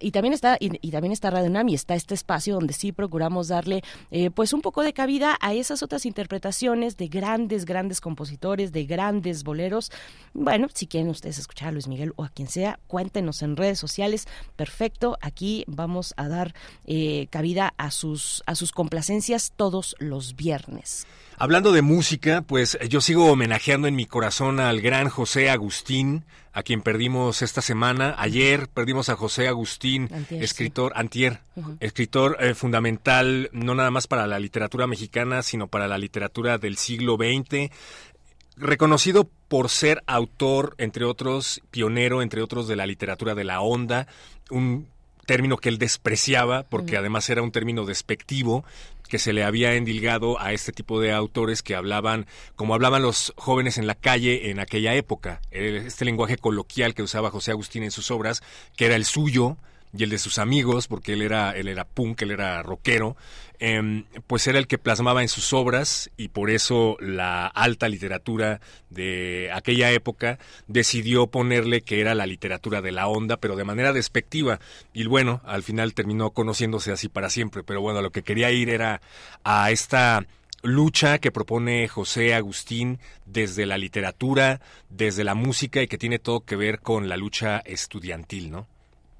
y también está y, también está Radio Nam y está este espacio donde sí procuramos darle eh, pues un poco de cabida a esas otras interpretaciones de grandes grandes compositores, de grandes boleros. Bueno, si quieren ustedes escuchar a Luis Miguel o a quien sea, cuéntenos en redes sociales. Perfecto, aquí vamos a dar eh, cabida a sus a sus complacencias todos los viernes. Hablando de música, pues yo sigo homenajeando en mi corazón al gran José Agustín, a quien perdimos esta semana. Ayer perdimos a José Agustín, escritor, antier, escritor eh, fundamental no nada más para la literatura mexicana, sino para la literatura del siglo XX. Reconocido por ser autor, entre otros, pionero, entre otros, de la literatura de la onda, un término que él despreciaba porque además era un término despectivo que se le había endilgado a este tipo de autores que hablaban como hablaban los jóvenes en la calle en aquella época. Este lenguaje coloquial que usaba José Agustín en sus obras, que era el suyo, y el de sus amigos, porque él era, él era punk, él era rockero, em, pues era el que plasmaba en sus obras y por eso la alta literatura de aquella época decidió ponerle que era la literatura de la onda, pero de manera despectiva. Y bueno, al final terminó conociéndose así para siempre, pero bueno, lo que quería ir era a esta lucha que propone José Agustín desde la literatura, desde la música y que tiene todo que ver con la lucha estudiantil, ¿no?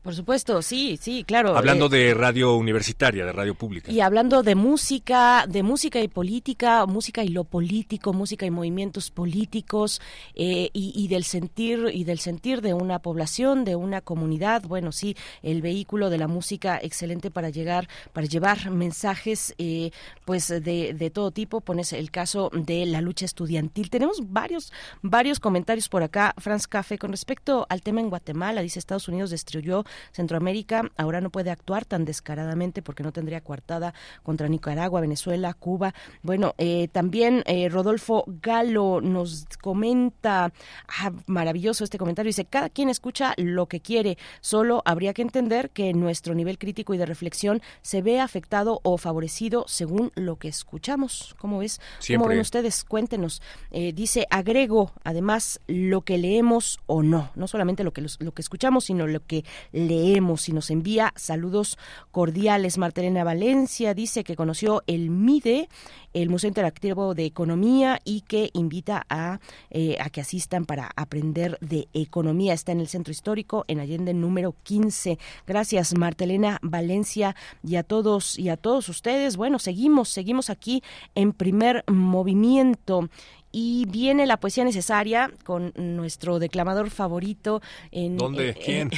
Por supuesto, sí, sí, claro. Hablando eh, de radio universitaria, de radio pública. Y hablando de música, de música y política, música y lo político, música y movimientos políticos, eh, y, del sentir y del sentir de una población, de una comunidad. Bueno, sí, el vehículo de la música excelente para llegar, para llevar mensajes, eh, pues de, de todo tipo. Pones el caso de la lucha estudiantil. Tenemos varios, varios comentarios por acá, Franz Café, con respecto al tema en Guatemala. Dice Estados Unidos destruyó Centroamérica ahora no puede actuar tan descaradamente porque no tendría coartada contra Nicaragua, Venezuela, Cuba. Bueno, eh, también eh, Rodolfo Galo nos comenta, ah, maravilloso este comentario, dice, cada quien escucha lo que quiere, solo habría que entender que nuestro nivel crítico y de reflexión se ve afectado o favorecido según lo que escuchamos. ¿Cómo ves? ¿Cómo ven ustedes? Cuéntenos. Eh, dice, agrego además lo que leemos o no, no solamente lo que, lo que escuchamos, sino lo que leemos y nos envía saludos cordiales. Martelena Valencia dice que conoció el MIDE, el Museo Interactivo de Economía, y que invita a, eh, a que asistan para aprender de economía. Está en el Centro Histórico, en Allende número 15. Gracias, Martelena Valencia, y a todos y a todos ustedes. Bueno, seguimos, seguimos aquí en primer movimiento y viene la poesía necesaria con nuestro declamador favorito. En, ¿Dónde? ¿Quién?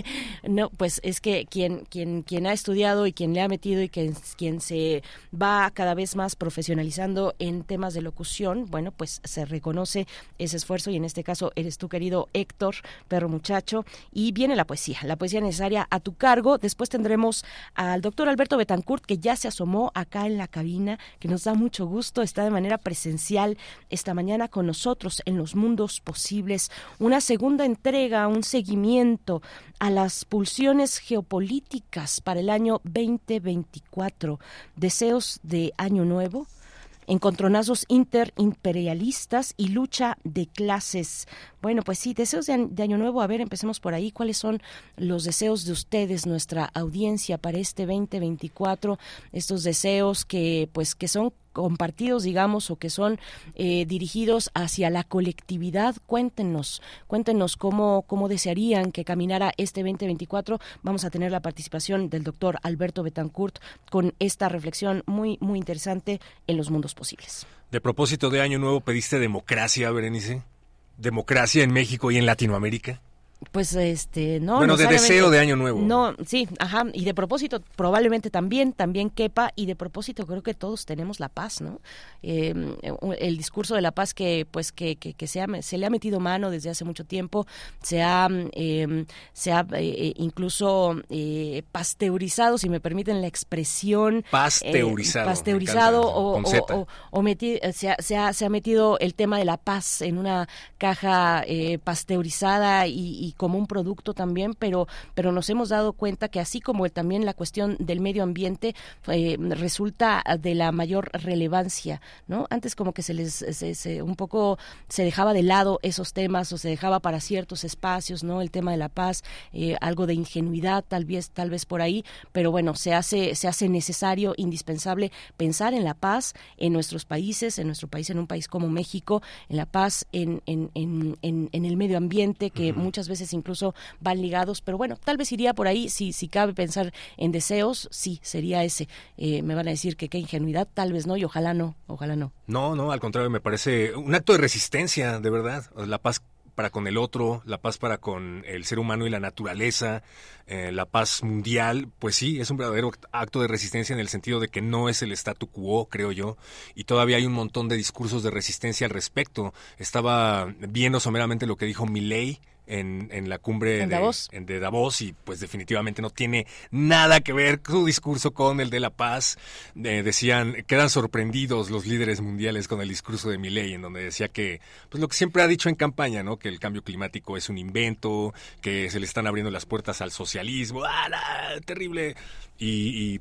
no, pues es que quien, quien, quien ha estudiado y quien le ha metido y quien, quien se va cada vez más profesionalizando en temas de locución, bueno, pues se reconoce ese esfuerzo y en este caso eres tú, querido Héctor, perro muchacho, y viene la poesía, la poesía necesaria a tu cargo. Después tendremos al doctor Alberto Betancourt, que ya se asomó acá en la cabina, que nos da mucho gusto, está de manera presencial esta mañana con nosotros en los mundos posibles, una segunda entrega, un seguimiento a las pulsiones geopolíticas para el año 2024, deseos de año nuevo encontronazos interimperialistas y lucha de clases. Bueno, pues sí, deseos de, de, Año Nuevo. A ver, empecemos por ahí. ¿Cuáles son los deseos de ustedes, nuestra audiencia para este 2024? Estos deseos que, pues, que son compartidos, digamos, o que son eh, dirigidos hacia la colectividad. Cuéntenos, cuéntenos cómo, cómo desearían que caminara este 2024. Vamos a tener la participación del doctor Alberto Betancourt con esta reflexión muy, muy interesante en los mundos posibles. De propósito de Año Nuevo, ¿pediste democracia, Berenice? ¿Democracia en México y en Latinoamérica? Pues este, no. Bueno, de deseo de año nuevo. No, sí, ajá. Y de propósito, probablemente también, también quepa. Y de propósito, creo que todos tenemos la paz, ¿no? Em, el discurso de la paz que, pues, que, que, se, se, le ha metido mano desde hace mucho tiempo, se ha, em, se ha eh, eh, incluso eh, pasteurizado, si me permiten la expresión. Pasteurizado. pasteurizado o, o, o, se, ha, se, ha, se, ha, metido el tema de la paz en una caja pasteurizada y y como un producto también, pero, pero nos hemos dado cuenta que así como también la cuestión del medio ambiente eh, resulta de la mayor relevancia, ¿no? Antes como que se les, se, un poco se dejaba de lado esos temas o se dejaba para ciertos espacios, ¿no? El tema de la paz, eh, algo de ingenuidad tal vez, tal vez por ahí, pero bueno, se hace, se hace necesario, indispensable pensar en la paz en nuestros países, en nuestro país, en un país como México, en la paz en, en, en, en el medio ambiente, que muchas veces incluso van ligados, pero bueno, tal vez iría por ahí, si, si cabe pensar en deseos, sí, sería ese. Eh, me van a decir que qué ingenuidad, tal vez no, y ojalá no, ojalá no. No, no, al contrario, me parece un acto de resistencia, de verdad. La paz para con el otro, la paz para con el ser humano y la naturaleza, eh, la paz mundial, pues sí, es un verdadero acto de resistencia en el sentido de que no es el statu quo, creo yo, y todavía hay un montón de discursos de resistencia al respecto. Estaba viendo someramente lo que dijo Milley, en, en la cumbre de, Davos. de Davos y pues definitivamente no tiene nada que ver su discurso con el de la paz. decían, quedan sorprendidos los líderes mundiales con el discurso de Milley, en donde decía que, pues lo que siempre ha dicho en campaña, ¿no? Que el cambio climático es un invento, que se le están abriendo las puertas al socialismo, ¡ah, terrible! Y, y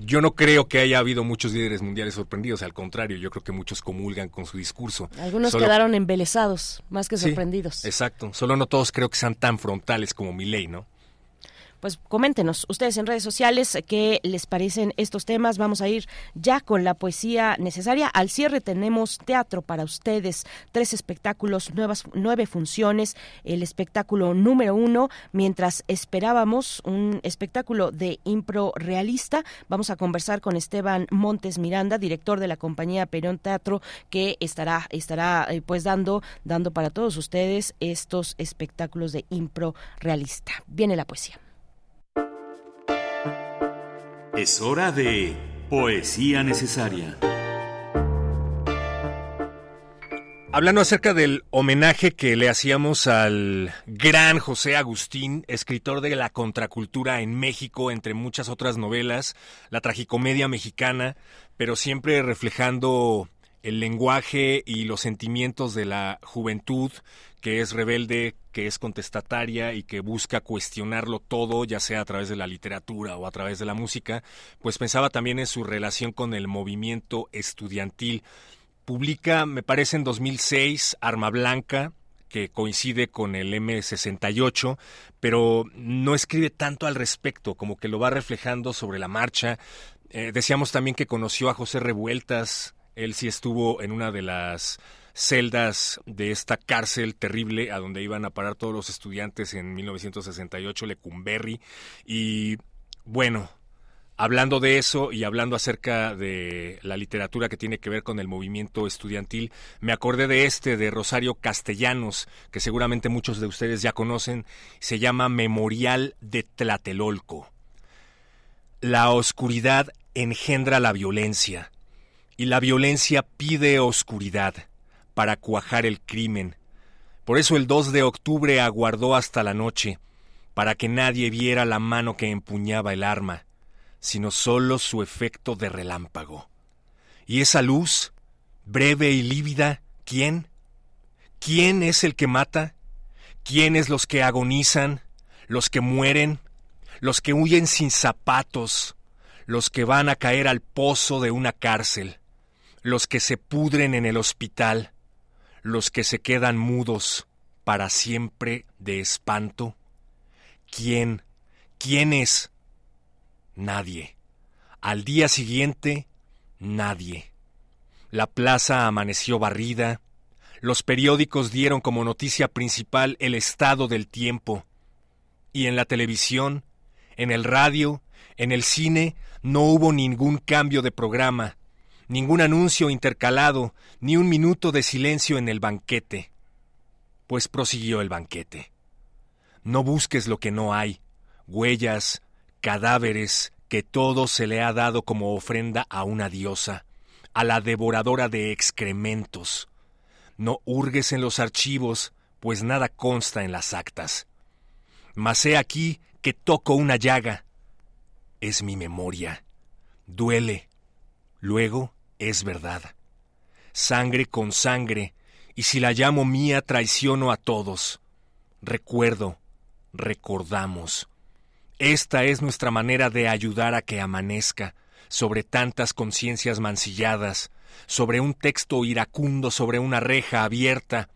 yo no creo que haya habido muchos líderes mundiales sorprendidos, al contrario, yo creo que muchos comulgan con su discurso. Algunos quedaron embelesados, más que sorprendidos. exacto, solo no todos creo que sean tan frontales como ley, ¿no? Pues coméntenos ustedes en redes sociales qué les parecen estos temas. Vamos a ir ya con la poesía necesaria. Al cierre tenemos teatro para ustedes, tres espectáculos, nuevas, nueve funciones. El espectáculo número uno, mientras esperábamos un espectáculo de impro realista, vamos a conversar con Esteban Montes Miranda, director de la compañía Perón Teatro, que estará, estará eh, pues dando, dando para todos ustedes estos espectáculos de impro realista. Viene la poesía. Es hora de Poesía Necesaria. Hablando acerca del homenaje que le hacíamos al gran José Agustín, escritor de la contracultura en México, entre muchas otras novelas, la tragicomedia mexicana, pero siempre reflejando el lenguaje y los sentimientos de la juventud que es rebelde, que es contestataria y que busca cuestionarlo todo, ya sea a través de la literatura o a través de la música, pues pensaba también en su relación con el movimiento estudiantil. Publica, me parece, en 2006, Arma Blanca, que coincide con el M68, pero no escribe tanto al respecto, como que lo va reflejando sobre la marcha. Eh, decíamos también que conoció a José Revueltas, él sí estuvo en una de las celdas de esta cárcel terrible a donde iban a parar todos los estudiantes en 1968, Lecumberri. Y bueno, hablando de eso y hablando acerca de la literatura que tiene que ver con el movimiento estudiantil, me acordé de este, de Rosario Castellanos, que seguramente muchos de ustedes ya conocen, se llama Memorial de Tlatelolco. La oscuridad engendra la violencia y la violencia pide oscuridad para cuajar el crimen. Por eso el 2 de octubre aguardó hasta la noche, para que nadie viera la mano que empuñaba el arma, sino sólo su efecto de relámpago. Y esa luz, breve y lívida, ¿quién? ¿Quién es el que mata? ¿Quiénes los que agonizan? ¿Los que mueren? ¿Los que huyen sin zapatos? ¿Los que van a caer al pozo de una cárcel? ¿Los que se pudren en el hospital? los que se quedan mudos para siempre de espanto? ¿Quién? ¿Quién es? Nadie. Al día siguiente, nadie. La plaza amaneció barrida, los periódicos dieron como noticia principal el estado del tiempo, y en la televisión, en el radio, en el cine, no hubo ningún cambio de programa, ningún anuncio intercalado, ni un minuto de silencio en el banquete. Pues prosiguió el banquete. No busques lo que no hay, huellas, cadáveres, que todo se le ha dado como ofrenda a una diosa, a la devoradora de excrementos. No hurgues en los archivos, pues nada consta en las actas. Mas he aquí que toco una llaga. Es mi memoria. Duele. Luego es verdad. Sangre con sangre, y si la llamo mía traiciono a todos. Recuerdo, recordamos. Esta es nuestra manera de ayudar a que amanezca sobre tantas conciencias mancilladas, sobre un texto iracundo sobre una reja abierta,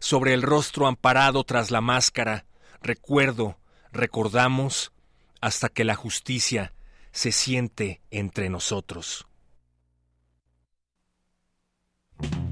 sobre el rostro amparado tras la máscara. Recuerdo, recordamos, hasta que la justicia se siente entre nosotros. you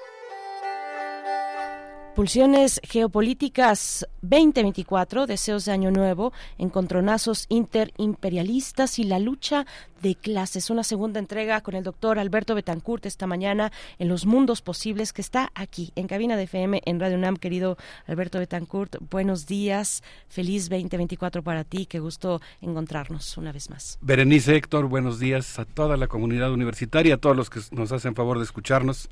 Pulsiones geopolíticas 2024, deseos de año nuevo, encontronazos interimperialistas y la lucha de clases. Una segunda entrega con el doctor Alberto Betancourt esta mañana en Los Mundos Posibles, que está aquí en Cabina de FM en Radio UNAM. Querido Alberto Betancourt, buenos días. Feliz 2024 para ti. Qué gusto encontrarnos una vez más. Berenice Héctor, buenos días a toda la comunidad universitaria, a todos los que nos hacen favor de escucharnos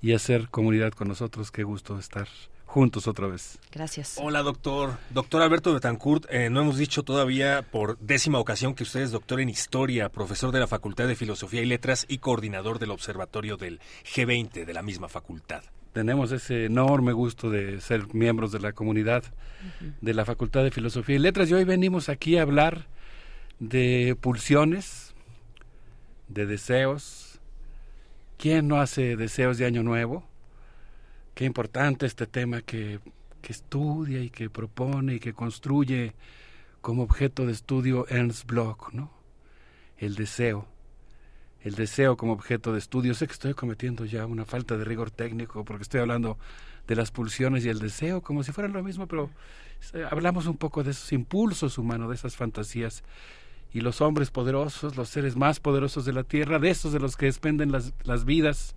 y hacer comunidad con nosotros. Qué gusto estar juntos otra vez. Gracias. Hola, doctor. Doctor Alberto Betancourt, eh, no hemos dicho todavía por décima ocasión que usted es doctor en Historia, profesor de la Facultad de Filosofía y Letras y coordinador del Observatorio del G20 de la misma facultad. Tenemos ese enorme gusto de ser miembros de la comunidad de la Facultad de Filosofía y Letras y hoy venimos aquí a hablar de pulsiones, de deseos, ¿Quién no hace deseos de año nuevo? Qué importante este tema que, que estudia y que propone y que construye como objeto de estudio Ernst Bloch, ¿no? El deseo. El deseo como objeto de estudio. Sé que estoy cometiendo ya una falta de rigor técnico porque estoy hablando de las pulsiones y el deseo como si fueran lo mismo, pero eh, hablamos un poco de esos impulsos humanos, de esas fantasías y los hombres poderosos, los seres más poderosos de la tierra, de esos de los que despenden las, las vidas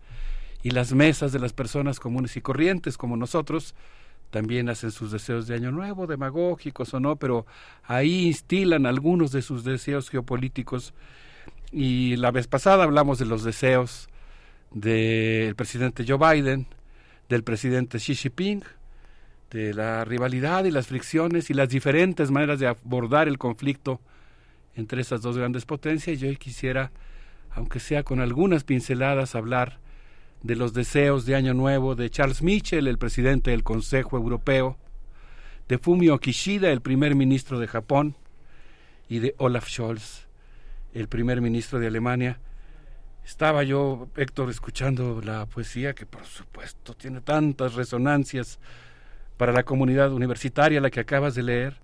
y las mesas de las personas comunes y corrientes como nosotros también hacen sus deseos de año nuevo, demagógicos o no, pero ahí instilan algunos de sus deseos geopolíticos. Y la vez pasada hablamos de los deseos del presidente Joe Biden, del presidente Xi Jinping, de la rivalidad y las fricciones y las diferentes maneras de abordar el conflicto entre esas dos grandes potencias. Yo quisiera, aunque sea con algunas pinceladas, hablar de los deseos de Año Nuevo de Charles Michel, el presidente del Consejo Europeo, de Fumio Kishida, el primer ministro de Japón, y de Olaf Scholz, el primer ministro de Alemania. Estaba yo, Héctor, escuchando la poesía que por supuesto tiene tantas resonancias para la comunidad universitaria, la que acabas de leer,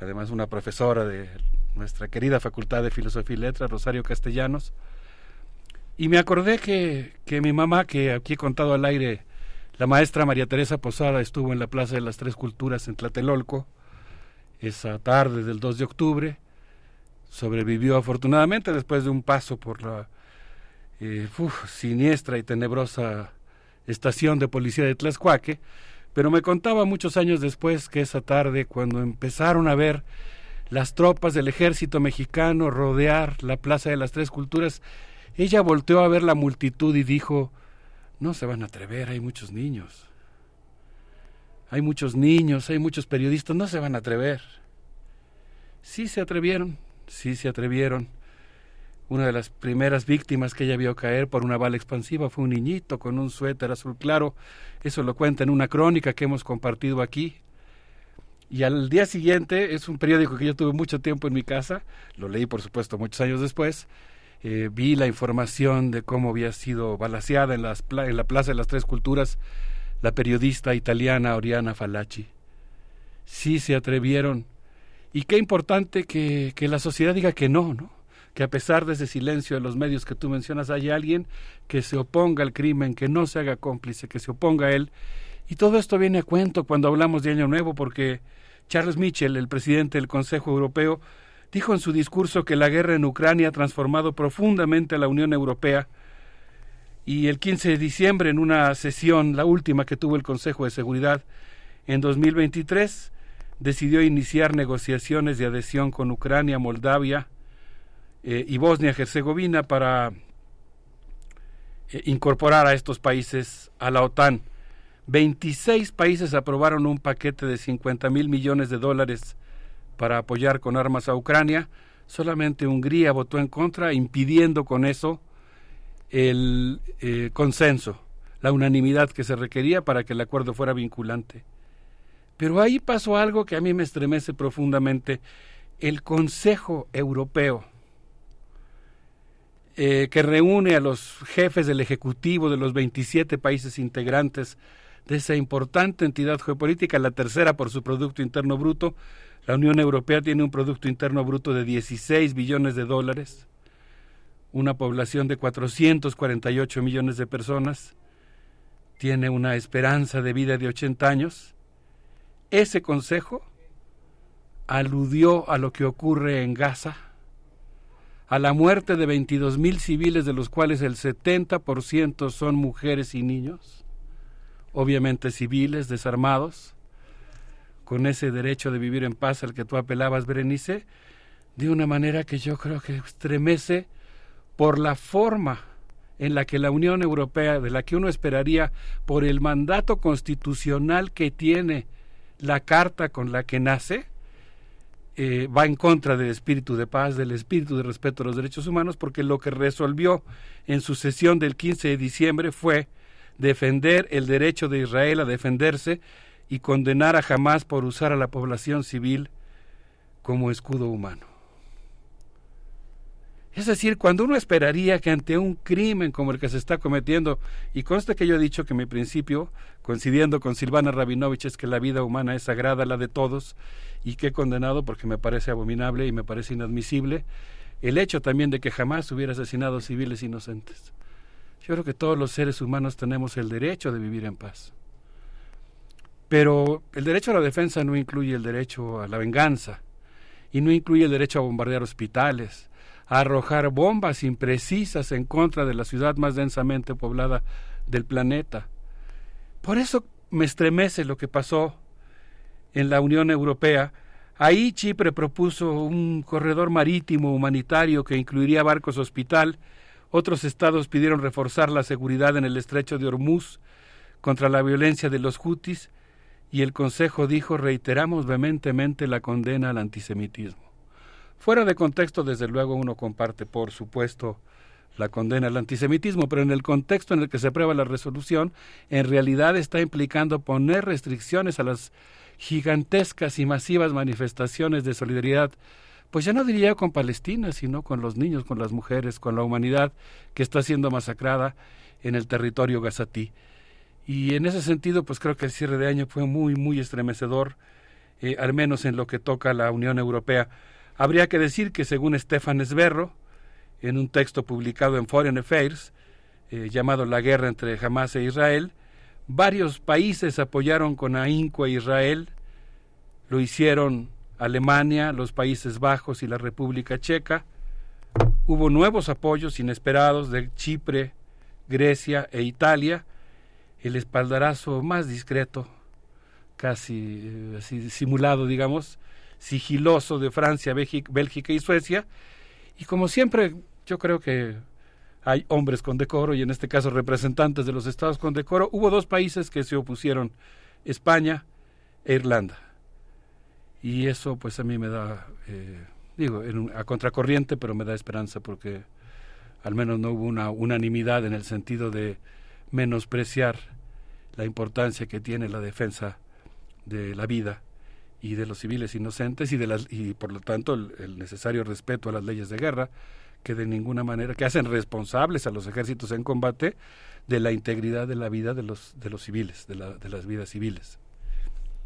además una profesora de nuestra querida Facultad de Filosofía y Letras, Rosario Castellanos, y me acordé que, que mi mamá, que aquí he contado al aire, la maestra María Teresa Posada estuvo en la Plaza de las Tres Culturas en Tlatelolco esa tarde del 2 de octubre. Sobrevivió afortunadamente después de un paso por la eh, siniestra y tenebrosa estación de policía de Tlaxcuaque, pero me contaba muchos años después que esa tarde, cuando empezaron a ver las tropas del ejército mexicano rodear la Plaza de las Tres Culturas, ella volteó a ver la multitud y dijo, no se van a atrever, hay muchos niños. Hay muchos niños, hay muchos periodistas, no se van a atrever. Sí se atrevieron, sí se atrevieron. Una de las primeras víctimas que ella vio caer por una bala expansiva fue un niñito con un suéter azul claro. Eso lo cuenta en una crónica que hemos compartido aquí. Y al día siguiente, es un periódico que yo tuve mucho tiempo en mi casa, lo leí por supuesto muchos años después, eh, vi la información de cómo había sido balaseada en, las en la Plaza de las Tres Culturas la periodista italiana Oriana Falacci. Sí se atrevieron. Y qué importante que, que la sociedad diga que no, ¿no? Que a pesar de ese silencio de los medios que tú mencionas, haya alguien que se oponga al crimen, que no se haga cómplice, que se oponga a él. Y todo esto viene a cuento cuando hablamos de Año Nuevo, porque Charles Michel, el presidente del Consejo Europeo, dijo en su discurso que la guerra en Ucrania ha transformado profundamente a la Unión Europea y el 15 de diciembre en una sesión, la última que tuvo el Consejo de Seguridad en 2023, decidió iniciar negociaciones de adhesión con Ucrania, Moldavia eh, y Bosnia-Herzegovina para eh, incorporar a estos países a la OTAN. 26 países aprobaron un paquete de 50 mil millones de dólares para apoyar con armas a Ucrania. Solamente Hungría votó en contra, impidiendo con eso el eh, consenso, la unanimidad que se requería para que el acuerdo fuera vinculante. Pero ahí pasó algo que a mí me estremece profundamente. El Consejo Europeo, eh, que reúne a los jefes del Ejecutivo de los 27 países integrantes de esa importante entidad geopolítica, la tercera por su Producto Interno Bruto, la Unión Europea tiene un Producto Interno Bruto de 16 billones de dólares, una población de 448 millones de personas, tiene una esperanza de vida de 80 años. Ese consejo aludió a lo que ocurre en Gaza, a la muerte de 22 mil civiles, de los cuales el 70% son mujeres y niños, obviamente civiles, desarmados, con ese derecho de vivir en paz al que tú apelabas, Berenice, de una manera que yo creo que estremece por la forma en la que la Unión Europea, de la que uno esperaría por el mandato constitucional que tiene la carta con la que nace, eh, va en contra del espíritu de paz, del espíritu de respeto a los derechos humanos, porque lo que resolvió en su sesión del 15 de diciembre fue defender el derecho de Israel a defenderse y condenar a jamás por usar a la población civil como escudo humano. Es decir, cuando uno esperaría que ante un crimen como el que se está cometiendo, y consta que yo he dicho que mi principio, coincidiendo con Silvana Rabinovich, es que la vida humana es sagrada, la de todos, y que he condenado porque me parece abominable y me parece inadmisible, el hecho también de que jamás hubiera asesinado civiles inocentes. Yo creo que todos los seres humanos tenemos el derecho de vivir en paz. Pero el derecho a la defensa no incluye el derecho a la venganza y no incluye el derecho a bombardear hospitales, a arrojar bombas imprecisas en contra de la ciudad más densamente poblada del planeta. Por eso me estremece lo que pasó en la Unión Europea. Ahí Chipre propuso un corredor marítimo humanitario que incluiría barcos hospital. Otros estados pidieron reforzar la seguridad en el estrecho de Hormuz contra la violencia de los hutis y el Consejo dijo reiteramos vehementemente la condena al antisemitismo. Fuera de contexto, desde luego, uno comparte, por supuesto, la condena al antisemitismo, pero en el contexto en el que se aprueba la resolución, en realidad está implicando poner restricciones a las gigantescas y masivas manifestaciones de solidaridad, pues ya no diría con Palestina, sino con los niños, con las mujeres, con la humanidad que está siendo masacrada en el territorio gazatí. Y en ese sentido, pues creo que el cierre de año fue muy, muy estremecedor, eh, al menos en lo que toca a la Unión Europea. Habría que decir que según Stefan Esberro, en un texto publicado en Foreign Affairs, eh, llamado La guerra entre Hamas e Israel, varios países apoyaron con ahínco a Israel, lo hicieron Alemania, los Países Bajos y la República Checa. Hubo nuevos apoyos inesperados de Chipre, Grecia e Italia. El espaldarazo más discreto, casi eh, simulado, digamos, sigiloso de Francia, Bélgica y Suecia. Y como siempre, yo creo que hay hombres con decoro y en este caso representantes de los estados con decoro. Hubo dos países que se opusieron, España e Irlanda. Y eso pues a mí me da, eh, digo, a contracorriente, pero me da esperanza porque al menos no hubo una unanimidad en el sentido de menospreciar la importancia que tiene la defensa de la vida y de los civiles inocentes y de las y por lo tanto el necesario respeto a las leyes de guerra que de ninguna manera, que hacen responsables a los ejércitos en combate de la integridad de la vida de los, de los civiles, de, la, de las vidas civiles.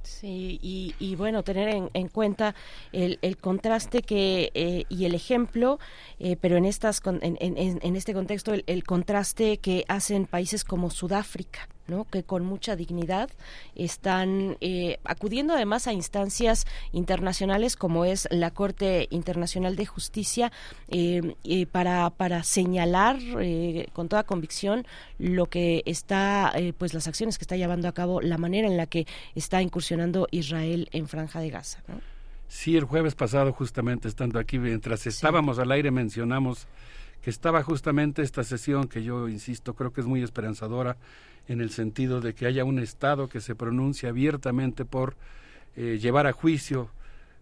Sí, y, y, bueno, tener en, en cuenta el, el, contraste que eh, y el ejemplo, eh, pero en estas en, en, en este contexto el, el, contraste que hacen países como Sudáfrica, ¿no? que con mucha dignidad están eh, acudiendo además a instancias internacionales como es la Corte Internacional de Justicia eh, eh, para, para señalar con toda convicción lo que está, pues las acciones que está llevando a cabo, la manera en la que está incursionando Israel en Franja de Gaza. Sí, el jueves pasado justamente estando aquí, mientras estábamos al aire mencionamos que estaba justamente esta sesión que yo insisto creo que es muy esperanzadora en el sentido de que haya un Estado que se pronuncie abiertamente por eh, llevar a juicio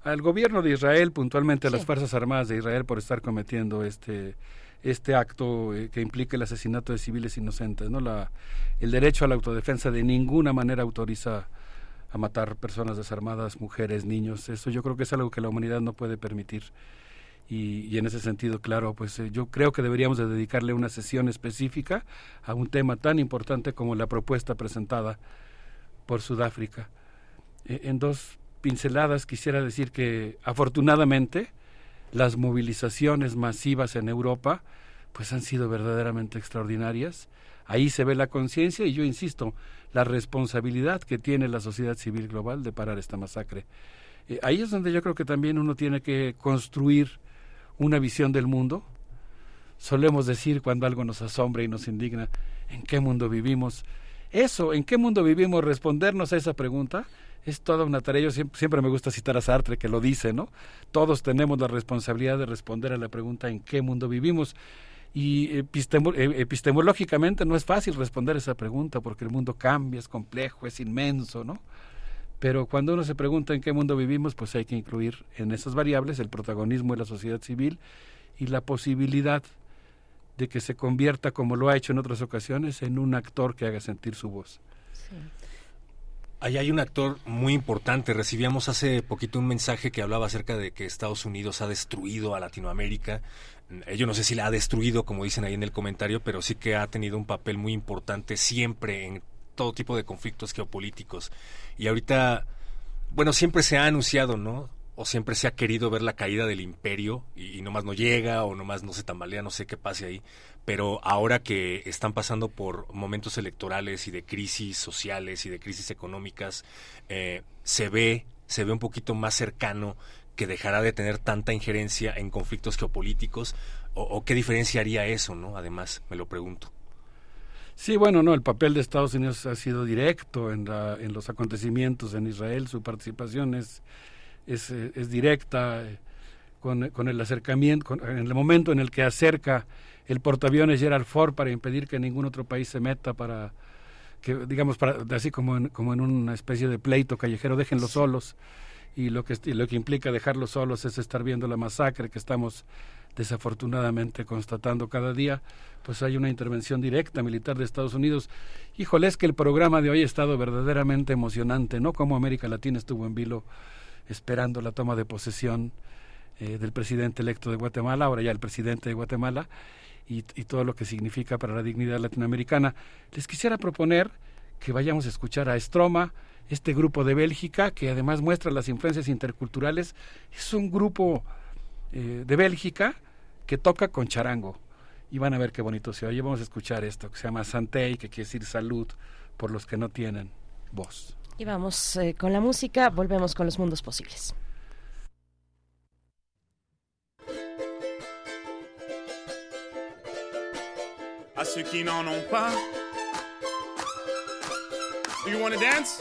al gobierno de Israel, puntualmente a las Fuerzas Armadas de Israel por estar cometiendo este este acto eh, que implica el asesinato de civiles inocentes, ¿no? La, el derecho a la autodefensa de ninguna manera autoriza a matar personas desarmadas, mujeres, niños. Eso yo creo que es algo que la humanidad no puede permitir. Y, en ese sentido, claro, pues eh, yo creo que deberíamos de dedicarle una sesión específica a un tema tan importante como la propuesta presentada por Sudáfrica. E, en dos pinceladas quisiera decir que afortunadamente las movilizaciones masivas en Europa pues han sido verdaderamente extraordinarias. Ahí se ve la conciencia y yo insisto, la responsabilidad que tiene la sociedad civil global de parar esta masacre. Eh, ahí es donde yo creo que también uno tiene que construir una visión del mundo. Solemos decir cuando algo nos asombra y nos indigna, ¿en qué mundo vivimos? Eso, ¿en qué mundo vivimos? Respondernos a esa pregunta es toda una tarea. Yo siempre, me gusta citar a Sartre que lo dice, ¿no? Todos tenemos la responsabilidad de responder a la pregunta ¿en qué mundo vivimos? Y e, epistemológicamente no es fácil responder esa pregunta porque el mundo cambia, es complejo, es inmenso, ¿no? Pero cuando uno se pregunta en qué mundo vivimos, pues hay que incluir en esas variables el protagonismo de la sociedad civil y la posibilidad de que se convierta, como lo ha hecho en otras ocasiones, en un actor que haga sentir su voz. Ahí hay un actor muy importante. Recibíamos hace poquito un mensaje que hablaba acerca de que Estados Unidos ha destruido a Latinoamérica. Yo no sé si la ha destruido, como dicen ahí en el comentario, pero sí que ha tenido un papel muy importante siempre en todo tipo de conflictos geopolíticos. Y ahorita, bueno, siempre se ha anunciado, ¿no? O siempre se ha querido ver la caída del imperio y, nomás no llega o nomás no se tambalea, no sé qué pase ahí. Pero ahora que están pasando por momentos electorales y de crisis sociales y de crisis económicas, eh, se ve, se ve un poquito más cercano que dejará de tener tanta injerencia en conflictos geopolíticos o qué diferencia haría eso, ¿no? Además, me lo pregunto. Sí, bueno, no, el papel de Estados Unidos ha sido directo en, la, en los acontecimientos en Israel, su participación es, es, eh, es directa eh, con, con, el acercamiento, en el momento en el que acerca el portaaviones Gerald Ford para impedir que ningún otro país se meta para que digamos para, así como en, como en una especie de pleito callejero déjenlos solos y lo que lo que implica dejarlos solos es estar viendo la masacre que estamos desafortunadamente constatando cada día, pues hay una intervención directa militar de Estados Unidos. Híjole, es que el programa de hoy ha estado verdaderamente emocionante, ¿no? Como América Latina estuvo en vilo esperando la toma de posesión eh, del presidente electo de Guatemala, ahora ya el presidente de Guatemala, y, y todo lo que significa para la dignidad latinoamericana. Les quisiera proponer que vayamos a escuchar a Estroma, este grupo de Bélgica, que además muestra las influencias interculturales. Es un grupo eh, de Bélgica que toca con charango. Y van a ver qué bonito se oye. Vamos a escuchar esto que se llama Santei, que quiere decir salud por los que no tienen voz. Y vamos eh, con la música, volvemos con los mundos posibles. À ceux qui n'en ont pas. Do you want to dance?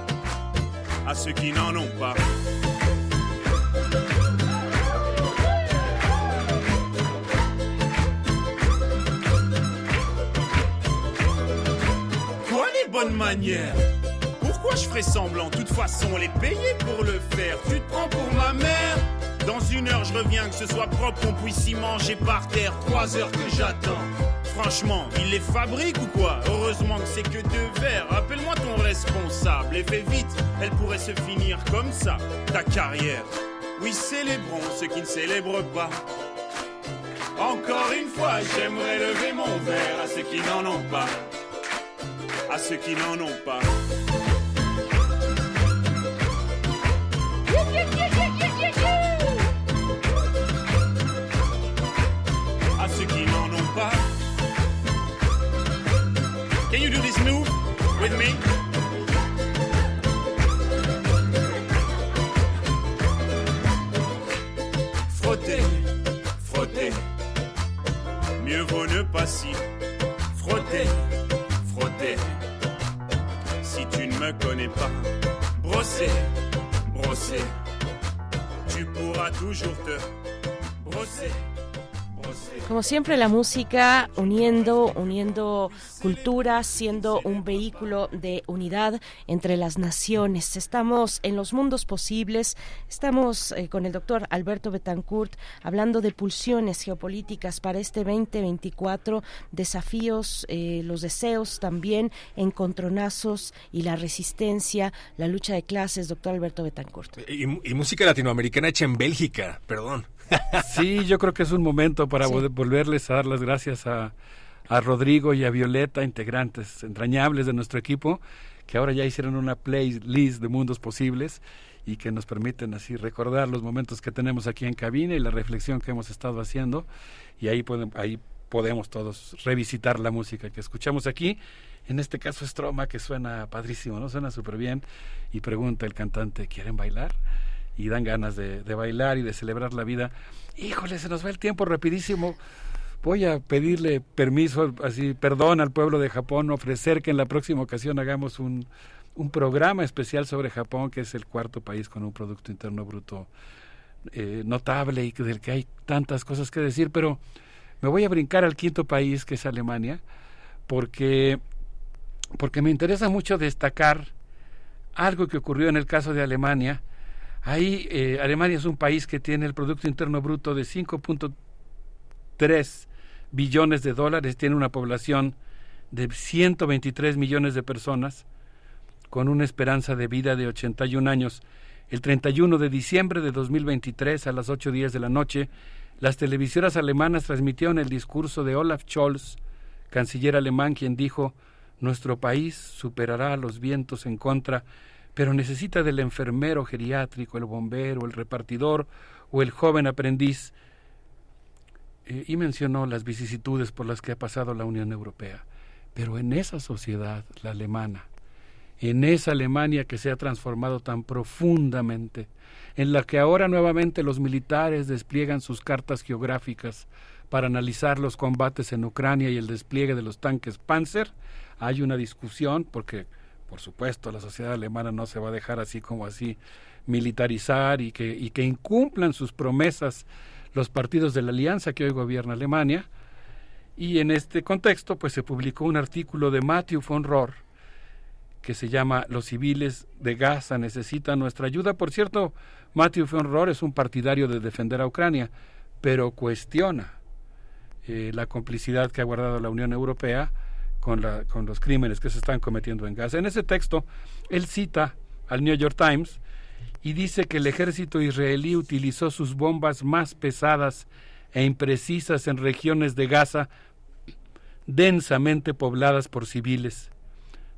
À ceux qui n'en ont pas. bonne manière. Pourquoi je ferais semblant? De toute façon, on est payé pour le faire. Tu te prends pour ma mère Dans une heure, je reviens, que ce soit propre, qu'on puisse y manger par terre. Trois heures que j'attends. Franchement, il les fabrique ou quoi? Heureusement que c'est que deux verres. Appelle-moi ton responsable et fais vite, elle pourrait se finir comme ça, ta carrière. Oui, célébrons ceux qui ne célèbrent pas. Encore une fois, j'aimerais lever mon verre à ceux qui n'en ont pas à ceux qui n'en ont pas. Si frotter, frotter tu ne me connais pas. Brosser, brosser, tu pourras toujours te brosser. Como siempre, la música uniendo, uniendo culturas, siendo un vehículo de unidad entre las naciones. Estamos en los mundos posibles. Estamos eh, con el doctor Alberto Betancourt hablando de pulsiones geopolíticas para este 2024, desafíos, eh, los deseos también, encontronazos y la resistencia, la lucha de clases. Doctor Alberto Betancourt. Y, y música latinoamericana hecha en Bélgica, perdón. Sí, yo creo que es un momento para sí. volverles a dar las gracias a, a, Rodrigo y a Violeta, integrantes entrañables de nuestro equipo, que ahora ya hicieron una playlist de mundos posibles y que nos permiten así recordar los momentos que tenemos aquí en cabina y la reflexión que hemos estado haciendo y ahí, podemos, ahí podemos todos revisitar la música que escuchamos aquí. En este caso Stroma, que suena padrísimo, ¿no? Suena súper bien. Y pregunta el cantante, ¿quieren bailar? Y dan ganas de, bailar y de celebrar la vida. Híjole, se nos va el tiempo rapidísimo. Voy a pedirle permiso, así, perdón al pueblo de Japón, ofrecer que en la próxima ocasión hagamos un, un programa especial sobre Japón, que es el cuarto país con un Producto Interno Bruto eh, notable y del que hay tantas cosas que decir, pero me voy a brincar al quinto país, que es Alemania, porque, porque me interesa mucho destacar algo que ocurrió en el caso de Alemania, Ahí eh, Alemania es un país que tiene el Producto Interno Bruto de 5.3 billones de dólares, tiene una población de 123 millones de personas, con una esperanza de vida de 81 años. El 31 de diciembre de 2023, a las 8 días de la noche, las televisoras alemanas transmitieron el discurso de Olaf Scholz, canciller alemán, quien dijo, Nuestro país superará los vientos en contra, pero necesita del enfermero geriátrico, el bombero, el repartidor o el joven aprendiz. Eh, y mencionó las vicisitudes por las que ha pasado la Unión Europea. Pero en esa sociedad, la alemana, en esa Alemania que se ha transformado tan profundamente, en la que ahora nuevamente los militares despliegan sus cartas geográficas para analizar los combates en Ucrania y el despliegue de los tanques Panzer, hay una discusión porque, por supuesto, la sociedad alemana no se va a dejar así como así militarizar y que, incumplan sus promesas los partidos de la alianza que hoy gobierna Alemania. Y en este contexto, pues se publicó un artículo de Matthew von Rohr, que se llama Los civiles de Gaza necesitan nuestra ayuda. Por cierto, Matthew von Rohr es un partidario de defender a Ucrania, pero cuestiona eh, la complicidad que ha guardado la Unión Europea con, la, con los crímenes que se están cometiendo en Gaza. En ese texto, él cita al New York Times y dice que el ejército israelí utilizó sus bombas más pesadas e imprecisas en regiones de Gaza densamente pobladas por civiles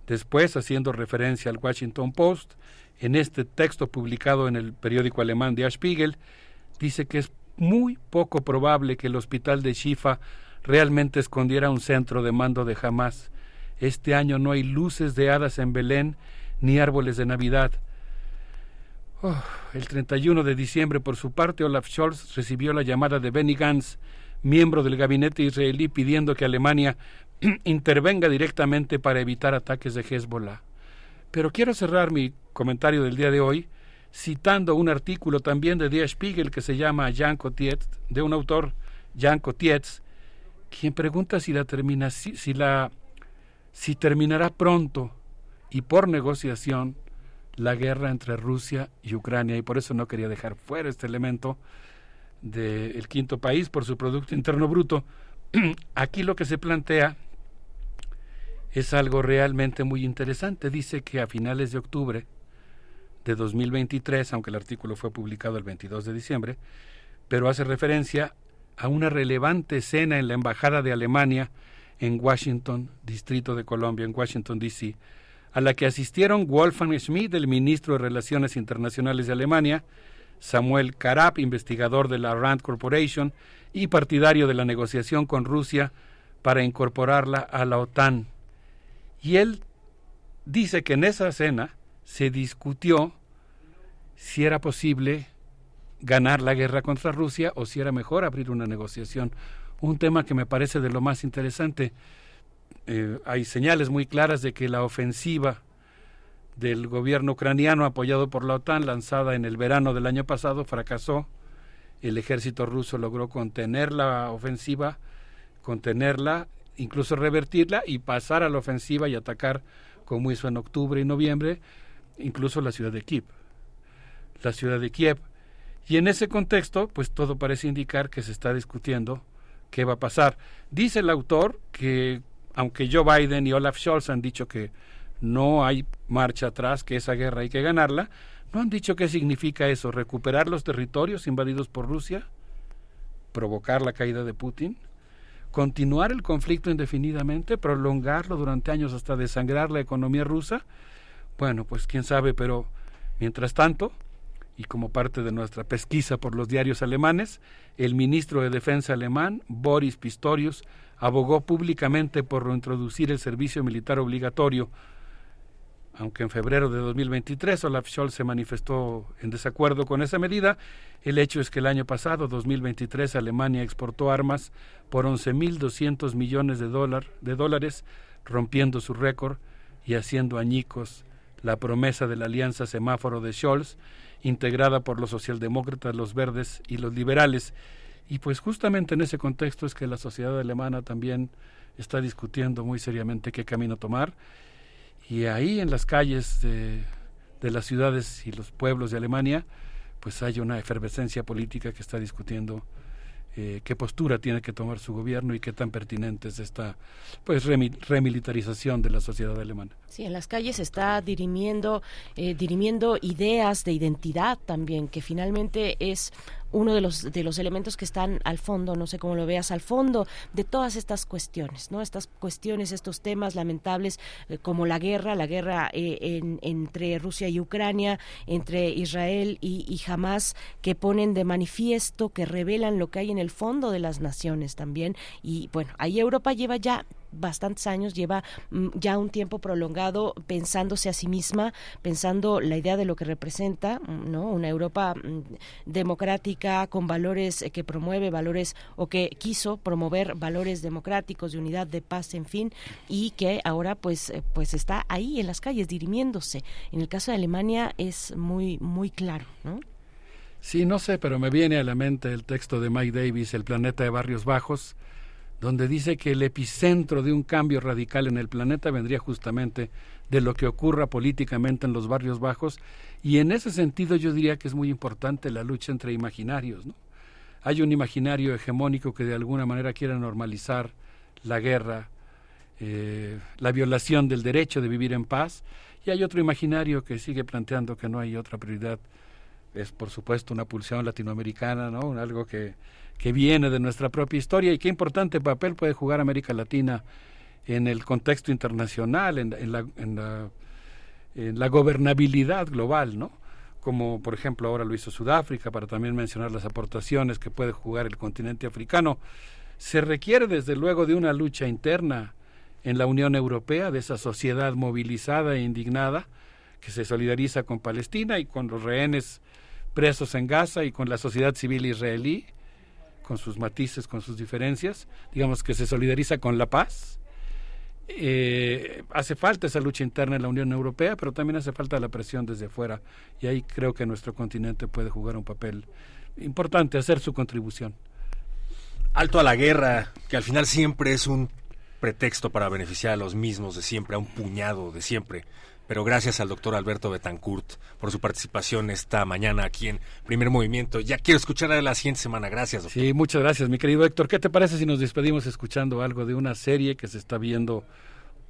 Después, haciendo referencia al Washington Post, en este texto publicado en el periódico alemán Der Spiegel, dice que es muy poco probable que el hospital de Shifa realmente escondiera un centro de mando de Hamas. Este año no hay luces de hadas en Belén ni árboles de Navidad. Oh, el 31 de diciembre, por su parte, Olaf Scholz recibió la llamada de Benny Gantz, miembro del gabinete israelí, pidiendo que Alemania intervenga directamente para evitar ataques de Hezbollah. Pero quiero cerrar mi comentario del día de hoy citando un artículo también de Die Spiegel que se llama Jan Cotietz, de un autor, Jan Cotietz, quien pregunta si la, termina, si, la si terminará pronto y por negociación la guerra entre Rusia y Ucrania y por eso no quería dejar fuera este elemento del quinto país por su Producto Interno Bruto. Aquí lo que se plantea es algo realmente muy interesante. Dice que a finales de octubre de 2023, aunque el artículo fue publicado el 22 de diciembre, pero hace referencia a una relevante escena en la Embajada de Alemania en Washington, Distrito de Colombia, en Washington, D.C., a la que asistieron Wolfgang Schmidt, el ministro de Relaciones Internacionales de Alemania, Samuel Karab, investigador de la Rand Corporation y partidario de la negociación con Rusia para incorporarla a la OTAN. Y él dice que en esa cena se discutió si era posible ganar la guerra contra Rusia o si era mejor abrir una negociación. Un tema que me parece de lo más interesante. Eh, hay señales muy claras de que la ofensiva del gobierno ucraniano apoyado por la OTAN, lanzada en el verano del año pasado, fracasó. El ejército ruso logró contener la ofensiva, contenerla incluso revertirla y pasar a la ofensiva y atacar, como hizo en octubre y noviembre, incluso la ciudad de Kiev. La ciudad de Kiev. Y en ese contexto, pues todo parece indicar que se está discutiendo qué va a pasar. Dice el autor que, aunque Joe Biden y Olaf Scholz han dicho que no hay marcha atrás, que esa guerra hay que ganarla, no han dicho qué significa eso, recuperar los territorios invadidos por Rusia, provocar la caída de Putin, continuar el conflicto indefinidamente, prolongarlo durante años hasta desangrar la economía rusa? Bueno, pues quién sabe, pero mientras tanto, y como parte de nuestra pesquisa por los diarios alemanes, el ministro de Defensa alemán, Boris Pistorius, abogó públicamente por reintroducir el servicio militar obligatorio aunque en febrero de 2023 Olaf Scholz se manifestó en desacuerdo con esa medida, el hecho es que el año pasado, 2023, Alemania exportó armas por 11.200 millones de, de dólares, rompiendo su récord y haciendo añicos la promesa de la alianza semáforo de Scholz, integrada por los socialdemócratas, los verdes y los liberales. Y pues justamente en ese contexto es que la sociedad alemana también está discutiendo muy seriamente qué camino tomar y ahí en las calles de, las ciudades y los pueblos de Alemania, pues hay una efervescencia política que está discutiendo eh, qué postura tiene que tomar su gobierno y qué tan pertinente es esta pues remilitarización de la sociedad alemana. Sí, en las calles está dirimiendo, eh, dirimiendo ideas de identidad también, que finalmente es uno de los, de los elementos que están al fondo, no sé cómo lo veas, al fondo de todas estas cuestiones, ¿no? Estas cuestiones, estos temas lamentables eh, como la guerra, la guerra eh, entre Rusia y Ucrania, entre Israel y, y Hamas, que ponen de manifiesto, que revelan lo que hay en el fondo de las naciones también. Y bueno, ahí Europa lleva ya bastantes años, lleva mm, ya un tiempo prolongado pensándose a sí misma, pensando la idea de lo que representa, mm, ¿no? Una Europa mm, democrática con valores eh, que promueve valores o que quiso promover valores democráticos de unidad, de paz, en fin, y que ahora pues eh, pues está ahí en las calles dirimiéndose. En el caso de Alemania es muy muy claro, ¿no? Sí, no sé, pero me viene a la mente el texto de Mike Davis, El planeta de barrios bajos, donde dice que el epicentro de un cambio radical en el planeta vendría justamente de lo que ocurra políticamente en los barrios bajos y en ese sentido yo diría que es muy importante la lucha entre imaginarios. ¿no? Hay un imaginario hegemónico que de alguna manera quiere normalizar la guerra, eh, la violación del derecho de vivir en paz y hay otro imaginario que sigue planteando que no hay otra prioridad. Es por supuesto una pulsión latinoamericana, ¿no? algo que que viene de nuestra propia historia y qué importante papel puede jugar América Latina en el contexto internacional, en, la, en, la, en la gobernabilidad global, ¿no? como por ejemplo ahora lo hizo Sudáfrica, para también mencionar las aportaciones que puede jugar el continente africano, se requiere desde luego de una lucha interna en la Unión Europea, de esa sociedad movilizada e indignada que se solidariza con Palestina y con los rehenes presos en Gaza y con la sociedad civil israelí, con sus matices, con sus diferencias, digamos que se solidariza con la paz. Eh, hace falta esa lucha interna en la Unión Europea, pero también hace falta la presión desde fuera. Y ahí creo que nuestro continente puede jugar un papel importante, hacer su contribución. Alto a la guerra, que al final siempre es un pretexto para beneficiar a los mismos de siempre, a un puñado de siempre pero gracias al doctor Alberto Betancourt por su participación esta mañana aquí en Primer Movimiento. Ya quiero escuchar a la siguiente semana. Gracias, doctor. Sí, muchas gracias, mi querido Héctor. ¿Qué te parece si nos despedimos escuchando algo de una serie que se está viendo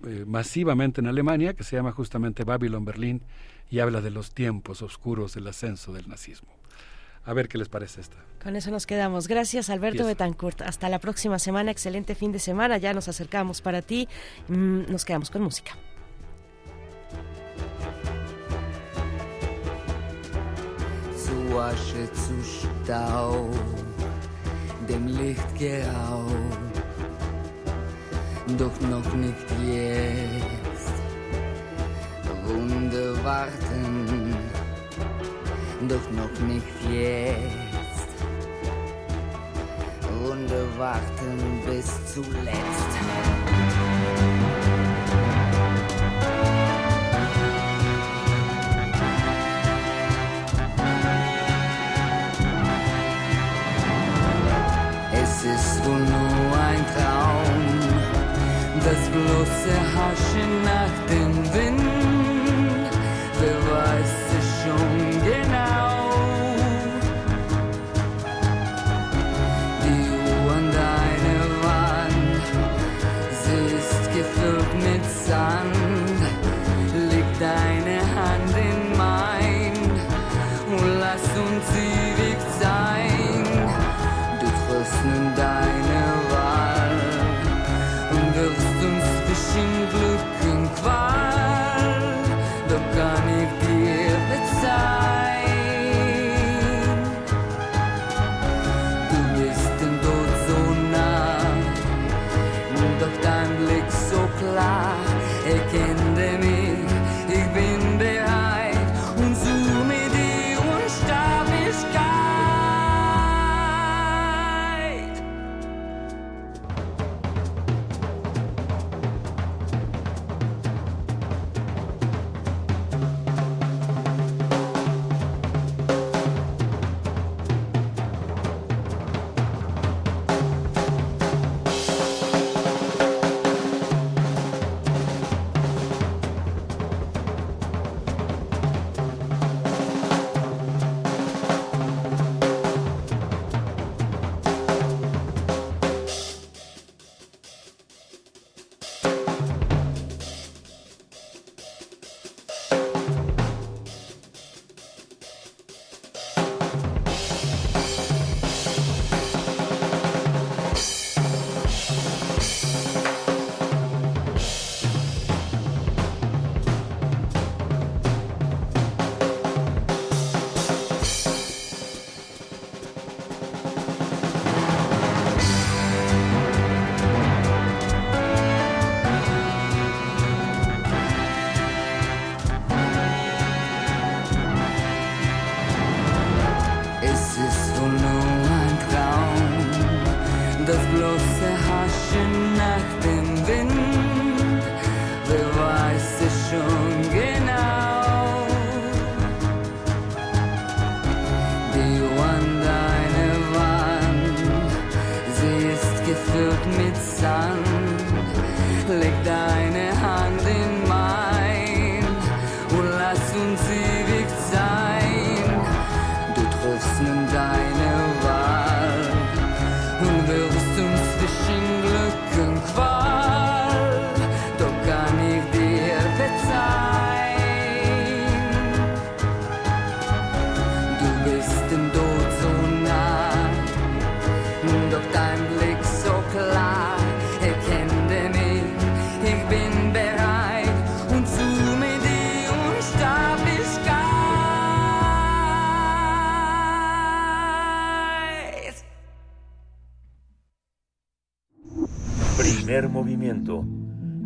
eh, masivamente en Alemania, que se llama justamente Babylon Berlín y habla de los tiempos oscuros del ascenso del nazismo? A ver qué les parece esta. Con eso nos quedamos. Gracias, Alberto Betancourt. Hasta la próxima semana. Excelente fin de semana. Ya nos acercamos para ti. Mm, nos quedamos con música. Zu Asche, zu Staub, dem Licht geraubt, doch noch nicht jetzt. Wunde warten, doch noch nicht jetzt. Wunde warten bis zuletzt. Ist wohl nur ein Traum, das bloße Haschen nach dem Wind,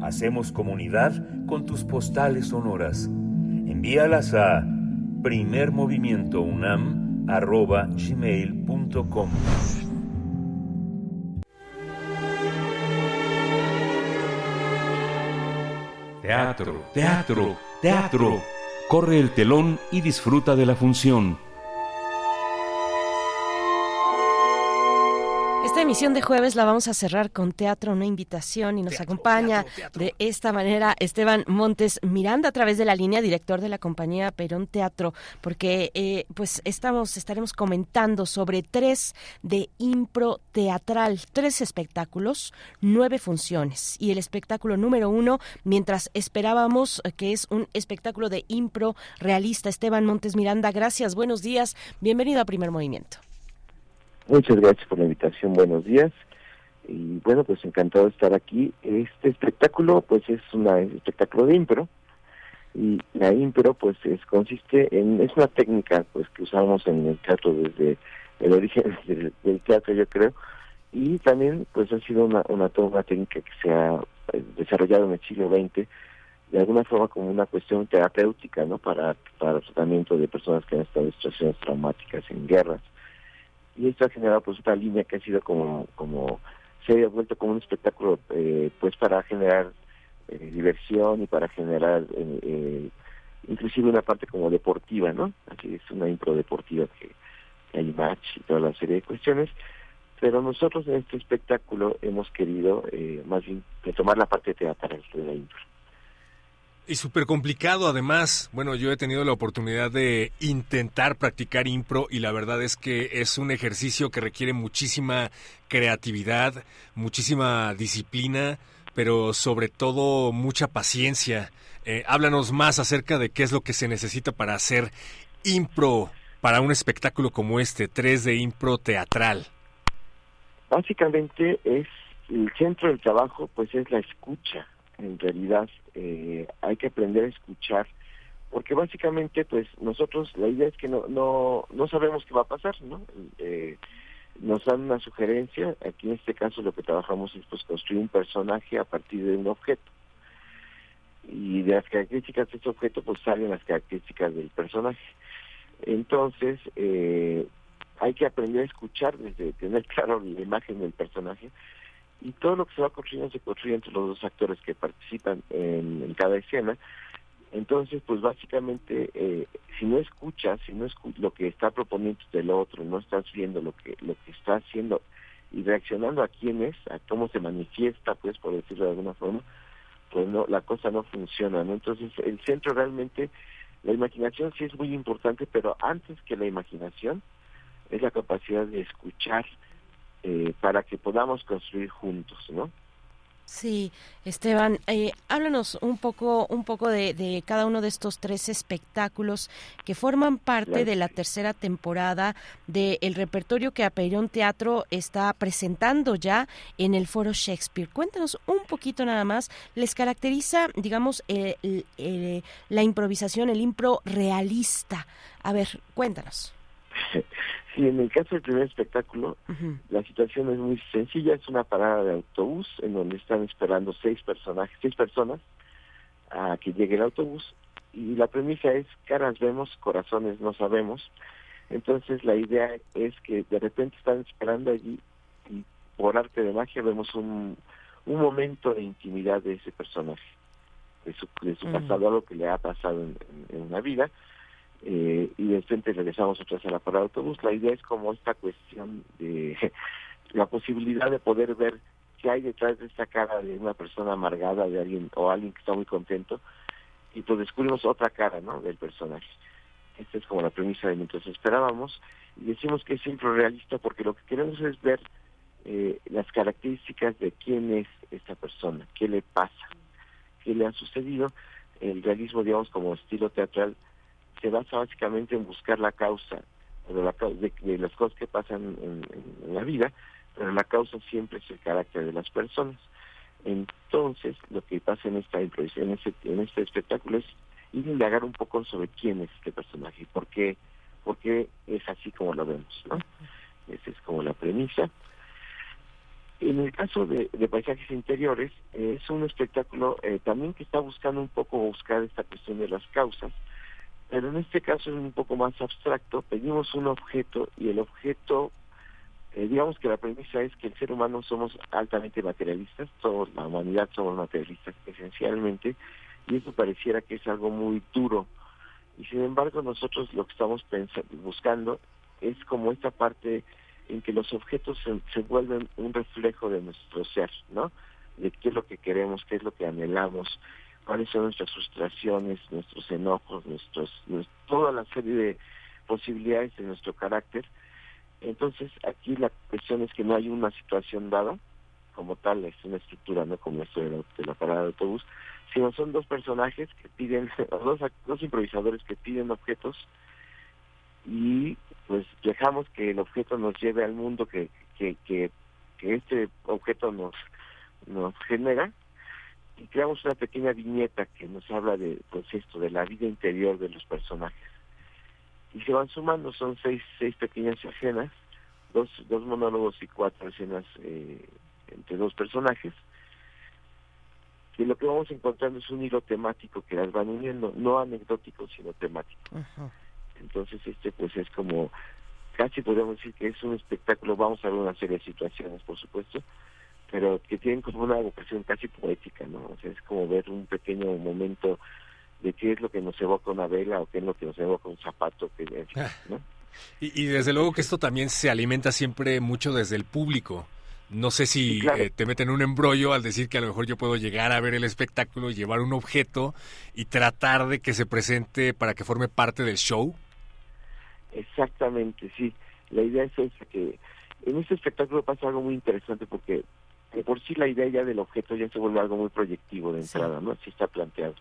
Hacemos comunidad con tus postales sonoras. Envíalas a primermovimientounam.gmail.com Teatro, teatro, teatro. Corre el telón y disfruta de la función. Emisión de jueves la vamos a cerrar con teatro, una invitación y nos acompaña de esta manera Esteban Montes Miranda a través de la línea director de la compañía Perón Teatro, porque eh, pues estamos estaremos comentando sobre tres de impro teatral, tres espectáculos, nueve funciones y el espectáculo número uno, mientras esperábamos que es un espectáculo de impro realista. Esteban Montes Miranda, gracias, buenos días, bienvenido a Primer Movimiento. Muchas gracias por la invitación, buenos días. Y bueno, pues encantado de estar aquí. Este espectáculo, pues es un espectáculo de impro. Y la impro, pues es, consiste en, es una técnica pues que usamos en el teatro desde el origen del, teatro, yo creo. Y también, pues ha sido una, una, una técnica que se ha eh, desarrollado en el siglo XX, de alguna forma como una cuestión terapéutica, ¿no? Para, para tratamiento de personas que han estado en situaciones traumáticas en guerras y esto ha generado pues una línea que ha sido como como se ha vuelto como un espectáculo eh, pues para generar eh, diversión y para generar eh, inclusive una parte como deportiva no así es una impro deportiva que, hay match y toda la serie de cuestiones. Pero nosotros en este espectáculo hemos querido más bien retomar la parte teatral de la impro Y súper complicado además. Bueno, yo he tenido la oportunidad de intentar practicar impro y la verdad es que es un ejercicio que requiere muchísima creatividad, muchísima disciplina, pero sobre todo mucha paciencia. Eh, háblanos más acerca de qué es lo que se necesita para hacer impro para un espectáculo como este, 3 de impro teatral. Básicamente es el centro del trabajo, pues es la escucha. En realidad eh, hay que aprender a escuchar, porque básicamente, pues nosotros la idea es que no no no sabemos qué va a pasar, ¿no? Eh, nos dan una sugerencia. Aquí en este caso lo que trabajamos es pues construir un personaje a partir de un objeto y de las características de ese objeto pues salen las características del personaje. Entonces, eh, hay que aprender a escuchar desde tener claro la imagen del personaje y todo lo que se va construyendo se construye entre los dos actores que participan en, cada escena. Entonces, pues básicamente, eh, si no escuchas, si no escu lo que está proponiendo del otro, no estás viendo lo que lo que está haciendo y reaccionando a quién es, a cómo se manifiesta, pues por decirlo de alguna forma, pues no, la cosa no funciona, ¿no? Entonces, el centro realmente, la imaginación sí es muy importante, pero antes que la imaginación, es la capacidad de escuchar eh, para que podamos construir juntos, ¿no? Sí, Esteban, eh, háblanos un poco, un poco de, de, cada uno de estos tres espectáculos que forman parte de la tercera temporada del repertorio que Apeirón Teatro está presentando ya en el Foro Shakespeare. Cuéntanos un poquito nada más. ¿Les caracteriza, digamos, eh, eh, la improvisación, el impro realista? A ver, cuéntanos. Sí, en el caso del primer espectáculo, uh -huh. la situación es muy sencilla. Es una parada de autobús en donde están esperando seis personajes, seis personas a que llegue el autobús. Y la premisa es, caras vemos, corazones no sabemos. Entonces la idea es que de repente están esperando allí y por arte de magia vemos un, un momento de intimidad de ese personaje, de su, de su uh -huh. pasado, algo que le ha pasado en, en, en una vida eh, y de repente regresamos otra vez a la parada de autobús. La idea es como esta cuestión de la posibilidad de poder ver qué hay detrás de esta cara de una persona amargada, de alguien o alguien que está muy contento, y pues descubrimos otra cara, ¿no? Del personaje. Esta es como la premisa de mientras esperábamos y decimos que es siempre realista porque lo que queremos es ver eh, las características de quién es esta persona, qué le pasa, qué le ha sucedido. El realismo, digamos, como estilo teatral, se basa básicamente en buscar la causa de, la, de, de las cosas que pasan en, la vida, pero la causa siempre es el carácter de las personas. Entonces, lo que pasa en esta improvisación, en este, en este espectáculo, es indagar un poco sobre quién es este personaje y por qué, por qué es así como lo vemos, ¿no? Esa es como la premisa. En el caso de, paisajes interiores, eh, es un espectáculo eh, también que está buscando un poco buscar esta cuestión de las causas, pero en este caso es un poco más abstracto. Pedimos un objeto y el objeto, eh, digamos que la premisa es que el ser humano somos altamente materialistas, todos, la humanidad somos materialistas esencialmente, y eso pareciera que es algo muy duro. Y sin embargo nosotros lo que estamos buscando es como esta parte en que los objetos se, vuelven un reflejo de nuestro ser, ¿no? De qué es lo que queremos, qué es lo que anhelamos, cuáles son nuestras frustraciones, nuestros enojos, nuestros, toda la serie de posibilidades de nuestro carácter. Entonces, aquí la cuestión es que no hay una situación dada, como tal, es una estructura, no como esto de la, parada de autobús, sino son dos personajes que piden, dos, dos improvisadores que piden objetos y pues dejamos que el objeto nos lleve al mundo que, que, que, este objeto nos, nos genera y creamos una pequeña viñeta que nos habla de pues esto de la vida interior de los personajes. Y se van sumando son seis seis pequeñas escenas dos dos monólogos y cuatro escenas eh, entre dos personajes. Y lo que vamos encontrando es un hilo temático que las van uniendo no anecdótico sino temático. Entonces, este pues es como, casi podemos decir que es un espectáculo, vamos a ver una serie de situaciones, por supuesto, pero que tienen como una vocación casi poética, ¿no? O sea, es como ver un pequeño momento de qué es lo que nos evoca una vela o qué es lo que nos evoca un zapato, que, ¿no? Y, y desde luego que esto también se alimenta siempre mucho desde el público. No sé si eh, te meten un embrollo al decir que a lo mejor yo puedo llegar a ver el espectáculo, llevar un objeto y tratar de que se presente para que forme parte del show. Exactamente, sí. La idea es esa, que en este espectáculo pasa algo muy interesante porque de por sí la idea ya del objeto ya se vuelve algo muy proyectivo de entrada, ¿no? Así está planteado.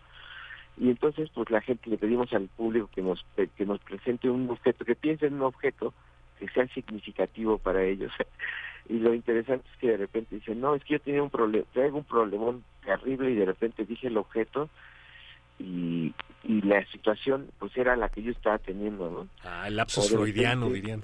Y entonces, pues la gente le pedimos al público que nos que nos presente un objeto, que piense en un objeto que sea significativo para ellos. y lo interesante es que de repente dicen, no, es que yo tenía un problema, traigo un problemón terrible y de repente dije el objeto y, y la situación pues era la que yo estaba teniendo, ¿no? Ah, el lapsus freudiano, dirían.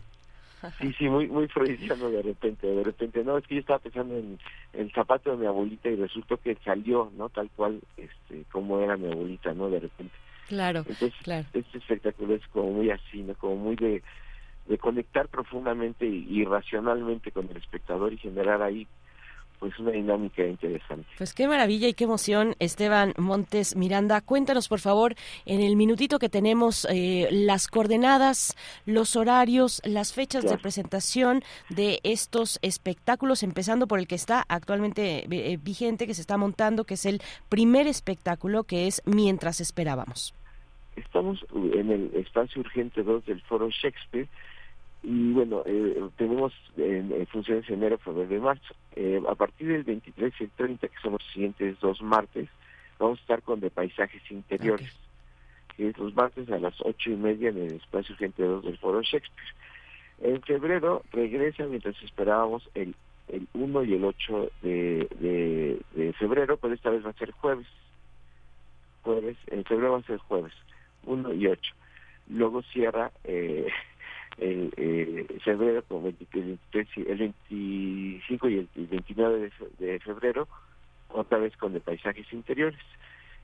Sí, sí, muy muy freudiano de repente, de repente, no, es que yo estaba pensando en, el zapato de mi abuelita y resultó que salió, ¿no? Tal cual, este, como era mi abuelita, ¿no? De repente. Claro, Entonces, claro. este espectáculo es como muy así, ¿no? Como muy de, de conectar profundamente y racionalmente con el espectador y generar ahí pues una dinámica interesante. Pues qué maravilla y qué emoción, Esteban Montes Miranda. Cuéntanos, por favor, en el minutito que tenemos, eh, las coordenadas, los horarios, las fechas de presentación de estos espectáculos, empezando por el que está actualmente eh, vigente, que se está montando, que es el primer espectáculo, que es Mientras esperábamos. Estamos en el espacio urgente 2 del Foro Shakespeare y bueno, eh, tenemos en, funciones en enero, febrero y marzo. Eh, a partir del 23 y el 30, que son los siguientes dos martes, vamos a estar con de paisajes interiores, que es los martes a las ocho y media en el espacio Gente 2 del Foro Shakespeare. En febrero regresa mientras esperábamos el, el 1 y el 8 de, de, febrero, pero esta vez va a ser jueves. Jueves, en febrero va a ser jueves, 1 y 8. Luego cierra... Eh, el eh, febrero, el, el 25 y el, 29 de, febrero, otra vez con de paisajes interiores.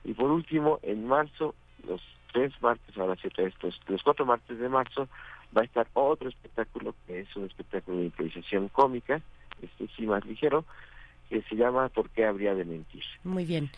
Y por último, en marzo, los tres martes, ahora sí, estos, los cuatro martes de marzo, va a estar otro espectáculo, que es un espectáculo de improvisación cómica, este sí más ligero, que se llama ¿Por qué habría de mentir? Muy bien.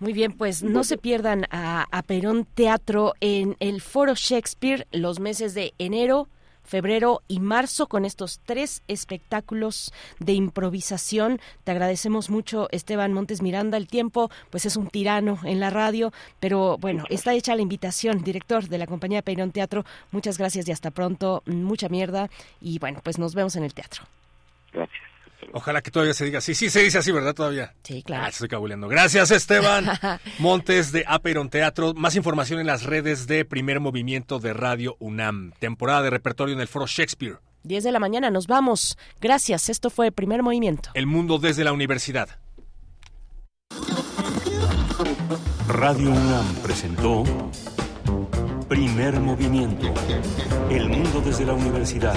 Muy bien, pues no se pierdan a, a Perón Teatro en el Foro Shakespeare los meses de enero, febrero y marzo con estos tres espectáculos de improvisación. Te agradecemos mucho, Esteban Montes Miranda. El tiempo, pues es un tirano en la radio, pero bueno, está hecha la invitación, director de la compañía Peirón Teatro. Muchas gracias y hasta pronto. Mucha mierda. Y bueno, pues nos vemos en el teatro. Gracias. Ojalá que todavía se diga así. Sí, se dice así, ¿verdad? Todavía. Sí, claro. Ah, estoy cabuleando. Gracias, Esteban Montes de Aperon Teatro. Más información en las redes de Primer Movimiento de Radio UNAM. Temporada de repertorio en el Foro Shakespeare. 10 de la mañana, nos vamos. Gracias, esto fue Primer Movimiento. El mundo desde la universidad. Radio UNAM presentó Primer Movimiento. El mundo desde la universidad